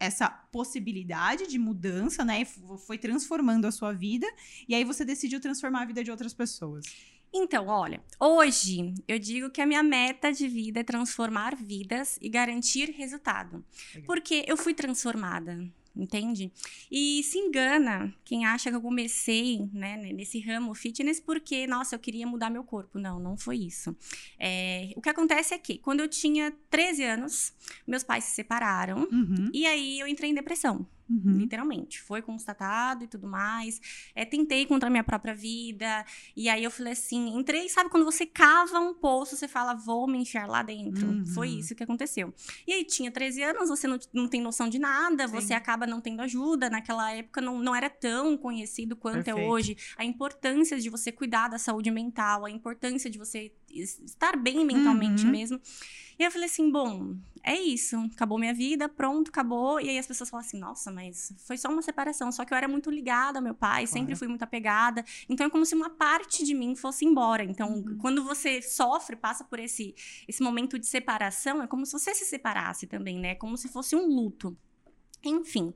essa possibilidade de mudança, né? Foi transformando a sua vida e aí você decidiu transformar a vida de outras pessoas. Então, olha, hoje eu digo que a minha meta de vida é transformar vidas e garantir resultado. Legal. Porque eu fui transformada, entende? E se engana quem acha que eu comecei né, nesse ramo fitness porque, nossa, eu queria mudar meu corpo. Não, não foi isso. É, o que acontece é que, quando eu tinha 13 anos, meus pais se separaram. Uhum, E aí eu entrei em depressão. Uhum. Literalmente. Foi constatado e tudo mais. É, tentei contra a minha própria vida. E aí eu falei assim: entrei, sabe, quando você cava um poço, você fala, vou me enfiar lá dentro. Uhum. Foi isso que aconteceu. E aí tinha 13 anos, você não, não tem noção de nada, Sim. você acaba não tendo ajuda. Naquela época não, não era tão conhecido quanto Perfeito. é hoje. A importância de você cuidar da saúde mental, a importância de você estar bem mentalmente Uhum. mesmo. E eu falei assim, bom, é isso, acabou minha vida, pronto, acabou. E aí as pessoas falam assim, nossa, mas foi só uma separação. Só que eu era muito ligada ao meu pai, sempre fui muito apegada. Então é como se uma parte de mim fosse embora. Então, Uhum. quando você sofre, passa por esse, esse momento de separação, é como se você se separasse também, né? É como se fosse um luto. Enfim.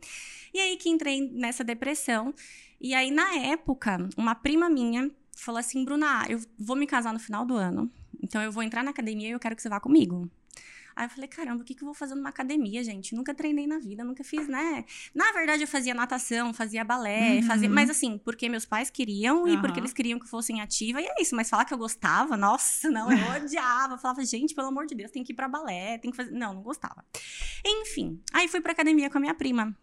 E aí que entrei nessa depressão. E aí, na época, uma prima minha falou assim: Bruna, eu vou me casar no final do ano. Então eu vou entrar na academia e eu quero que você vá comigo. Aí eu falei, caramba, o que, que eu vou fazer numa academia, gente? Nunca treinei na vida, nunca fiz, né? Na verdade, eu fazia natação, fazia balé, Uhum. fazia. Mas assim, porque meus pais queriam e porque eles queriam que eu fosse ativa, e é isso. Mas falar que eu gostava, nossa, não, eu odiava. Falava, gente, pelo amor de Deus, tem que ir pra balé, tem que fazer. Não, não gostava. Enfim, aí fui pra academia com a minha prima.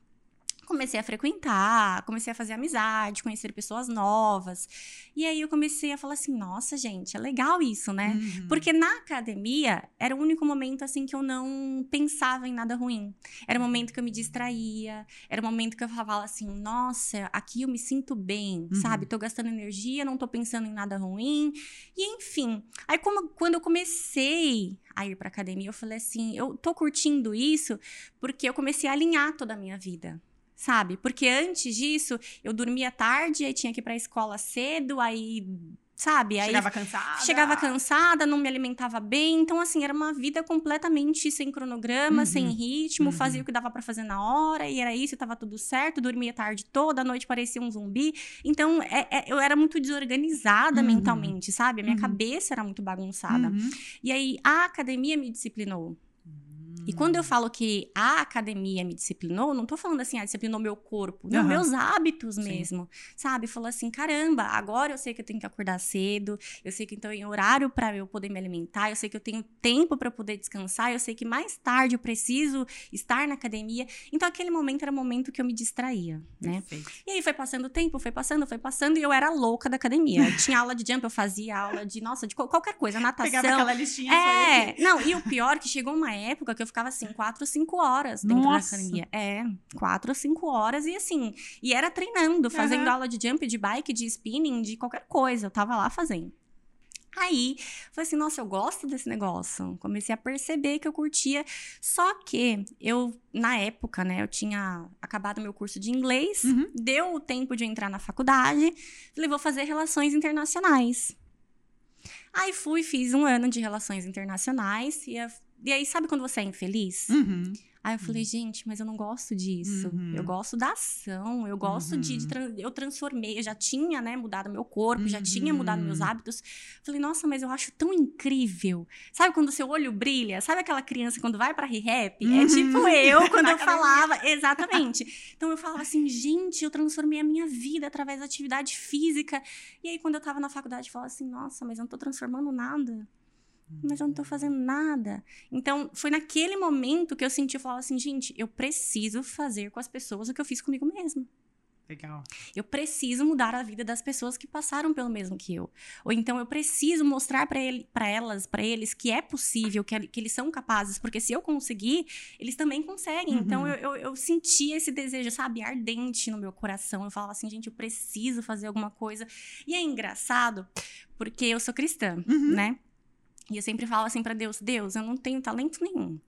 Comecei a frequentar, comecei a fazer amizade, conhecer pessoas novas. E aí eu comecei a falar assim: nossa, gente, é legal isso, né? Uhum. Porque na academia era o único momento assim que eu não pensava em nada ruim. Era o momento que eu me distraía, era o momento que eu falava assim: "Nossa, aqui eu me sinto bem", Uhum. sabe? Tô gastando energia, não tô pensando em nada ruim. E enfim, aí como, quando eu comecei a ir pra academia, eu falei assim: "Eu tô curtindo isso porque eu comecei a alinhar toda a minha vida". Sabe? Porque antes disso, eu dormia tarde, aí tinha que ir pra escola cedo, aí, sabe? Aí Chegava cansada. Chegava cansada, não me alimentava bem. Então, assim, era uma vida completamente sem cronograma, Uhum. sem ritmo. Uhum. Fazia o que dava pra fazer na hora, e era isso, tava tudo certo. Dormia tarde toda, à noite parecia um zumbi. Então, é- é- eu era muito desorganizada Uhum. mentalmente, sabe? A minha Uhum. cabeça era muito bagunçada. Uhum. E aí, a academia me disciplinou. E quando eu falo que a academia me disciplinou, não tô falando assim, ah, disciplinou meu corpo. Não, meus hábitos Sim. mesmo. Sabe? Falou assim, caramba, agora eu sei que eu tenho que acordar cedo, eu sei que então tem horário pra eu poder me alimentar, eu sei que eu tenho tempo pra poder descansar, eu sei que mais tarde eu preciso estar na academia. Então aquele momento era o momento que eu me distraía, né? Perfeito. E aí foi passando o tempo, foi passando, foi passando, e eu era louca da academia. Eu tinha aula de jump, eu fazia aula de, nossa, de qual- qualquer coisa, natação. Pegava aquela listinha É, não, e o pior é que chegou uma época que eu ficava assim, quatro, cinco horas dentro Nossa. da academia. É, quatro, cinco horas e assim, e era treinando, fazendo Aham. aula de jump, de bike, de spinning, de qualquer coisa, eu tava lá fazendo. Aí, falei assim, nossa, eu gosto desse negócio. Comecei a perceber que eu curtia. Só que eu, na época, né, eu tinha acabado meu curso de inglês, Uhum. deu o tempo de eu entrar na faculdade, falei, vou fazer relações internacionais. Aí fui, fiz um ano de relações internacionais, e, a- e aí, sabe quando você é infeliz? Uhum. Aí eu falei, gente, mas eu não gosto disso. Uhum. Eu gosto da ação, eu gosto de, de Uhum. tran- Eu transformei, eu já tinha, né, mudado meu corpo, já tinha Uhum. mudado meus hábitos. Falei, nossa, mas eu acho tão incrível. Sabe quando o seu olho brilha? Sabe aquela criança quando vai pra re-rap? É Uhum. tipo eu quando eu falava. Exatamente. Então eu falava assim, gente, eu transformei a minha vida através da atividade física. E aí, quando eu tava na faculdade, eu falava assim, nossa, mas eu não tô transformando nada mas eu não tô fazendo nada. Então, foi naquele momento que eu senti, eu falava assim, gente, eu preciso fazer com as pessoas o que eu fiz comigo mesma. Legal. Eu preciso mudar a vida das pessoas que passaram pelo mesmo que eu. Ou então eu preciso mostrar para ele, para elas, para eles que é possível, que, que eles são capazes, porque se eu conseguir, eles também conseguem. Uhum. Então eu, eu, eu sentia esse desejo, sabe, ardente no meu coração. Eu falava assim, gente, eu preciso fazer alguma coisa. E é engraçado, porque eu sou cristã, Uhum. né? E eu sempre falo assim pra Deus: Deus, eu não tenho talento nenhum.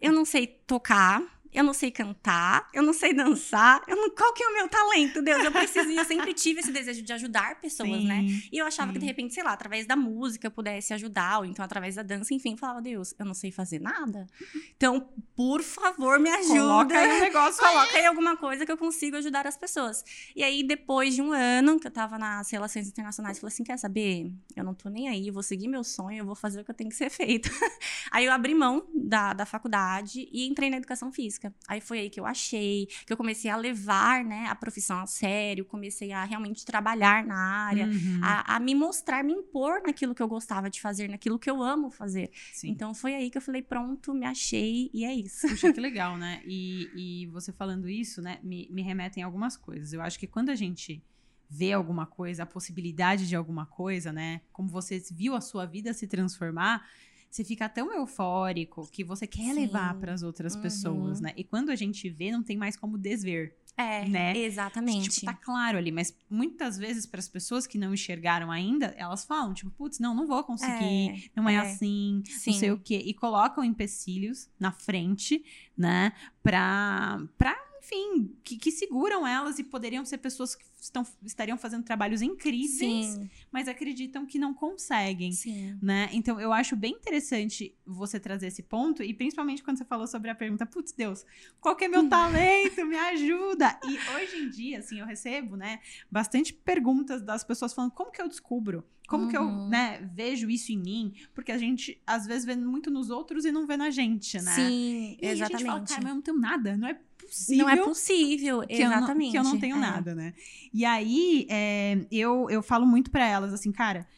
Eu não sei tocar, eu não sei cantar, eu não sei dançar. Eu não... Qual que é o meu talento, Deus? Eu preciso. Eu sempre tive esse desejo de ajudar pessoas, Sim. né? E eu achava que, de Sim. repente, sei lá, através da música eu pudesse ajudar, ou então através da dança, enfim, eu falava, Deus, eu não sei fazer nada. Então, por favor, me ajuda. Coloca aí um negócio Coloca aí alguma coisa que eu consiga ajudar as pessoas. E aí, depois de um ano que eu tava nas relações internacionais, eu falei assim: quer saber? Eu não tô nem aí, eu vou seguir meu sonho, eu vou fazer o que eu tenho que ser feito. aí eu abri mão da, da faculdade e entrei na educação física. Aí foi aí que eu achei, que eu comecei a levar, né, a profissão a sério, comecei a realmente trabalhar na área. Uhum. A, a me mostrar, me impor naquilo que eu gostava de fazer, naquilo que eu amo fazer. Sim. Então foi aí que eu falei: pronto, me achei e é isso. Puxa, que legal, né? E, e você falando isso, né, me, me remetem a algumas coisas. Eu acho que quando a gente vê alguma coisa, a possibilidade de alguma coisa, né? Como você viu a sua vida se transformar, você fica tão eufórico que você quer Sim. levar para as outras Uhum. pessoas, né? E quando a gente vê, não tem mais como desver. É, Né? exatamente. Tipo, tá claro ali, mas muitas vezes para as pessoas que não enxergaram ainda, elas falam, tipo, putz, não, não vou conseguir, não é, é. assim, Sim. não sei o quê. E colocam empecilhos na frente, né? Pra, pra enfim, que, que seguram elas e poderiam ser pessoas que estão, estariam fazendo trabalhos incríveis, Sim, mas acreditam que não conseguem. sim. Né? Então, eu acho bem interessante você trazer esse ponto, e principalmente quando você falou sobre a pergunta, putz, Deus, qual que é meu talento? Me ajuda! E hoje em dia, assim, eu recebo, né, bastante perguntas das pessoas falando, como que eu descubro? Como que eu, Uhum. né, vejo isso em mim? Porque a gente, às vezes, vê muito nos outros e não vê na gente, né? Sim, E aí a gente fala, exatamente. cara, mas eu não tenho nada, não é possível não é possível, que eu não- exatamente. que eu não tenho é. nada, né? E aí, é, eu, eu falo muito pra elas, assim, cara,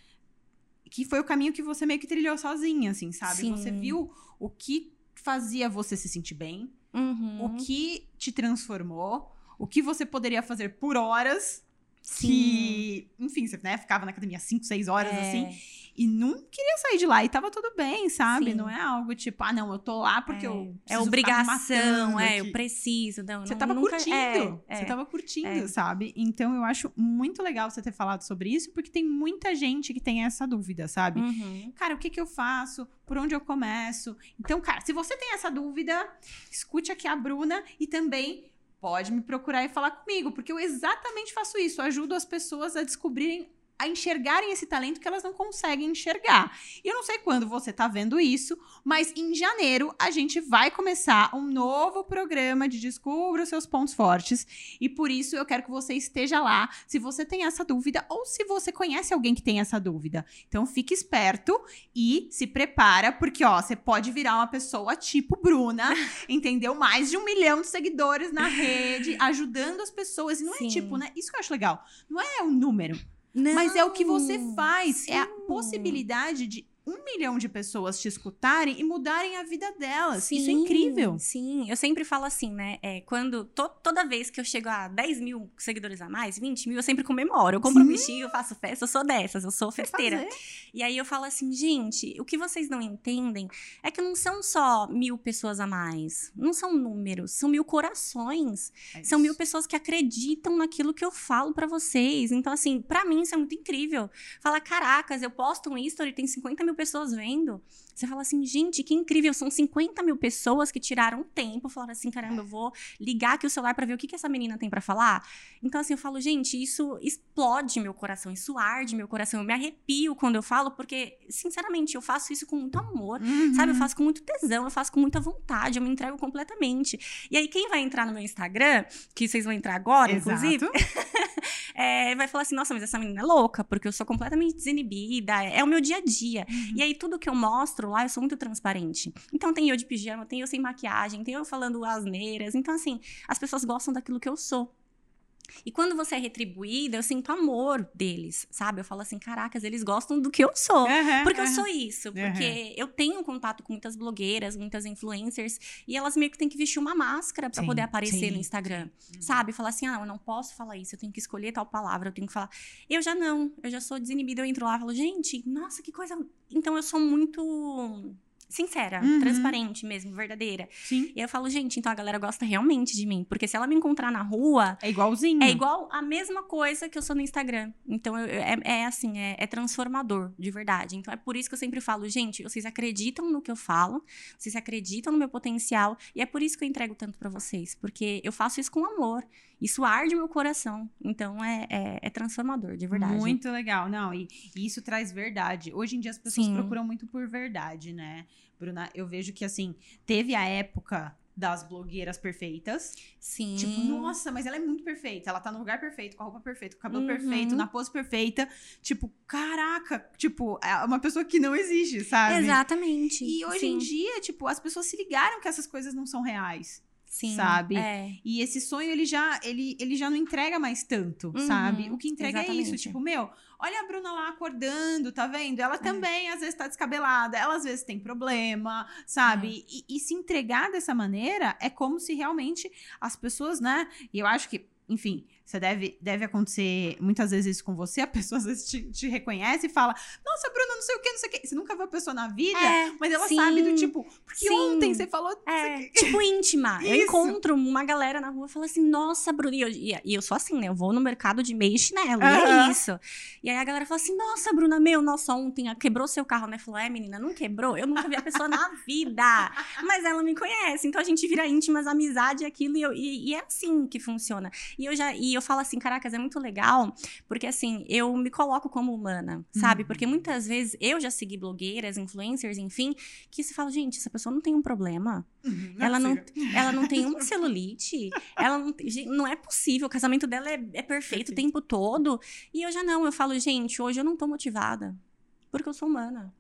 que foi o caminho que você meio que trilhou sozinha, assim, sabe? Sim. Você viu o que fazia você se sentir bem, Uhum. o que te transformou, o que você poderia fazer por horas, Sim. que, enfim, você né, ficava na academia 5, 6 horas, É. assim, e não queria sair de lá, e tava tudo bem, sabe? Sim. não é algo tipo, ah, não, eu tô lá porque é, eu é obrigação, é, eu preciso. Não, Você não- tava nunca- curtindo. é, é. Você tava curtindo, é. sabe? Então eu acho muito legal você ter falado sobre isso, porque tem muita gente que tem essa dúvida, sabe? Uhum. Cara, o que que eu faço? Por onde eu começo? Então, cara, se você tem essa dúvida, escute aqui a Bruna e também pode me procurar e falar comigo, porque eu exatamente faço isso. Eu ajudo as pessoas a descobrirem a enxergarem esse talento que elas não conseguem enxergar. E eu não sei quando você tá vendo isso, mas em janeiro a gente vai começar um novo programa de Descubra os seus pontos fortes. E por isso eu quero que você esteja lá, se você tem essa dúvida ou se você conhece alguém que tem essa dúvida. Então fique esperto e se prepara, porque ó, você pode virar uma pessoa tipo Bruna, entendeu? Mais de um milhão de seguidores na rede, ajudando as pessoas. E não é Sim. tipo, né? Isso que eu acho legal. Não é o número. Não, Mas é o que você faz, é a sim. possibilidade de um milhão de pessoas te escutarem e mudarem a vida delas. Isso é Sim, incrível. Sim, eu sempre falo assim, né? É, quando to- toda vez que eu chego a 10 mil seguidores a mais, 20 mil, eu sempre comemoro. Eu compro um Sim. bichinho, eu faço festa, eu sou dessas, eu sou festeira. Fazer. E aí eu falo assim, gente, o que vocês não entendem é que não são só mil pessoas a mais. Não são números, são mil corações. É São mil pessoas que acreditam naquilo que eu falo pra vocês. Então, assim, pra mim isso é muito incrível. Fala, caracas, eu posto um history, tem 50 mil pessoas vendo. Você fala assim, gente, que incrível. São 50 mil pessoas que tiraram tempo, falaram assim, caramba, eu vou ligar aqui o celular pra ver o que, que essa menina tem pra falar. Então, assim, eu falo, gente, isso explode meu coração, isso arde meu coração. Eu me arrepio quando eu falo, porque, sinceramente, eu faço isso com muito amor. Uhum. Sabe, eu faço com muito tesão, eu faço com muita vontade, eu me entrego completamente. E aí, quem vai entrar no meu Instagram, que vocês vão entrar agora, inclusive, Exato. é, vai falar assim: nossa, mas essa menina é louca, porque eu sou completamente desinibida, é o meu dia a dia. E aí, tudo que eu mostro lá, eu sou muito transparente. Então, tem eu de pijama, tem eu sem maquiagem, tem eu falando asneiras. Então, assim, as pessoas gostam daquilo que eu sou. E quando você é retribuída, eu sinto amor deles, sabe? Eu falo assim: caracas, eles gostam do que eu sou. Aham, Porque eu aham. sou isso, porque eu tenho contato com muitas blogueiras, muitas influencers, e elas meio que têm que vestir uma máscara pra Sim, poder aparecer sim, no Instagram, sabe? Falar assim, ah, eu não posso falar isso, eu tenho que escolher tal palavra, eu tenho que falar. Eu já não, eu já sou desinibida, eu entro lá e falo, gente, nossa, que coisa. Então eu sou muito sincera, Uhum. transparente mesmo, verdadeira. Sim. E eu falo, gente, então a galera gosta realmente de mim, porque se ela me encontrar na rua, É igualzinho. é igual a mesma coisa que eu sou no Instagram. Então, eu- eu- é, é assim, é, é transformador, de verdade. Então, é por isso que eu sempre falo, gente, vocês acreditam no que eu falo, vocês acreditam no meu potencial, e é por isso que eu entrego tanto pra vocês, porque eu faço isso com amor. Isso arde meu coração. Então, é, é, é transformador, de verdade. Muito legal. Não, e, e isso traz verdade. Hoje em dia as pessoas Sim. procuram muito por verdade, né? Bruna, eu vejo que assim, teve a época das blogueiras perfeitas. Sim. Tipo, nossa, mas ela é muito perfeita. Ela tá no lugar perfeito, com a roupa perfeita, com o cabelo Uhum. perfeito, na pose perfeita. Tipo, caraca, tipo, é uma pessoa que não existe, sabe? Exatamente. E hoje Sim. em dia, tipo, as pessoas se ligaram que essas coisas não são reais. Sim. sabe? É. E esse sonho, ele já, ele, ele já não entrega mais tanto, Uhum, sabe? O que entrega é isso, exatamente. tipo, meu, olha a Bruna lá acordando, tá vendo? Ela também, às vezes, tá descabelada, ela às vezes tem problema, sabe? E, e se entregar dessa maneira é como se realmente as pessoas, né? E eu acho que, enfim, você deve, deve acontecer muitas vezes isso com você, a pessoa às vezes te, te reconhece e fala, nossa, Bruna, não sei o que, não sei o que. Você nunca viu a pessoa na vida, É, mas ela sim. sabe do tipo, porque Sim. ontem você falou. É, quê." tipo íntima. Eu Isso. encontro uma galera na rua e falo assim, nossa, Bruna. E eu, e- e eu sou assim, né? Eu vou no mercado de meia e chinelo. E Aham. é isso. E aí a galera fala assim, nossa, Bruna, meu, nossa, ontem quebrou seu carro, né? Falou, é, menina, não quebrou. Eu nunca vi a pessoa na vida. Mas ela me conhece. Então a gente vira íntimas, amizade, aquilo. E, eu- e- e é assim que funciona. E, eu já, e eu falo assim, caracas, é muito legal, porque assim, eu me coloco como humana, sabe? Uhum. Porque muitas vezes eu já segui blogueiras, influencers, enfim, que se fala, gente, essa pessoa não tem um problema. ela, não, ela não tem uma celulite. ela não, não é possível. O casamento dela é, é perfeito o tempo todo. E eu já não. Eu falo, gente, hoje eu não tô motivada. Porque eu sou humana.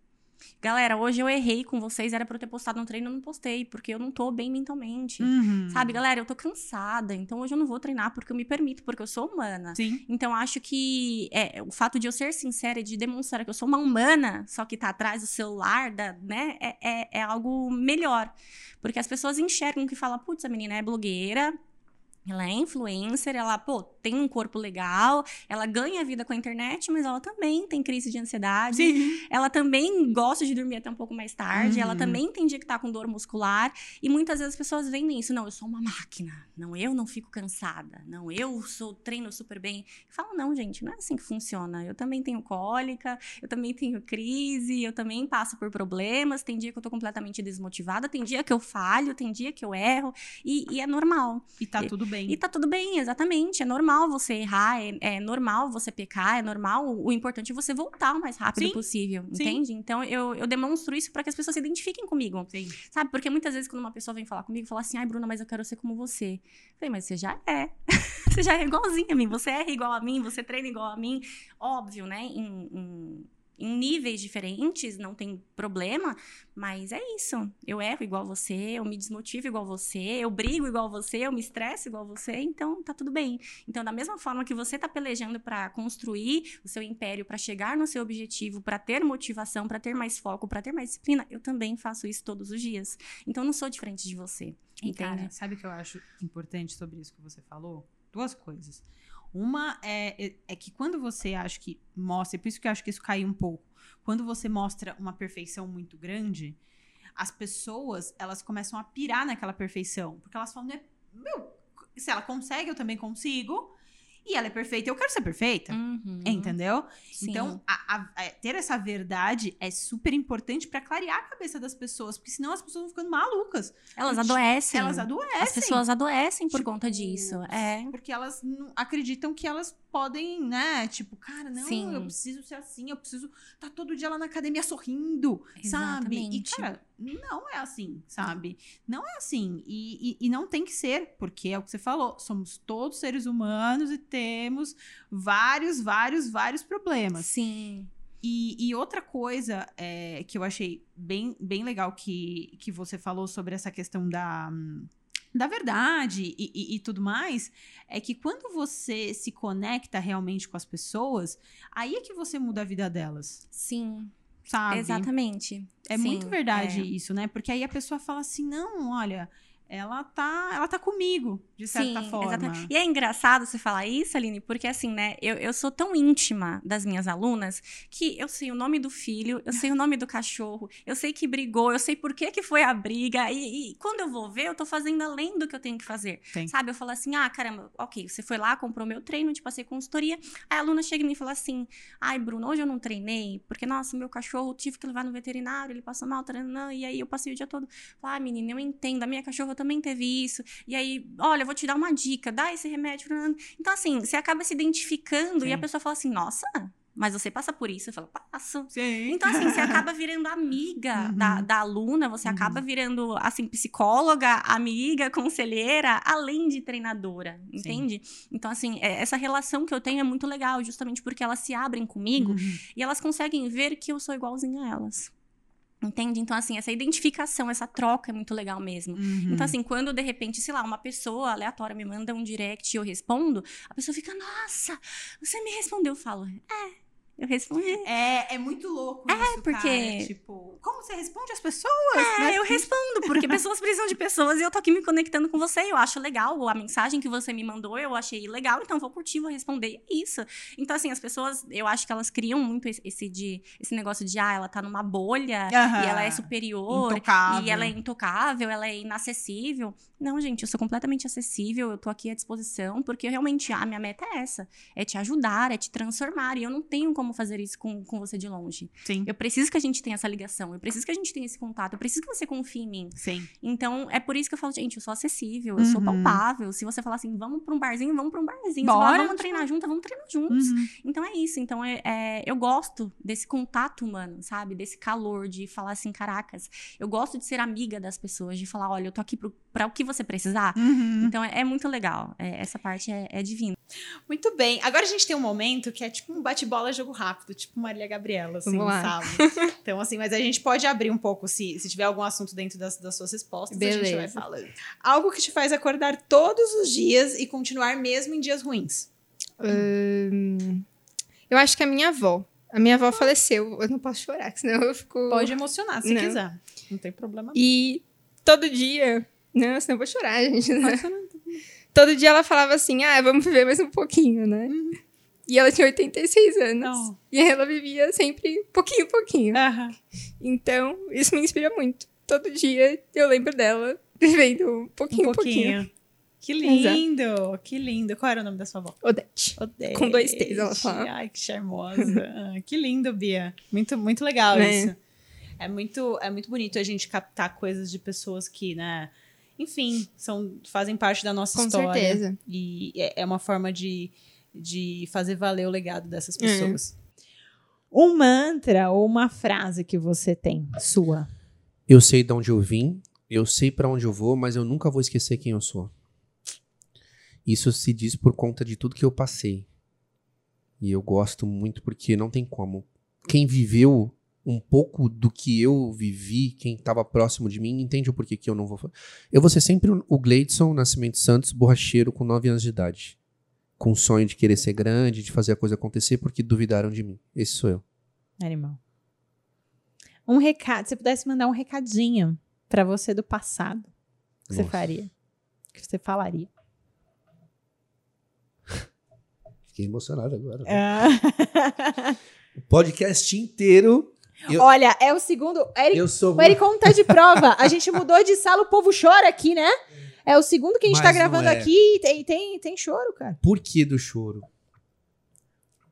Galera, hoje eu errei com vocês. Era pra eu ter postado um treino, eu não postei. Porque eu não tô bem mentalmente. Uhum. Sabe, galera, eu tô cansada. Então hoje eu não vou treinar porque eu me permito. Porque eu sou humana. Sim. Então, acho que é, o fato de eu ser sincera e de demonstrar que eu sou uma humana, só que tá atrás do celular, da, né, é, é, é algo melhor. Porque as pessoas enxergam que fala, putz, a menina é blogueira, ela é influencer, ela, pô, tem um corpo legal, ela ganha vida com a internet, mas ela também tem crise de ansiedade. Sim. Ela também gosta de dormir até um pouco mais tarde, ela Uhum. também tem dia que tá com dor muscular. E muitas vezes as pessoas veem isso. Não, eu sou uma máquina. Não, eu não fico cansada. Não, eu sou treino super bem. Fala, não, gente, não é assim que funciona. Eu também tenho cólica, eu também tenho crise, eu também passo por problemas. Tem dia que eu tô completamente desmotivada, tem dia que eu falho, tem dia que eu erro. E, e é normal. E tá tudo bem. E tá tudo bem, exatamente. É normal você errar, é, é normal você pecar, é normal. O importante é você voltar o mais rápido Sim, possível, sim. entende? Então eu, eu demonstro isso para que as pessoas se identifiquem comigo. Sim. Sabe? Porque muitas vezes quando uma pessoa vem falar comigo, fala assim: ai, Bruna, mas eu quero ser como você. Eu falei, mas você já é. você já é igualzinha a mim. Você é igual a mim, você treina igual a mim. Óbvio, né? Em, em, em níveis diferentes, não tem problema, mas é isso. Eu erro igual você, eu me desmotivo igual você, eu brigo igual você, eu me estresso igual você, então tá tudo bem. Então, da mesma forma que você tá pelejando para construir o seu império, para chegar no seu objetivo, para ter motivação, para ter mais foco, para ter mais disciplina, eu também faço isso todos os dias. Então, não sou diferente de você. Entende? cara, sabe o que eu acho importante sobre isso que você falou? Duas coisas. Uma é, é, é que quando você acha que mostra, e por isso que eu acho que isso caiu um pouco, quando você mostra uma perfeição muito grande, as pessoas, elas começam a pirar naquela perfeição. Porque elas falam, né, meu, se ela consegue, eu também consigo. E ela é perfeita, eu quero ser perfeita. Uhum. Entendeu? Sim. Então, a- a- a- ter essa verdade é super importante pra clarear a cabeça das pessoas, porque senão as pessoas vão ficando malucas. elas Porque adoecem. Elas adoecem. As pessoas adoecem por Tipo, conta disso. É. Porque elas acreditam que elas podem, né? Tipo, cara, não, Sim. eu preciso ser assim, eu preciso estar todo dia lá na academia sorrindo, sabe? E, Exatamente. cara, não é assim, sabe? Não é assim. E, e, e não tem que ser, porque é o que você falou, somos todos seres humanos e temos vários, vários, vários problemas. Sim. E, e outra coisa é, que eu achei bem, bem legal que, que você falou sobre essa questão da, da verdade e, e- e tudo mais, é que quando você se conecta realmente com as pessoas, aí é que você muda a vida delas, Sim. sabe? Exatamente. É Sim, muito verdade é. isso, né? Porque aí a pessoa fala assim, não, olha, ela tá, ela tá comigo, de certa Sim, forma. exatamente. E é engraçado você falar isso, Aline, porque assim, né, eu, eu sou tão íntima das minhas alunas que eu sei o nome do filho, eu sei o nome do cachorro, eu sei que brigou, eu sei por que, que foi a briga, e, e quando eu vou ver, eu tô fazendo além do que eu tenho que fazer. Sim. Sabe? Eu falo assim, ah, caramba, ok, você foi lá, comprou meu treino, te passei consultoria, aí a aluna chega em mim e fala assim, ai, Bruno, hoje eu não treinei, porque, nossa, meu cachorro, tive que levar no veterinário, ele passou mal, treinando, e aí eu passei o dia todo. Ah, menina, eu entendo. A minha cachorra também teve isso. E aí, olha, eu vou te dar uma dica, dá esse remédio. Então, assim, você acaba se identificando Sim. e a pessoa fala assim, nossa, mas você passa por isso? Eu falo, passo. Sim. Então, assim, você acaba virando amiga Uhum. da, da aluna, você Uhum. acaba virando, assim, psicóloga, amiga, conselheira, além de treinadora, entende? Então, assim, é- essa relação que eu tenho é muito legal, justamente porque elas se abrem comigo Uhum. e elas conseguem ver que eu sou igualzinha a elas. Entende? Então, assim, essa identificação, essa troca é muito legal mesmo. Uhum. Então, assim, quando de repente, sei lá, uma pessoa aleatória me manda um direct e eu respondo, a pessoa fica, nossa, você me respondeu. Eu falo, é, eu respondi. É, é muito louco isso, porque- cara. Tipo, como você responde às pessoas? É, né? eu respondo, porque pessoas precisam de pessoas e eu tô aqui me conectando com você. Eu acho legal a mensagem que você me mandou, eu achei legal, então vou curtir, vou responder. É isso. Então, assim, as pessoas, eu acho que elas criam muito esse, de, esse negócio de, ah, ela tá numa bolha e ela é superior. Intocável. E ela é intocável, ela é inacessível. Não, gente, eu sou completamente acessível, eu tô aqui à disposição, porque realmente a minha meta é essa: é te ajudar, é te transformar. E eu não tenho como como fazer isso com, com você de longe. Sim. Eu preciso que a gente tenha essa ligação, eu preciso que a gente tenha esse contato, eu preciso que você confie em mim. Sim. Então, é por isso que eu falo, gente, eu sou acessível, eu sou Uhum. palpável. Se você falar assim, vamos pra um barzinho, vamos pra um barzinho. Se Bora. falar, vamos treinar junto, vamos treinar juntos. Uhum. Então é isso. Então é, é- eu gosto desse contato humano, sabe? Desse calor de falar assim, caracas. Eu gosto de ser amiga das pessoas, de falar, olha, eu tô aqui pro, pra o que você precisar. Uhum. Então é, é muito legal. É, essa parte é, é divina. Muito bem. Agora a gente tem um momento que é tipo um bate-bola jogo rápido, tipo Maria Gabriela, assim, sabe? Então, assim, mas a gente pode abrir um pouco se, se tiver algum assunto dentro das, das suas respostas, a gente vai Beleza. falando. Algo que te faz acordar todos os dias e continuar mesmo em dias ruins. Hum, eu acho que a minha avó. A minha avó faleceu. Eu não posso chorar, senão eu fico. Pode emocionar, se Não. quiser. Não tem problema. E todo dia. Não, senão eu vou chorar, gente. Né? Todo dia ela falava assim: ah, vamos viver mais um pouquinho, né? E ela tinha 86 anos. Não. E ela vivia sempre pouquinho, pouquinho. Aham. Então, isso me inspira muito. Todo dia eu lembro dela vivendo um pouquinho, Um pouquinho. pouquinho. Que lindo, que lindo. Qual era o nome da sua avó? Odete. Odete. Com dois T's, ela fala. Ai, que charmosa. Ah, que lindo, Bia. Muito, muito legal Né? isso. É muito, é muito bonito a gente captar coisas de pessoas que, né? Enfim, são, fazem parte da nossa Com história. certeza. E é, é uma forma de, de fazer valer o legado É. dessas pessoas. Um mantra ou uma frase que você tem, sua. Eu sei de onde eu vim, eu sei pra onde eu vou, mas eu nunca vou esquecer quem eu sou. Isso se diz por conta de tudo que eu passei. E eu gosto muito porque não tem como. Quem viveu um pouco do que eu vivi, quem estava próximo de mim, entende o porquê que eu não vou. Eu vou ser sempre o Gleidson Nascimento Santos, borracheiro, com 9 anos de idade. Com o sonho de querer ser grande, de fazer a coisa acontecer, porque duvidaram de mim. Esse sou eu. Animal. Um recado, se você pudesse mandar um recadinho pra você do passado, o que você Nossa. faria? O que você falaria? Fiquei emocionado agora. né? Ah. O podcast inteiro. Eu- Olha, é o segundo. Eric, Eu sou o Ericon tá de prova. A gente mudou de sala, o povo chora aqui, né? É o segundo que a gente Mas tá gravando é. aqui e tem, tem, tem choro, cara. Por que do choro?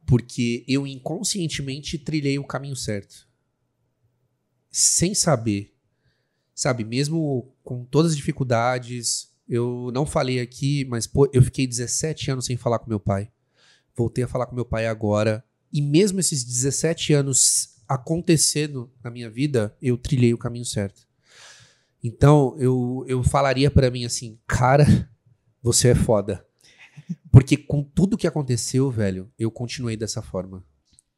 Porque eu inconscientemente trilhei o caminho certo. Sem saber. Sabe, mesmo com todas as dificuldades, eu não falei aqui, mas pô, eu fiquei 17 anos sem falar com meu pai. Voltei a falar com meu pai agora. E mesmo esses 17 anos acontecendo na minha vida, eu trilhei o caminho certo. Então, eu, eu falaria pra mim assim, cara, você é foda. Porque com tudo que aconteceu, velho, eu continuei dessa forma.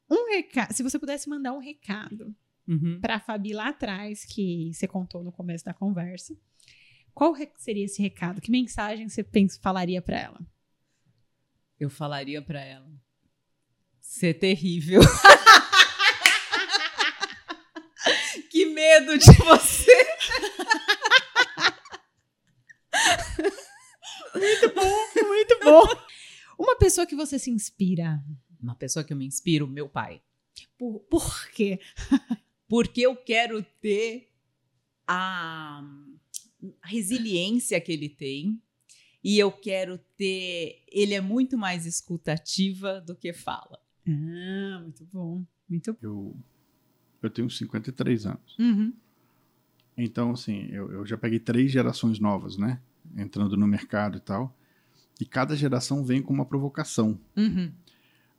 Um recado. Se você pudesse mandar um recado Uhum. pra Fabi lá atrás, que você contou no começo da conversa, qual seria esse recado? Que mensagem você pensa, falaria pra ela? Eu falaria pra ela. Ser terrível. que medo de você. Muito bom. Uma pessoa que você se inspira. Uma pessoa que eu me inspiro, meu pai. Por, por quê? Porque eu quero ter a a resiliência que ele tem. E eu quero ter. Ele é muito mais escutativa do que fala. Ah, muito bom. Muito bom. Eu, eu tenho 53 anos. Uhum. Então, assim, eu, eu já peguei três gerações novas, né? Entrando no mercado e tal. E cada geração vem com uma provocação. Uhum.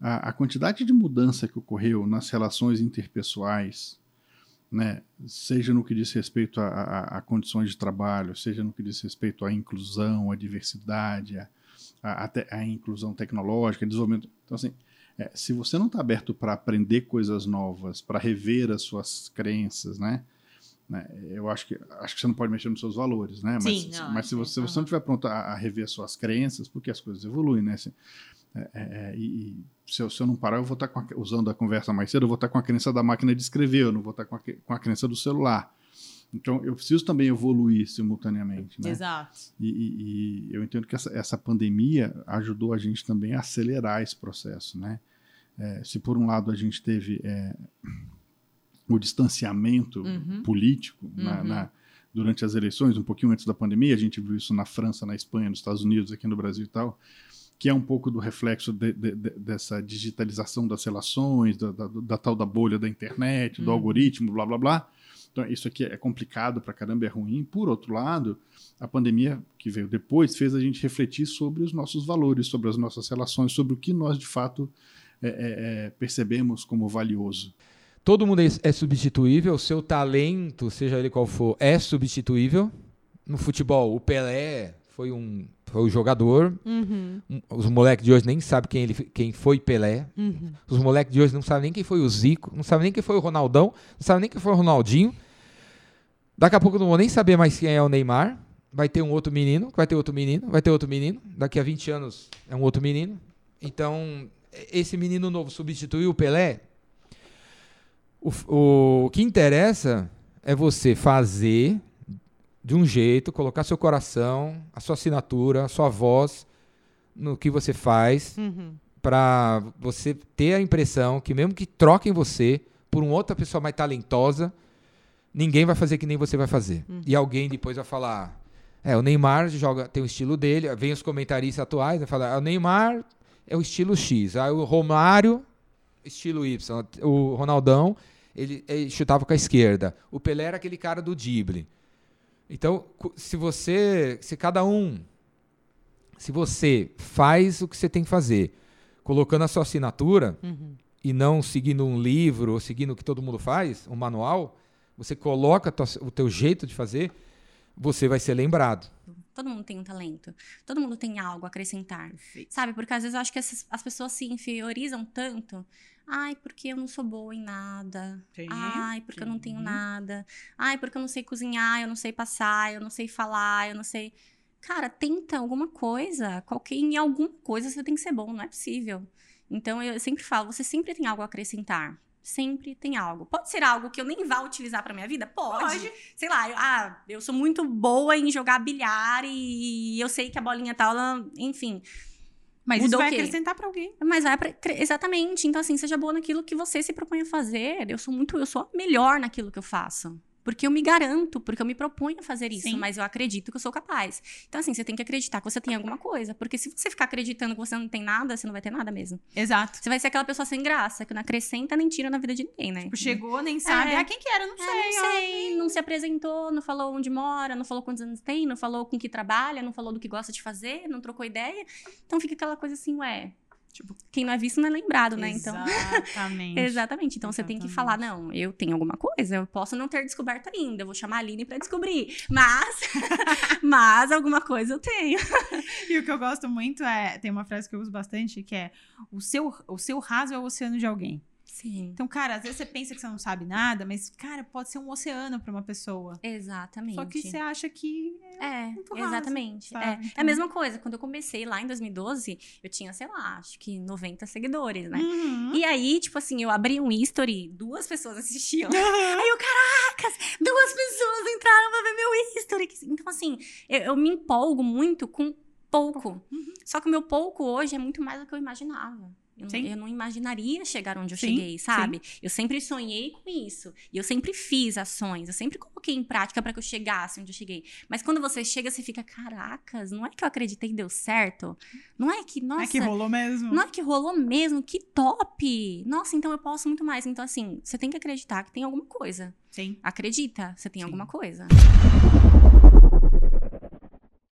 A, a quantidade de mudança que ocorreu nas relações interpessoais, né? Seja no que diz respeito a, a- a condições de trabalho, seja no que diz respeito à inclusão, à diversidade, a inclusão tecnológica, desenvolvimento. Então, assim, é, se você não está aberto para aprender coisas novas, para rever as suas crenças, né? né, Eu acho que acho que você não pode mexer nos seus valores, né? Mas, Sim, não, mas se é, você, não estiver pronto a, a rever suas crenças, porque as coisas evoluem, né? Assim, é, é, é, e, se, eu, se eu não parar, eu vou estar com a, usando a conversa mais cedo, eu vou estar com a crença da máquina de escrever, eu não vou estar com a, com a crença do celular. Então, eu preciso também evoluir simultaneamente, né? Exato. E, e- e eu entendo que essa, essa pandemia ajudou a gente também a acelerar esse processo, né? É, se por um lado a gente teve é, o distanciamento Uhum. político na- Uhum. na- durante as eleições, um pouquinho antes da pandemia, a gente viu isso na França, na Espanha, nos Estados Unidos, aqui no Brasil e tal. que é um pouco do reflexo de- de- de- dessa digitalização das relações, da, da- da tal da bolha da internet, do Uhum. algoritmo, blá blá blá. Então, isso aqui é complicado pra caramba, é ruim. Por outro lado, a pandemia que veio depois fez a gente refletir sobre os nossos valores, sobre as nossas relações, sobre o que nós de fato é, é, é, percebemos como valioso. Todo mundo é, é substituível, o seu talento, seja ele qual for, é substituível. No futebol, o Pelé foi um foi o jogador. Uhum, Um- Os moleques de hoje nem sabem quem, ele, quem foi Pelé. uhum. Os moleques de hoje não sabem nem quem foi o Zico, não sabem nem quem foi o Ronaldão, não sabem nem quem foi o Ronaldinho. Daqui a pouco eu não vou nem saber mais quem é o Neymar. Vai ter um outro menino, vai ter outro menino, vai ter outro menino. Daqui a 20 anos é um outro menino. Então, esse menino novo substituiu o Pelé. O, f- o que interessa é você fazer de um jeito, colocar seu coração, a sua assinatura, a sua voz no que você faz Uhum. para você ter a impressão que mesmo que troquem você por uma outra pessoa mais talentosa, ninguém vai fazer que nem você vai fazer. E alguém depois vai falar, é, o Neymar joga, tem o estilo dele, vem os comentaristas atuais, vai falar, "Ah, o Neymar é o estilo X, aí o Romário, estilo Y, o Ronaldão, ele, ele chutava com a esquerda, o Pelé era aquele cara do drible. Então, se você, se cada um se você faz o que você tem que fazer, colocando a sua assinatura e não seguindo um livro ou seguindo o que todo mundo faz, um manual, você coloca tua- o teu jeito de fazer, você vai ser lembrado. Todo mundo tem um talento. Todo mundo tem algo a acrescentar. Sabe? Porque às vezes eu acho que essas- as pessoas se inferiorizam tanto. Ai, porque eu não sou boa em nada. Sim, Ai, porque eu não tenho sim. nada. Ai, porque eu não sei cozinhar, eu não sei passar, eu não sei falar, eu não sei. Cara, tenta alguma coisa. Qualquer, em alguma coisa você tem que ser bom, não é possível. Então eu sempre falo, você sempre tem algo a acrescentar. Sempre tem algo. Pode ser algo que eu nem vá utilizar pra minha vida? Pode. Sei lá, eu, ah, eu sou muito boa em jogar bilhar e eu sei que a bolinha tal, ela- enfim. Mas Mudou isso vai acrescentar pra alguém. Mas vai pra, exatamente. Então, assim, seja boa naquilo que você se propõe a fazer. Eu sou muito, eu sou a melhor naquilo que eu faço. Porque eu me garanto, porque eu me proponho a fazer isso, Sim. mas eu acredito que eu sou capaz. Então, assim, você tem que acreditar que você tem alguma coisa. Porque se você ficar acreditando que você não tem nada, você não vai ter nada mesmo. Exato. Você vai ser aquela pessoa sem graça, que não acrescenta nem tira na vida de ninguém, né? Tipo, chegou, nem sabe. É. Ah, quem que era? Não É, sei. não ó. sei, não se apresentou, não falou onde mora, não falou quantos anos tem, não falou com que trabalha, não falou do que gosta de fazer, não trocou ideia. Então fica aquela coisa assim, ué, tipo, quem não é visto não é lembrado, né? Então, Exatamente. exatamente. Então você tem que falar, não, eu tenho alguma coisa, eu posso não ter descoberto ainda, eu vou chamar a Aline pra descobrir, mas mas alguma coisa eu tenho. E o que eu gosto muito é. Tem uma frase que eu uso bastante que é: o seu, o seu raso é o oceano de alguém. Sim. Então, cara, às vezes você pensa que você não sabe nada, mas, cara, pode ser um oceano pra uma pessoa. Exatamente. Só que você acha que. É, muito raso, exatamente. sabe? É. É a Então- mesma coisa. Quando eu comecei lá em 2012, eu tinha, sei lá, acho que 90 seguidores, né? Uhum. E aí, tipo assim, eu abri um history, duas pessoas assistiam. aí eu, caracas, duas pessoas entraram pra ver meu history. Então, assim, eu, eu me empolgo muito com pouco. Só que o meu pouco hoje é muito mais do que eu imaginava. Eu, Sim. eu não imaginaria chegar onde eu Sim, cheguei, sabe? Eu sempre sonhei com isso. E eu sempre fiz ações. Eu sempre coloquei em prática para que eu chegasse onde eu cheguei. Mas quando você chega, você fica, caracas, não é que eu acreditei e deu certo? Não é que, nossa, é que rolou mesmo. não é que rolou mesmo? Que top! Nossa, então eu posso muito mais. Então, assim, você tem que acreditar que tem alguma coisa. Sim. Acredita, você tem Sim. alguma coisa.